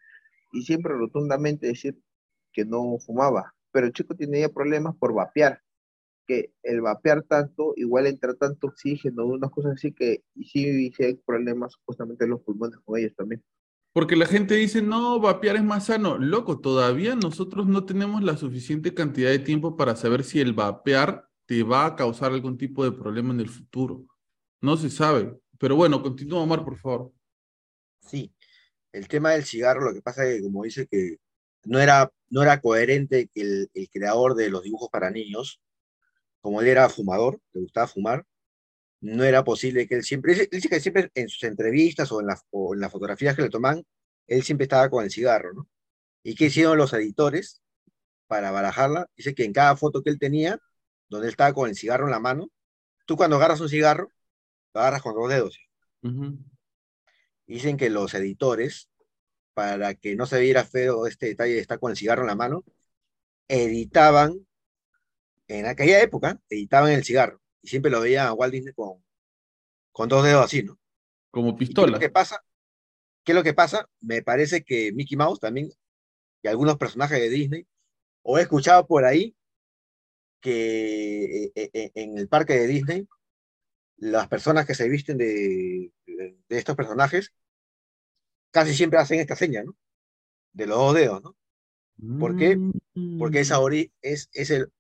y siempre rotundamente decir que no fumaba, pero el chico tenía problemas por vapear. que el vapear tanto, igual entra tanto oxígeno, unas cosas así que sí, sí hay problemas supuestamente en los pulmones con ellos también. Porque la gente dice, no, vapear es más sano. Loco, todavía nosotros no tenemos la suficiente cantidad de tiempo para saber si el vapear te va a causar algún tipo de problema en el futuro. No se sabe. Pero bueno, continúa, Omar, por favor. Sí, el tema del cigarro, lo que pasa es que, como dice, que no era, no era coherente que el, el creador de los dibujos para niños, como él era fumador, le gustaba fumar, no era posible que él siempre, dice que siempre en sus entrevistas o en, las, o en las fotografías que le toman, él siempre estaba con el cigarro, ¿no? ¿Y qué hicieron los editores para barajarla? Dice que en cada foto que él tenía, donde él estaba con el cigarro en la mano, tú cuando agarras un cigarro, lo agarras con dos dedos. Dicen que los editores, para que no se viera feo este detalle de estar con el cigarro en la mano, editaban, en aquella época, editaban el cigarro. Y siempre lo veían a Walt Disney con, con dos dedos así, ¿no? Como ¿Y qué es pistola. lo que pasa? ¿Qué es lo que pasa? Me parece que Mickey Mouse también, y algunos personajes de Disney, o he escuchado por ahí que eh, eh, eh, en el parque de Disney, las personas que se visten de, de- de estos personajes casi siempre hacen esta seña, ¿no? De los dos dedos, ¿no? ¿Por qué? Porque esa Mm. ori es, es, el,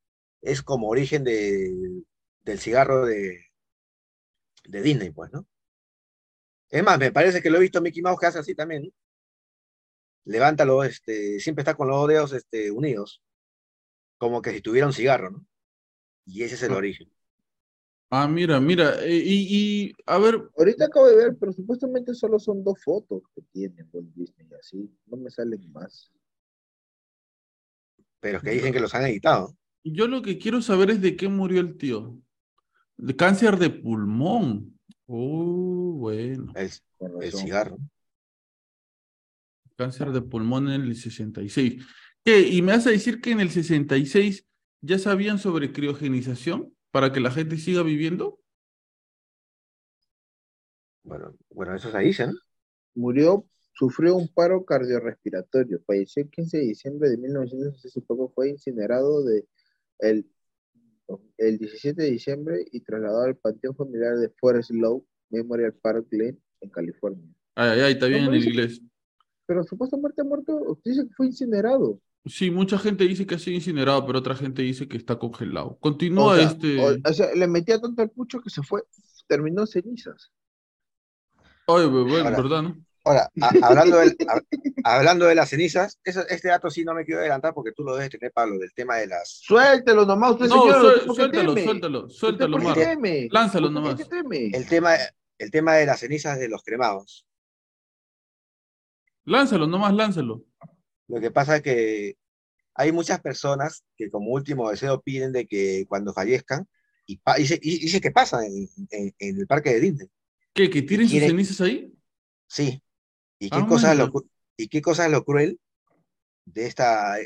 es como origen de, del cigarro de, de Disney, pues, ¿no? Es más, me parece que lo he visto a Mickey Mouse que hace así también, ¿no? Levántalo, este, siempre está con los dos dedos este, unidos, como que si tuviera un cigarro, ¿no? Y ese es el Ah. origen. Ah, mira, mira. eh, y, y, a ver, Ahorita acabo de ver, pero supuestamente solo son dos fotos que tienen Walt Disney, así, no me salen más. Pero es que dicen que los han editado. yo lo que quiero saber es de qué murió el tío. De cáncer de pulmón. Oh, bueno. El, Con el cigarro. Cáncer de pulmón en el 66. ¿Qué? ¿Y me vas a decir que en el 66 ya sabían sobre criogenización para que la gente siga viviendo? Bueno, bueno, eso se dice, ¿no? Murió, sufrió un paro cardiorrespiratorio, falleció el 15 de diciembre de 1964, fue incinerado de el, el 17 de diciembre y trasladado al panteón familiar de Forest Lawn Memorial Park Lane en California. Ay, ay, ay, está bien en el inglés. Pero supuestamente ha muerto, dice que fue incinerado. Sí, mucha gente dice que ha sido incinerado, pero otra gente dice que está congelado. Continúa O sea, este. o- o sea, le metía tanto el pucho que se fue, terminó en cenizas. Ay, bueno, Ahora- ¿verdad, no? Ahora, a- hablando, del- a- hablando de las cenizas, eso- este dato sí no me quiero adelantar porque tú lo debes tener, Pablo, del tema de las... Suéltelo nomás, usted No, señor, suel- ¿usted por qué suéltalo, teme? suéltalo, ¿Usted suéltalo, teme? Lánzalo ¿Usted por nomás. teme? El tema, el tema de las cenizas de los cremados. Lánzalo, nomás lánzalo. Lo que pasa es que hay muchas personas que como último deseo piden de que cuando fallezcan, y y- que pasa en, en- en el parque de Disney, ¿Qué? ¿Que tiren sus cenizas ahí? sí. ¿Y qué, Ah, cosa lo, ¿Y qué cosa es lo cruel de esta,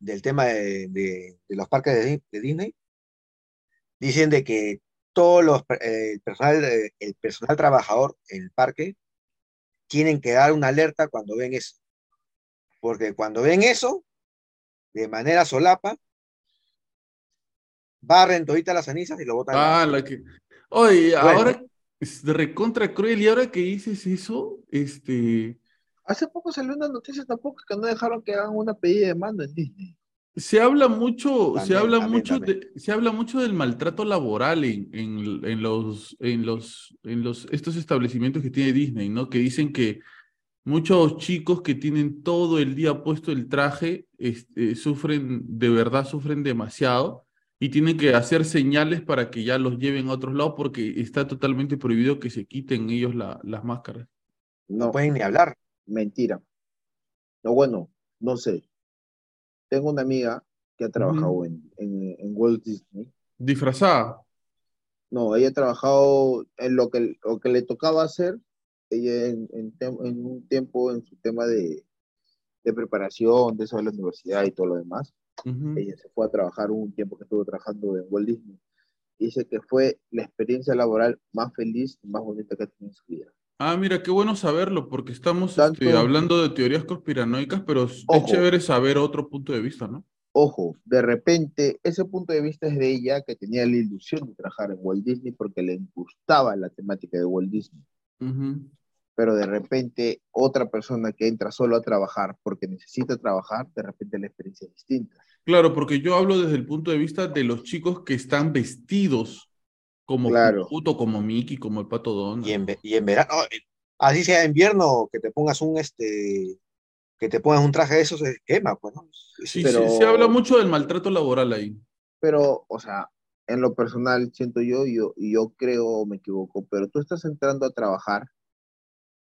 del tema de, de- de los parques de, Di- de Disney? Dicen de que todos los, eh, el personal, eh, el personal trabajador en el parque tienen que dar una alerta cuando ven eso. Porque cuando ven eso, de manera solapa, barren todita las cenizas y lo botan. Ah, la que. Oye, Bueno. ahora es de recontra cruel. Y ahora que dices eso, este. Hace poco salió una noticia tampoco que no dejaron que hagan una pedida de mano en Disney. Se habla mucho, se habla también, mucho también. de, se habla mucho del maltrato laboral en, en, en los, en los, en los, estos establecimientos que tiene Disney, ¿no? Que dicen que muchos chicos que tienen todo el día puesto el traje, este, sufren, de verdad sufren demasiado y tienen que hacer señales para que ya los lleven a otros lados porque está totalmente prohibido que se quiten ellos la- las máscaras. No No, pueden ni hablar. mentira. No, bueno, no sé. Tengo una amiga que ha trabajado en, en, en Walt Disney. Disfrazada. No, ella ha trabajado en lo que, lo que le tocaba hacer, ella en, en, en un tiempo en su tema de, de preparación, de eso de la universidad y todo lo demás. Ujú. Ella se fue a trabajar un tiempo que estuvo trabajando en Walt Disney. Dice que fue la experiencia laboral más feliz y más bonita que ha tenido en su vida. Ah, mira, qué bueno saberlo, porque estamos Tanto- este, hablando de teorías conspiranoicas, pero es es Ojo. chévere saber otro punto de vista, ¿no? ojo, de repente ese punto de vista es de ella que tenía la ilusión de trabajar en Walt Disney porque le gustaba la temática de Walt Disney. Pero de repente otra persona que entra solo a trabajar porque necesita trabajar, de repente la experiencia es distinta. Claro, porque yo hablo desde el punto de vista de los chicos que están vestidos como Claro. Puto, como Mickey, como el Pato Donald. Y en, y en verano, eh, así sea invierno, que te pongas un, este, que te pongas un traje de esos, se quema, pues, ¿no? Sí, pero- sí, se habla mucho del maltrato laboral ahí. Pero, o sea, en lo personal siento yo, yo, y yo creo, me equivoco, pero tú estás entrando a trabajar,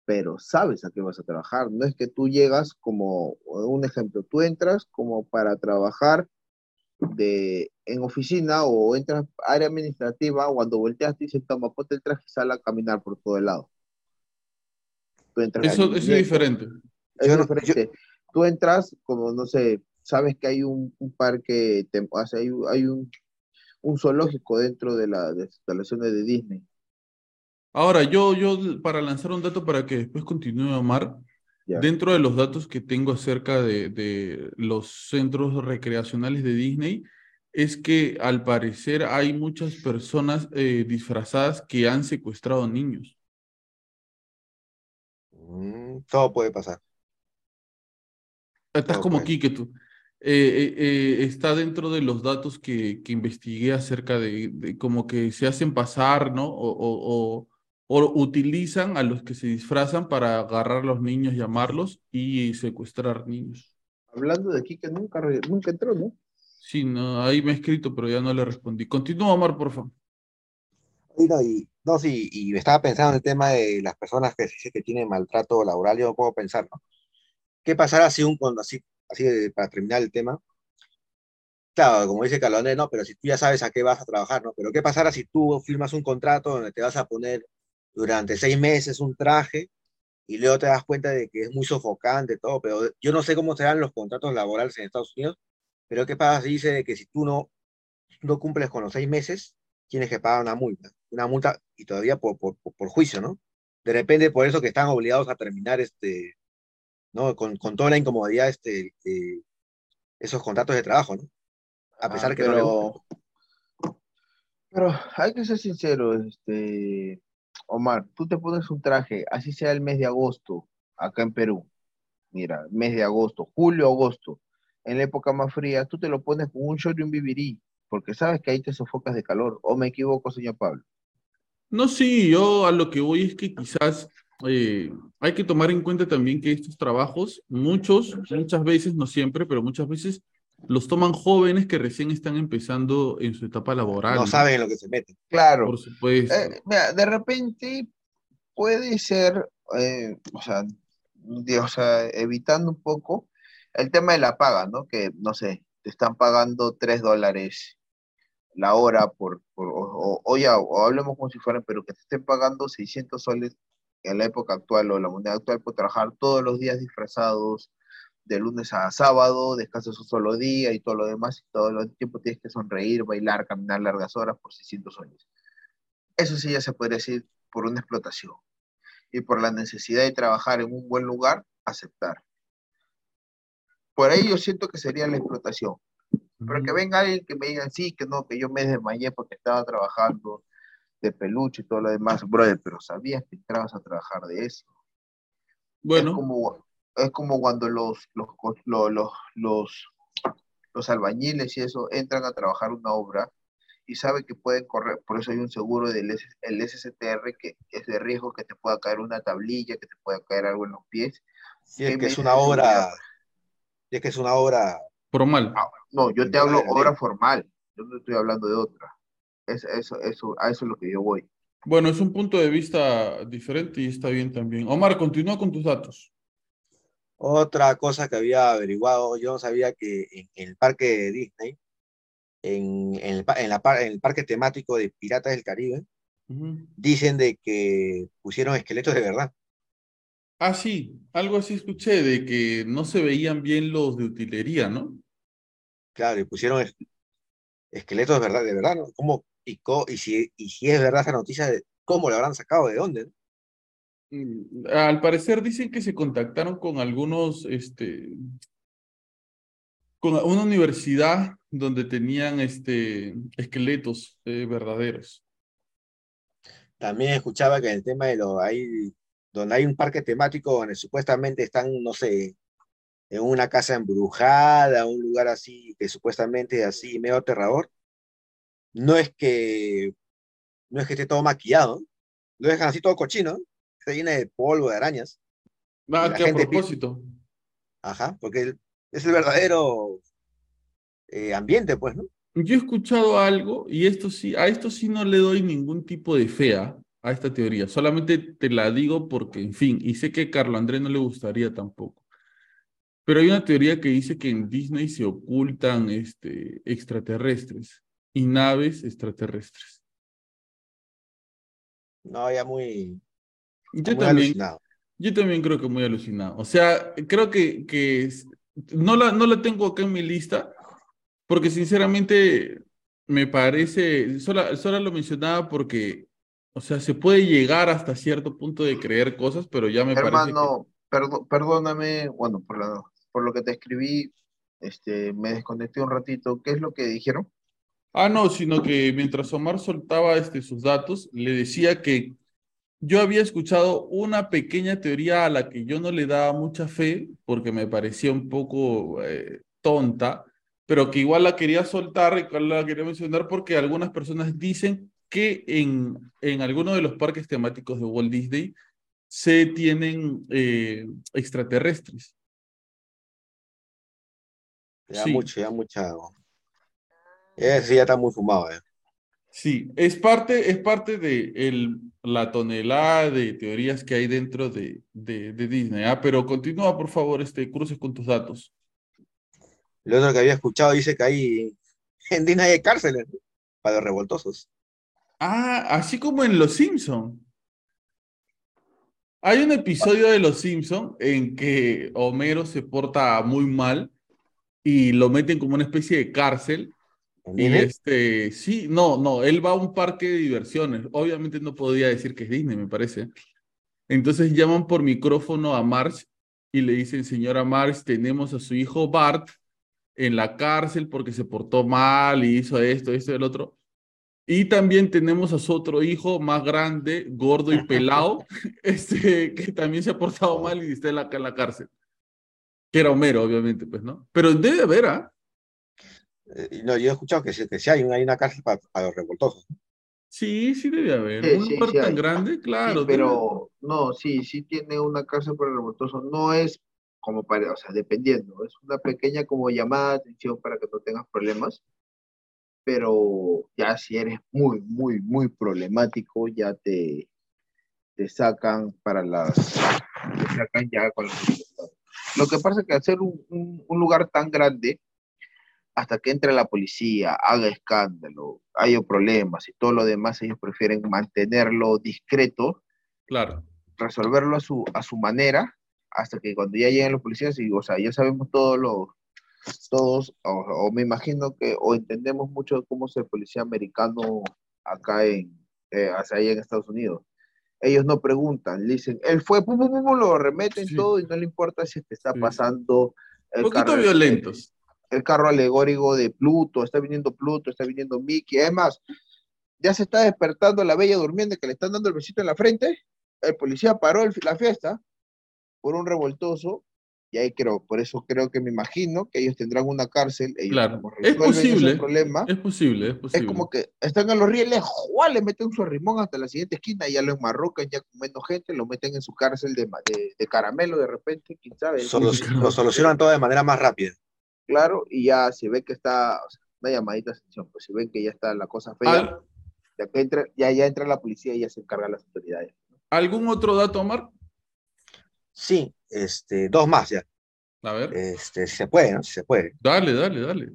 pero sabes a qué vas a trabajar. No es que tú llegas como, un ejemplo, tú entras como para trabajar de, en oficina o entras área administrativa, cuando volteas te dicen, toma, ponte el traje y sal a caminar por todo el lado. Tú entras Eso, es diferente. Es Yo no- diferente. Tú entras como, no sé, sabes que hay un, un parque, o sea, hay, un- hay un, un zoológico dentro de las instalaciones de Disney. Ahora, yo, yo, para lanzar un dato para que después continúe Omar, Ya. dentro de los datos que tengo acerca de, de los centros recreacionales de Disney, es que al parecer hay muchas personas eh, disfrazadas que han secuestrado niños. Mm, todo puede pasar. Estás como Quique tú. Eh, eh, eh, está dentro de los datos que, que investigué acerca de, de como que se hacen pasar, ¿no? O, o, o, o utilizan a los que se disfrazan para agarrar a los niños, llamarlos y secuestrar niños. Hablando de aquí que nunca, nunca entró, ¿no? Sí, no, ahí me he escrito, pero ya no le respondí. Continúa, Omar, por favor. Y no, y, no, sí, y estaba pensando en el tema de las personas que se dice que tienen maltrato laboral, yo no puedo pensar, ¿no? ¿Qué pasará si un, cuando así, así de- para terminar el tema? Claro, como dice Caloné, no, pero si tú ya sabes a qué vas a trabajar, ¿no? Pero ¿qué pasará si tú firmas un contrato donde te vas a poner durante seis meses un traje y luego te das cuenta de que es muy sofocante todo, pero yo no sé cómo serán los contratos laborales en Estados Unidos, pero ¿qué pasa si dice de que si tú no, no cumples con los seis meses, tienes que pagar una multa, una multa y todavía por, por, por- juicio, ¿no? De repente por eso que están obligados a terminar este, ¿no? Con, con toda la incomodidad este, eh, esos contratos de trabajo, ¿no? A pesar Ah, que no pero, pero hay que ser sincero, este, Omar, tú te pones un traje, así sea el mes de agosto, acá en Perú. Mira, mes de agosto, julio, agosto, en la época más fría, tú te lo pones con un short y un bibirí, porque sabes que ahí te sofocas de calor. ¿O me equivoco, señor Pablo? No, sí, yo a lo que voy es que quizás eh, hay que tomar en cuenta también que estos trabajos, muchos, muchas veces, no siempre, pero muchas veces los toman jóvenes que recién están empezando en su etapa laboral. No saben en lo que se meten. Claro. Por supuesto. Eh, mira, de repente puede ser, eh, o sea, de- o sea, evitando un poco el tema de la paga, ¿no? Que, no sé, te están pagando 3 dólares la hora por, por o, o- o ya, o hablemos como si fueran, pero que te estén pagando 600 soles en la época actual o la moneda actual por trabajar todos los días disfrazados, de lunes a sábado, descansas un solo día y todo lo demás, y todo el tiempo tienes que sonreír, bailar, caminar largas horas por 600 soles. Eso sí ya se podría decir por una explotación y por la necesidad de trabajar en un buen lugar, aceptar. Por ahí yo siento que sería la explotación. Pero que venga alguien que me diga, sí, que no, que yo me desmayé porque estaba trabajando de peluche y todo lo demás, brother, pero sabías que entrabas a trabajar de eso. Es Bueno, como, es como cuando los, los, los, los, los albañiles y eso entran a trabajar una obra y saben que pueden correr, por eso hay un seguro del S- el SSTR que es de riesgo que te pueda caer una tablilla, que te pueda caer algo en los pies. Y es ¿Qué que es una obra, y es que es una obra, formal. Ah, no, yo te hablo ley. obra formal, yo no estoy hablando de otra. Es, eso, eso, a eso es lo que yo voy. Bueno, es un punto de vista diferente y está bien también. Omar, continúa con tus datos. Otra cosa que había averiguado, yo no sabía que en, en el parque de Disney, en, en el, en la en el parque temático de Piratas del Caribe, dicen de que pusieron esqueletos de verdad. Ah, sí, algo así escuché de que no se veían bien los de utilería, ¿no? Claro, y pusieron es- esqueletos de verdad, de verdad, ¿no? ¿Cómo, y, co- y, si, y si es verdad esa noticia, de ¿cómo lo habrán sacado? ¿De dónde? no? Mm, Al parecer dicen que se contactaron con algunos, este, con una universidad donde tenían este, esqueletos eh, verdaderos. También escuchaba que el tema de lo hay, donde hay un parque temático donde supuestamente están, no sé, en una casa embrujada, un lugar así que supuestamente es así medio aterrador, no es que no es que esté todo maquillado, lo dejan así todo cochino, se llena de polvo, de arañas. La que a gente propósito. Ajá, porque es el verdadero eh, ambiente, pues, ¿no? Yo he escuchado algo y esto sí, a esto sí no le doy ningún tipo de fea a esta teoría. Solamente te la digo porque, en fin, y sé que a Carlo Andrés no le gustaría tampoco. Pero hay una teoría que dice que en Disney se ocultan este, extraterrestres y naves extraterrestres. No, ya muy, Yo muy también, alucinado. yo también creo que muy alucinado. O sea, creo que, que no la, no la tengo acá en mi lista, porque sinceramente me parece, solo, solo lo mencionaba porque, o sea, se puede llegar hasta cierto punto de creer cosas, pero ya me parece que... Hermano, perdo- perdóname, bueno, por, la- por lo que te escribí, este, me desconecté un ratito. ¿Qué es lo que dijeron? Ah, no, sino que mientras Omar soltaba este, sus datos, le decía que yo había escuchado una pequeña teoría a la que yo no le daba mucha fe porque me parecía un poco eh, tonta, pero que igual la quería soltar y igual la quería mencionar porque algunas personas dicen que en, en alguno de los parques temáticos de Walt Disney se tienen eh, extraterrestres. Ya Sí. mucho, ya mucha. Ese ya está muy fumado, eh. Sí, es parte, es parte de el, la tonelada de teorías que hay dentro de, de, de Disney, ¿ah? Pero continúa, por favor, este, cruces con tus datos. Lo otro que había escuchado dice que hay en Disney hay cárceles ¿no? para los revoltosos. Ah, así como en Los Simpson. Hay un episodio de Los Simpson en que Homero se porta muy mal y lo meten como una especie de cárcel ¿En Y Disney? este, sí, no, no, él va a un parque de diversiones. Obviamente no podía decir que es Disney, me parece. Entonces llaman por micrófono a Marge y le dicen, señora Marge, tenemos a su hijo Bart en la cárcel porque se portó mal y hizo esto, esto y el otro. Y también tenemos a su otro hijo más grande, gordo y pelado, este, que también se ha portado mal y está en la, en la cárcel. Que era Homero, obviamente, pues, ¿no? Pero debe haber, ¿ah? Eh, no, yo he escuchado que que sí hay, una- hay una cárcel para, para los revoltosos. Sí, sí debe haber. Sí, Un sí, lugar sí tan hay. grande, claro. pero no, sí, sí tiene una cárcel para revoltoso. No es como para, o sea, dependiendo. Es una pequeña como llamada de atención para que no tengas problemas. Pero ya si eres muy, muy, muy problemático, ya te, te sacan para las, te sacan ya con las. Lo que pasa es que ser un, un- un lugar tan grande, hasta que entre la policía, haga escándalo, haya problemas y todo lo demás, ellos prefieren mantenerlo discreto, Claro. resolverlo a su, a su manera, hasta que cuando ya lleguen los policías, y, o sea, ya sabemos todo lo, todos, o, o me imagino que, o entendemos mucho de cómo es el policía americano acá en, eh, hacia allá en Estados Unidos. Ellos no preguntan, le dicen, él fue, pum, pum, pum, lo remeten Sí. todo y no le importa si te está pasando Un poquito violentos. El carro alegórico de Pluto, está viniendo Pluto, está viniendo Mickey, además, ya se está despertando la bella durmiente que le están dando el besito en la frente, el policía paró el- la fiesta por un revoltoso, y ahí creo, por eso creo que me imagino que ellos tendrán una cárcel, ellos Claro. como Es posible. problema, Es posible, es es posible. como que están en los rieles, ¡juá! le meten su rimón hasta la siguiente esquina, y ya lo enmarrocan, ya con menos gente, lo meten en su cárcel de, ma- de, de caramelo de repente, quién sabe. Lo solucionan todo de manera más rápida. Claro, y ya se ve que está, o sea, una llamadita de atención, pues si ven que ya está la cosa fea, Al- ya, que entra, ya, ya entra la policía y ya se encarga las autoridades. ¿Algún otro dato, Omar? Sí, este, dos más ya. A ver. Este, si se puede, ¿no? Si se puede. Dale, dale, dale.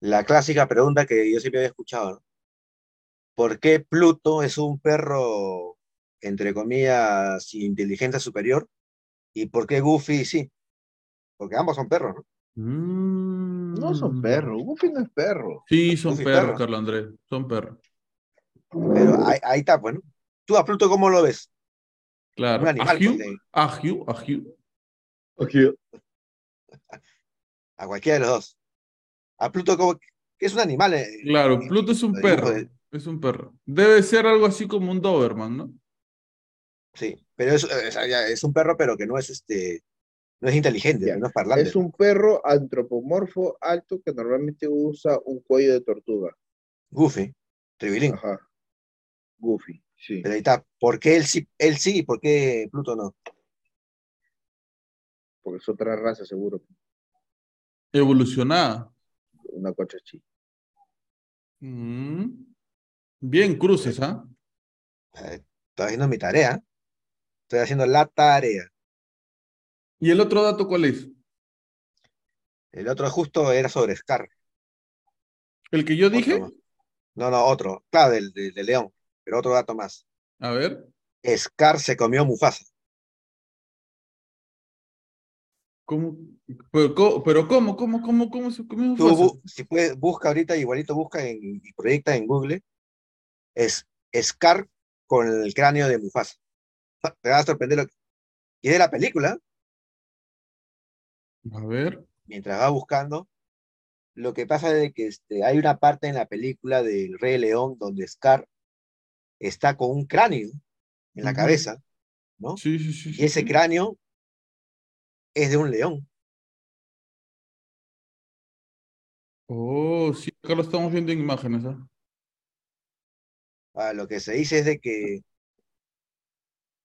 La clásica pregunta que yo siempre había escuchado, ¿no? ¿Por qué Pluto es un perro, entre comillas, sin inteligencia superior? ¿Y por qué Goofy sí? Porque ambos son perros, ¿no? No son Mm. perros, Goofy no es perro. Sí, son Goofy perros, perro. Carlos Andrés. Son perros. Pero ahí, ahí está, bueno. ¿Tú a Pluto cómo lo ves? Claro. Un animal, Agiu, pues, de- agiu, agiu. A cualquiera de los dos. A Pluto como que es un animal. eh, Claro, eh, Pluto es un perro. de- Es un perro. Debe ser algo así como un Doberman, ¿no? Sí, pero es, es un perro, pero que no es este, no es inteligente, Ya, no es parlante. Es un perro antropomorfo alto que normalmente usa un cuello de tortuga. Goofy, Tribilín. Ajá. Goofy, sí. Pero ahí está. ¿Por qué él sí, él sí y por qué Pluto no? Porque es otra raza, seguro. Evolucionada. Una cochachi. Mm. Bien, cruces, ¿ah? Eh, Estoy haciendo mi tarea. Estoy haciendo la tarea. ¿Y el otro dato cuál es? El otro justo era sobre Scar. ¿El que yo Otro dije? más. No, no, otro. Claro, del, del- del león. Pero otro dato más. A ver. Scar se comió Mufasa. ¿Cómo? Pero, ¿cómo? ¿Cómo? ¿Cómo? ¿Cómo se comió Mufasa? si puedes, busca ahorita, igualito busca en, y proyecta en Google. Es Scar con el cráneo de Mufasa. Te va a sorprender lo que... Y de la película, A ver. mientras va buscando, lo que pasa es que este, hay una parte en la película del Rey León donde Scar está con un cráneo en la cabeza, ¿no? Sí, sí, sí. Y ese cráneo es de un león. Oh, sí, acá lo estamos viendo en imágenes, ¿ah? Ah, lo que se dice es de que,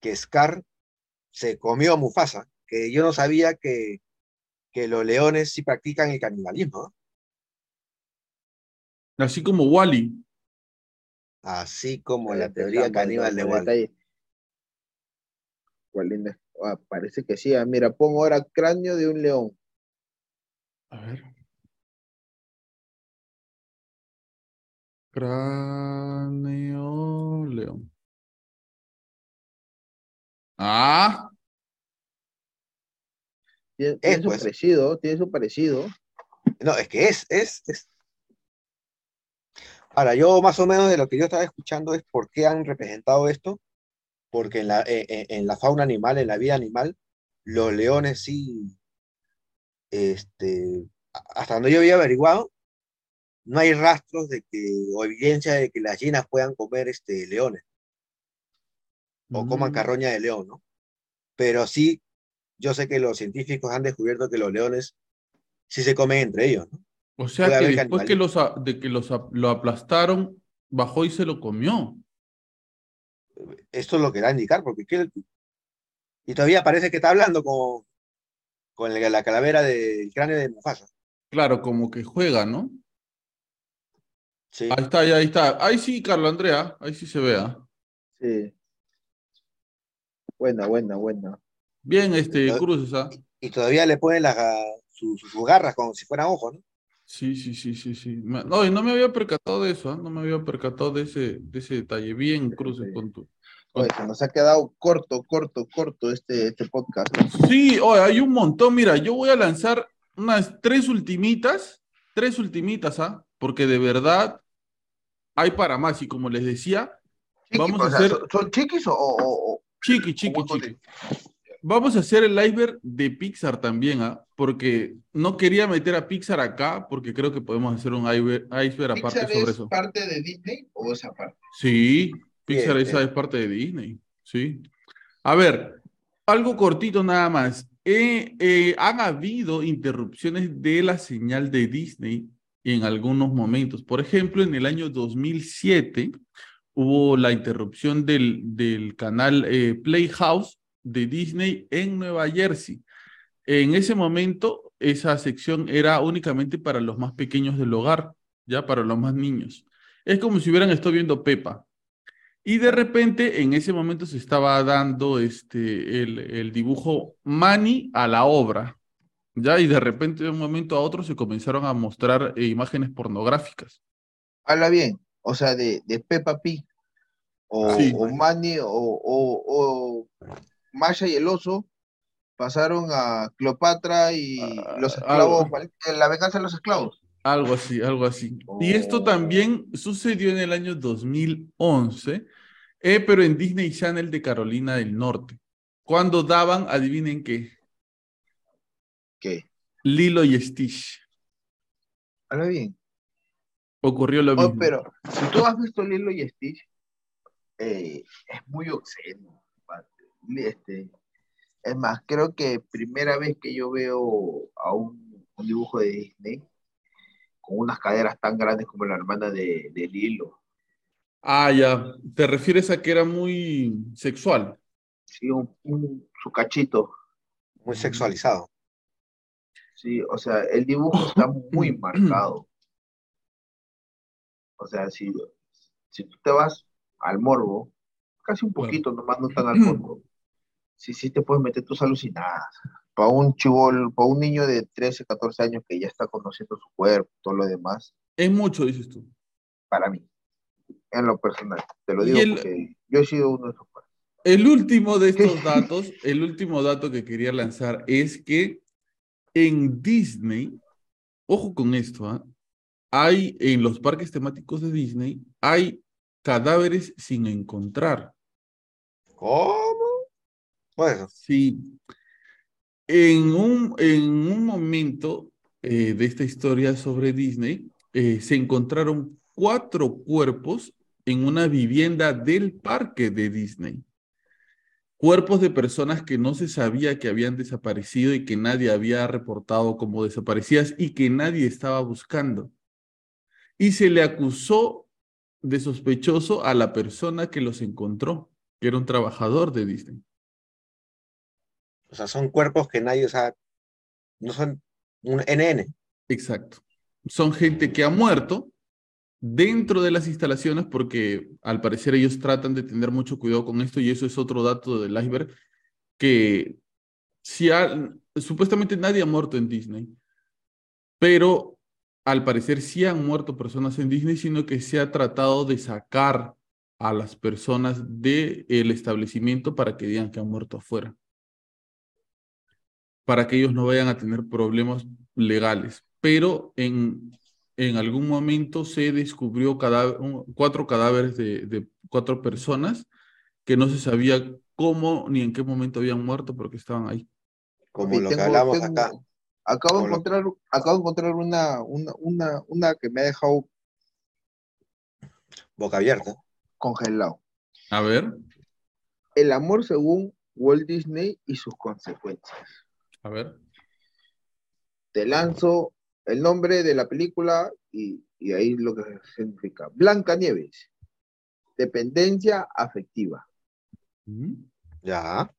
que Scar se comió a Mufasa, que yo no sabía que, que los leones sí practican el canibalismo. Así como Wally. Así como la teoría caníbal de el Wall. detalle. Cuál linda- ah, parece que sí. ah, Mira, pongo ahora cráneo de un león. A ver. Cráneo león. Ah, Tiene, Es, tiene su pues. parecido, tiene su parecido. No, es que es, es, es. Ahora, yo más o menos de lo que yo estaba escuchando es por qué han representado esto, porque en la, eh, eh, en la fauna animal, en la vida animal, los leones sí, este, hasta donde yo había averiguado, no hay rastros de que, o evidencia de que las hienas puedan comer este, leones, o coman mm, carroña de león, ¿no? Pero sí, yo sé que los científicos han descubierto que los leones sí se comen entre ellos, ¿no? O sea puede que después que los, a- de que los, a- lo aplastaron, bajó y se lo comió. Esto es lo que da a indicar, porque ¿qué- y todavía parece que está hablando con, con el- la calavera del cráneo de Mufasa. Claro, como que juega, ¿no? Sí. Ahí está, ahí está. Ahí sí, Carlos Andrea, ahí sí se vea. Sí. Buena, buena, buena. Bien, este, ¿ah? Y todavía le ponen las, sus, sus garras como si fueran ojos, ¿no? Sí, sí, sí, sí, sí. No, y no me había percatado de eso, ¿ah? No me había percatado de ese, de ese detalle. Bien, Cruces, detalle. con tu. Oye, se nos ha quedado corto, corto, corto este, este podcast. Sí, oye, hay un montón. Mira, yo voy a lanzar unas tres ultimitas, tres ultimitas, ¿ah? Porque de verdad hay para más. Y como les decía, Chiqui, Vamos a sea, hacer- ¿son, chiquis o, o- o- chiqui, chiqui, ¿Cómo chiqui. Vamos a hacer el iceberg de Pixar también, ¿ah? Porque no quería meter a Pixar acá, porque creo que podemos hacer un iceberg, iceberg aparte ¿Pixar sobre es eso. parte de Disney o esa parte? Sí, Pixar Bien, esa bien. es parte de Disney, sí. A ver, algo cortito nada más. Eh, eh, han habido interrupciones de la señal de Disney en algunos momentos. Por ejemplo, en el año 2007 hubo la interrupción del, del canal eh, Playhouse de Disney en Nueva Jersey. En ese momento, esa sección era únicamente para los más pequeños del hogar, ya para los más niños. Es como si hubieran estado viendo Pepa. Y de repente, en ese momento se estaba dando este, el, el dibujo Manny a la obra, ya, y de repente de un momento a otro se comenzaron a mostrar eh, imágenes pornográficas. Habla bien, o sea, de, de Peppa Pig, o, Sí. o Manny, o, o, o Masha y el oso, pasaron a Cleopatra y Ah, los esclavos, algo. la venganza de los esclavos. Algo así, algo así. Y esto Oh. también sucedió en el año 2011, eh, pero en Disney Channel de Carolina del Norte, cuando daban, adivinen qué, ¿Qué? Lilo y Stitch. Habla bien. Ocurrió lo Oh, mismo. pero si tú has visto Lilo y Stitch, eh, es muy obsceno. Este, es más, creo que primera vez que yo veo a un, un dibujo de Disney con unas caderas tan grandes como la hermana de, de Lilo. Ah, ya. ¿Te refieres a que era muy sexual? Sí, un, un- su cachito. Muy sexualizado. Sí, o sea, el dibujo está muy marcado. O sea, si, si tú te vas al morbo, casi un poquito, nomás no tan al fondo, sí, sí te puedes meter tus alucinadas. Para un chivol, para un niño de 13, 14 años que ya está conociendo su cuerpo, todo lo demás, Es mucho, dices tú. para mí, en lo personal, te lo digo el- porque yo he sido uno de esos. El último de estos datos, el último dato que quería lanzar es que en Disney, ojo con esto, ¿ah? hay en los parques temáticos de Disney, hay cadáveres sin encontrar. ¿Cómo? Bueno, Sí. En un, en un momento eh, de esta historia sobre Disney, eh, se encontraron cuatro cuerpos en una vivienda del parque de Disney. Cuerpos de personas que no se sabía que habían desaparecido y que nadie había reportado como desaparecidas y que nadie estaba buscando. Y se le acusó de sospechoso a la persona que los encontró, que era un trabajador de Disney. O sea, son cuerpos que nadie, o sea, no son un NN. Exacto. Son gente que ha muerto dentro de las instalaciones porque al parecer ellos tratan de tener mucho cuidado con esto y eso es otro dato del iceberg que si ha- supuestamente nadie ha muerto en Disney, pero al parecer sí han muerto personas en Disney, sino que se ha tratado de sacar a las personas del establecimiento para que digan que han muerto afuera, para que ellos no vayan a tener problemas legales. Pero en, en algún momento se descubrió cadáver- un- cuatro cadáveres de, de cuatro personas que no se sabía cómo ni en qué momento habían muerto porque estaban ahí. Como Sí, lo que hablamos tengo- acá. Acabo de lo- encontrar, acabo de encontrar una, una, una, una que me ha dejado Boca abierta. congelado. A ver, El amor según Walt Disney y sus consecuencias. A ver. Te lanzo el nombre de la película y, y ahí lo que significa. Blanca Nieves. Dependencia afectiva. Mm, Ya.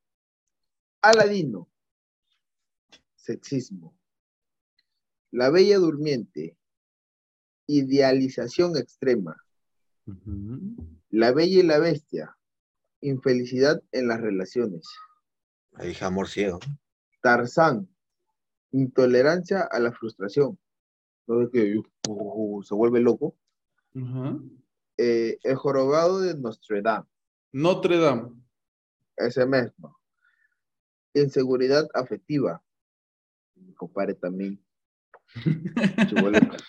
Aladino. Sexismo. La Bella Durmiente. Idealización extrema. La Bella y la Bestia. Infelicidad en las relaciones. Ahí dije amor ciego. Tarzán. Intolerancia a la frustración. ¿No es que uh, se vuelve loco? Eh, el jorobado de Notre Dame. Notre Dame. Ese mismo. Inseguridad afectiva. Mi compadre también.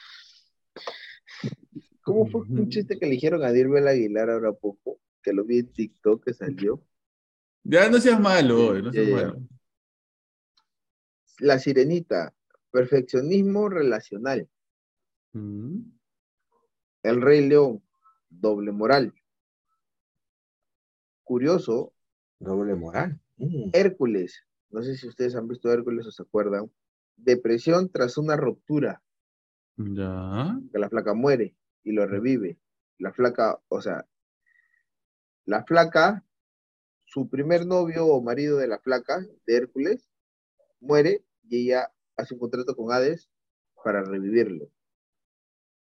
¿Cómo fue un chiste que le dijeron a Dirbel Aguilar ahora poco? Que lo vi en TikTok que salió. Ya no seas malo, no seas ya. malo. La sirenita. Perfeccionismo relacional. Mm, El Rey León. Doble moral. Curioso, Doble moral. Mm. Hércules. No sé si ustedes han visto Hércules o se acuerdan. Depresión tras una ruptura. Ya. que la flaca muere y lo revive. La flaca, o sea, la flaca, su primer novio o marido de la flaca, de Hércules, muere y ella hace un contrato con Hades para revivirlo.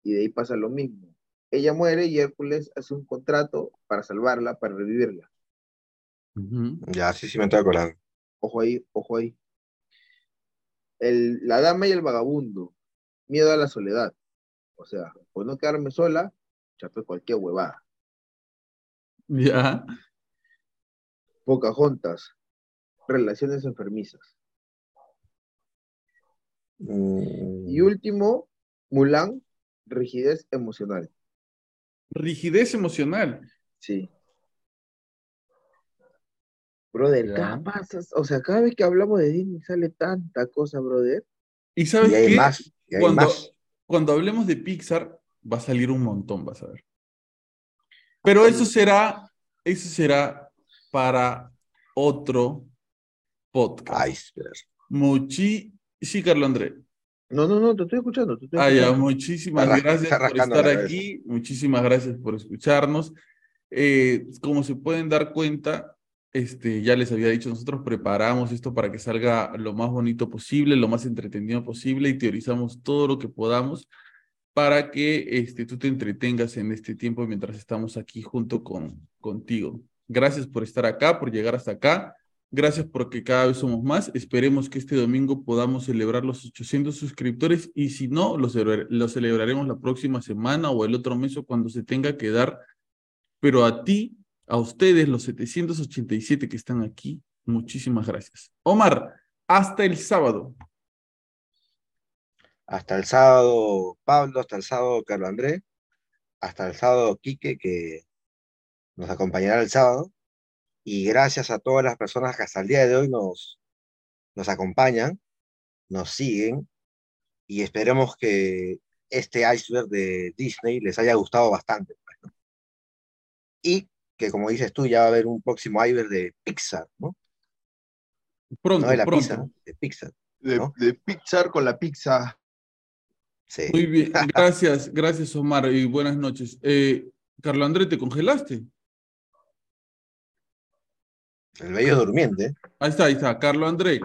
Y de ahí pasa lo mismo. Ella muere y Hércules hace un contrato para salvarla, para revivirla. Ya, sí, sí me estoy acordando. Ojo ahí, ojo ahí. El, la dama y el vagabundo. Miedo a la soledad. O sea, por no quedarme sola, chape cualquier huevada. Ya. Pocahontas. Relaciones enfermizas. Mm. Y último, Mulan. Rigidez emocional. Rigidez emocional. Sí. Brother, cada pasas, o sea, cada vez que hablamos de Disney sale tanta cosa, brother. Y sabes Y hay qué? más, y hay cuando, más. cuando hablemos de Pixar, va a salir un montón, vas a ver. Pero eso será, eso será para otro podcast. Iceberg. Muchi, sí, Carlos André. No, no, no, te estoy escuchando. Te estoy Ah, ya, escuchando. muchísimas Está ra- gracias por estar aquí, muchísimas gracias por escucharnos. Eh, como se pueden dar cuenta, este, ya les había dicho, nosotros preparamos esto para que salga lo más bonito posible, lo más entretenido posible y teorizamos todo lo que podamos para que este, tú te entretengas en este tiempo mientras estamos aquí junto con, contigo. Gracias por estar acá, por llegar hasta acá. Gracias porque cada vez somos más. Esperemos que este domingo podamos celebrar los 800 suscriptores y si no, lo, lo celebraremos la próxima semana o el otro mes o cuando se tenga que dar. Pero a ti, a ustedes, los 787 que están aquí, muchísimas gracias. Omar, hasta el sábado. Hasta el sábado, Pablo, hasta el sábado, Carlos Andrés, hasta el sábado, Quique, que nos acompañará el sábado. Y gracias a todas las personas que hasta el día de hoy nos, nos acompañan, nos siguen, y esperemos que este iceberg de Disney les haya gustado bastante. pues, ¿no? Y que, como dices tú, ya va a haber un próximo iceberg de Pixar, ¿no? Pronto, No de la pronto. pizza, de Pixar. De, ¿no? de Pixar con la pizza. Sí. Muy bien, gracias, gracias Omar y buenas noches. Eh, Carlos Andrés, ¿te congelaste? El bello durmiente. Ahí está, ahí está, Carlos André.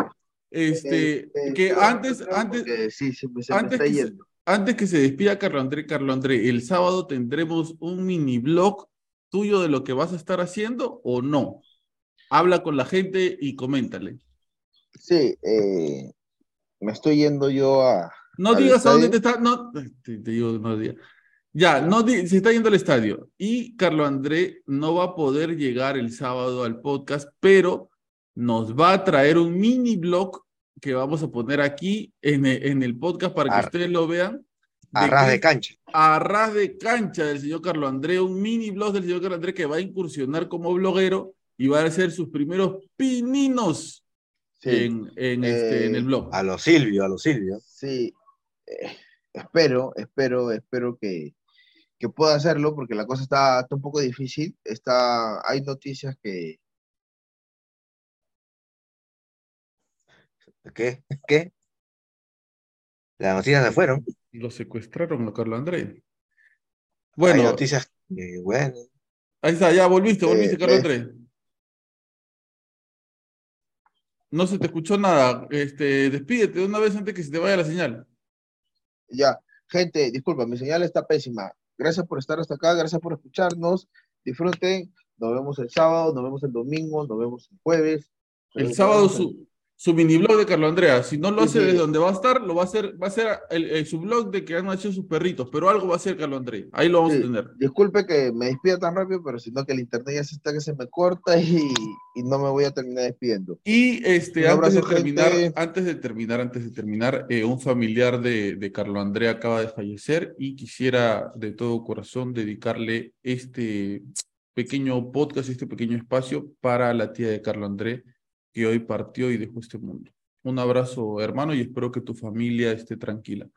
Este, Eh, que eh, antes, antes, porque sí, se me, se me antes está que se- yendo. antes que se despida Carlos André, Carlos André, el sábado tendremos un mini blog tuyo de lo que vas a estar haciendo o no. Habla con la gente y coméntale. Sí, eh, me estoy yendo yo a. No ¿Al digas a dónde te estadio? está, no, te, te digo, no digas. Ya, no se está yendo al estadio y Carlos André no va a poder llegar el sábado al podcast, pero nos va a traer un mini blog que vamos a poner aquí en el, en el podcast para que Ar- ustedes lo vean. A de ras de cancha. a ras de cancha del señor Carlos André, un mini blog del señor Carlos André que va a incursionar como bloguero y va a hacer sus primeros pininos Sí, en, en, este, en el Eh, blog. A los Silvio, a los Silvio. sí. eh, espero, espero, espero que, que pueda hacerlo porque la cosa está, está un poco difícil. Está, hay noticias que. ¿Qué? ¿Qué? Las noticias se fueron. Lo secuestraron a Carlos André. Hay Bueno, noticias que, bueno, ahí está, ya volviste, volviste, Eh, Carlos eh. André. No se te escuchó nada. Este, despídete de una vez antes que se te vaya la señal. Ya, gente, disculpa, mi señal está pésima. Gracias por estar hasta acá, gracias por escucharnos. Disfruten. Nos vemos el sábado, nos vemos el domingo, nos vemos el jueves. El sábado su, su mini blog de Carlos Andrea. Si no lo hace desde donde va a estar, lo va a hacer, va a ser el, el- su blog de que han nacido sus perritos, pero algo va a hacer Carlos Andrea. Ahí lo vamos Sí. a tener. Disculpe que me despida tan rápido, pero sino que el internet ya se está que se me corta y, y no me voy a terminar despidiendo. Y este, antes de terminar, antes de terminar, antes de terminar, eh, un familiar de, de Carlos Andrea acaba de fallecer y quisiera de todo corazón dedicarle este pequeño podcast, este pequeño espacio para la tía de Carlos André que hoy partió y dejó este mundo. Un abrazo, hermano, y espero que tu familia esté tranquila.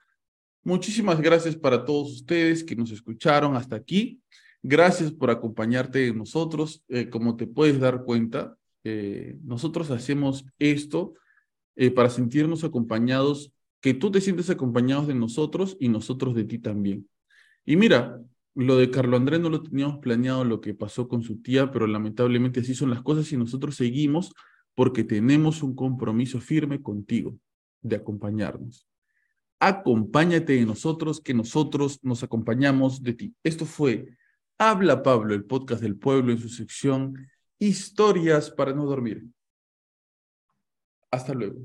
Muchísimas gracias para todos ustedes que nos escucharon hasta aquí. Gracias por acompañarte de nosotros. Eh, como te puedes dar cuenta, eh, nosotros hacemos esto eh, para sentirnos acompañados, que tú te sientes acompañados de nosotros y nosotros de ti también. Y mira, lo de Carlo Andrés no lo teníamos planeado, lo que pasó con su tía, pero lamentablemente así son las cosas y nosotros seguimos porque tenemos un compromiso firme contigo de acompañarnos. Acompáñate de nosotros, que nosotros nos acompañamos de ti. Esto fue Habla Pablo, el podcast del pueblo en su sección Historias para no dormir. Hasta luego.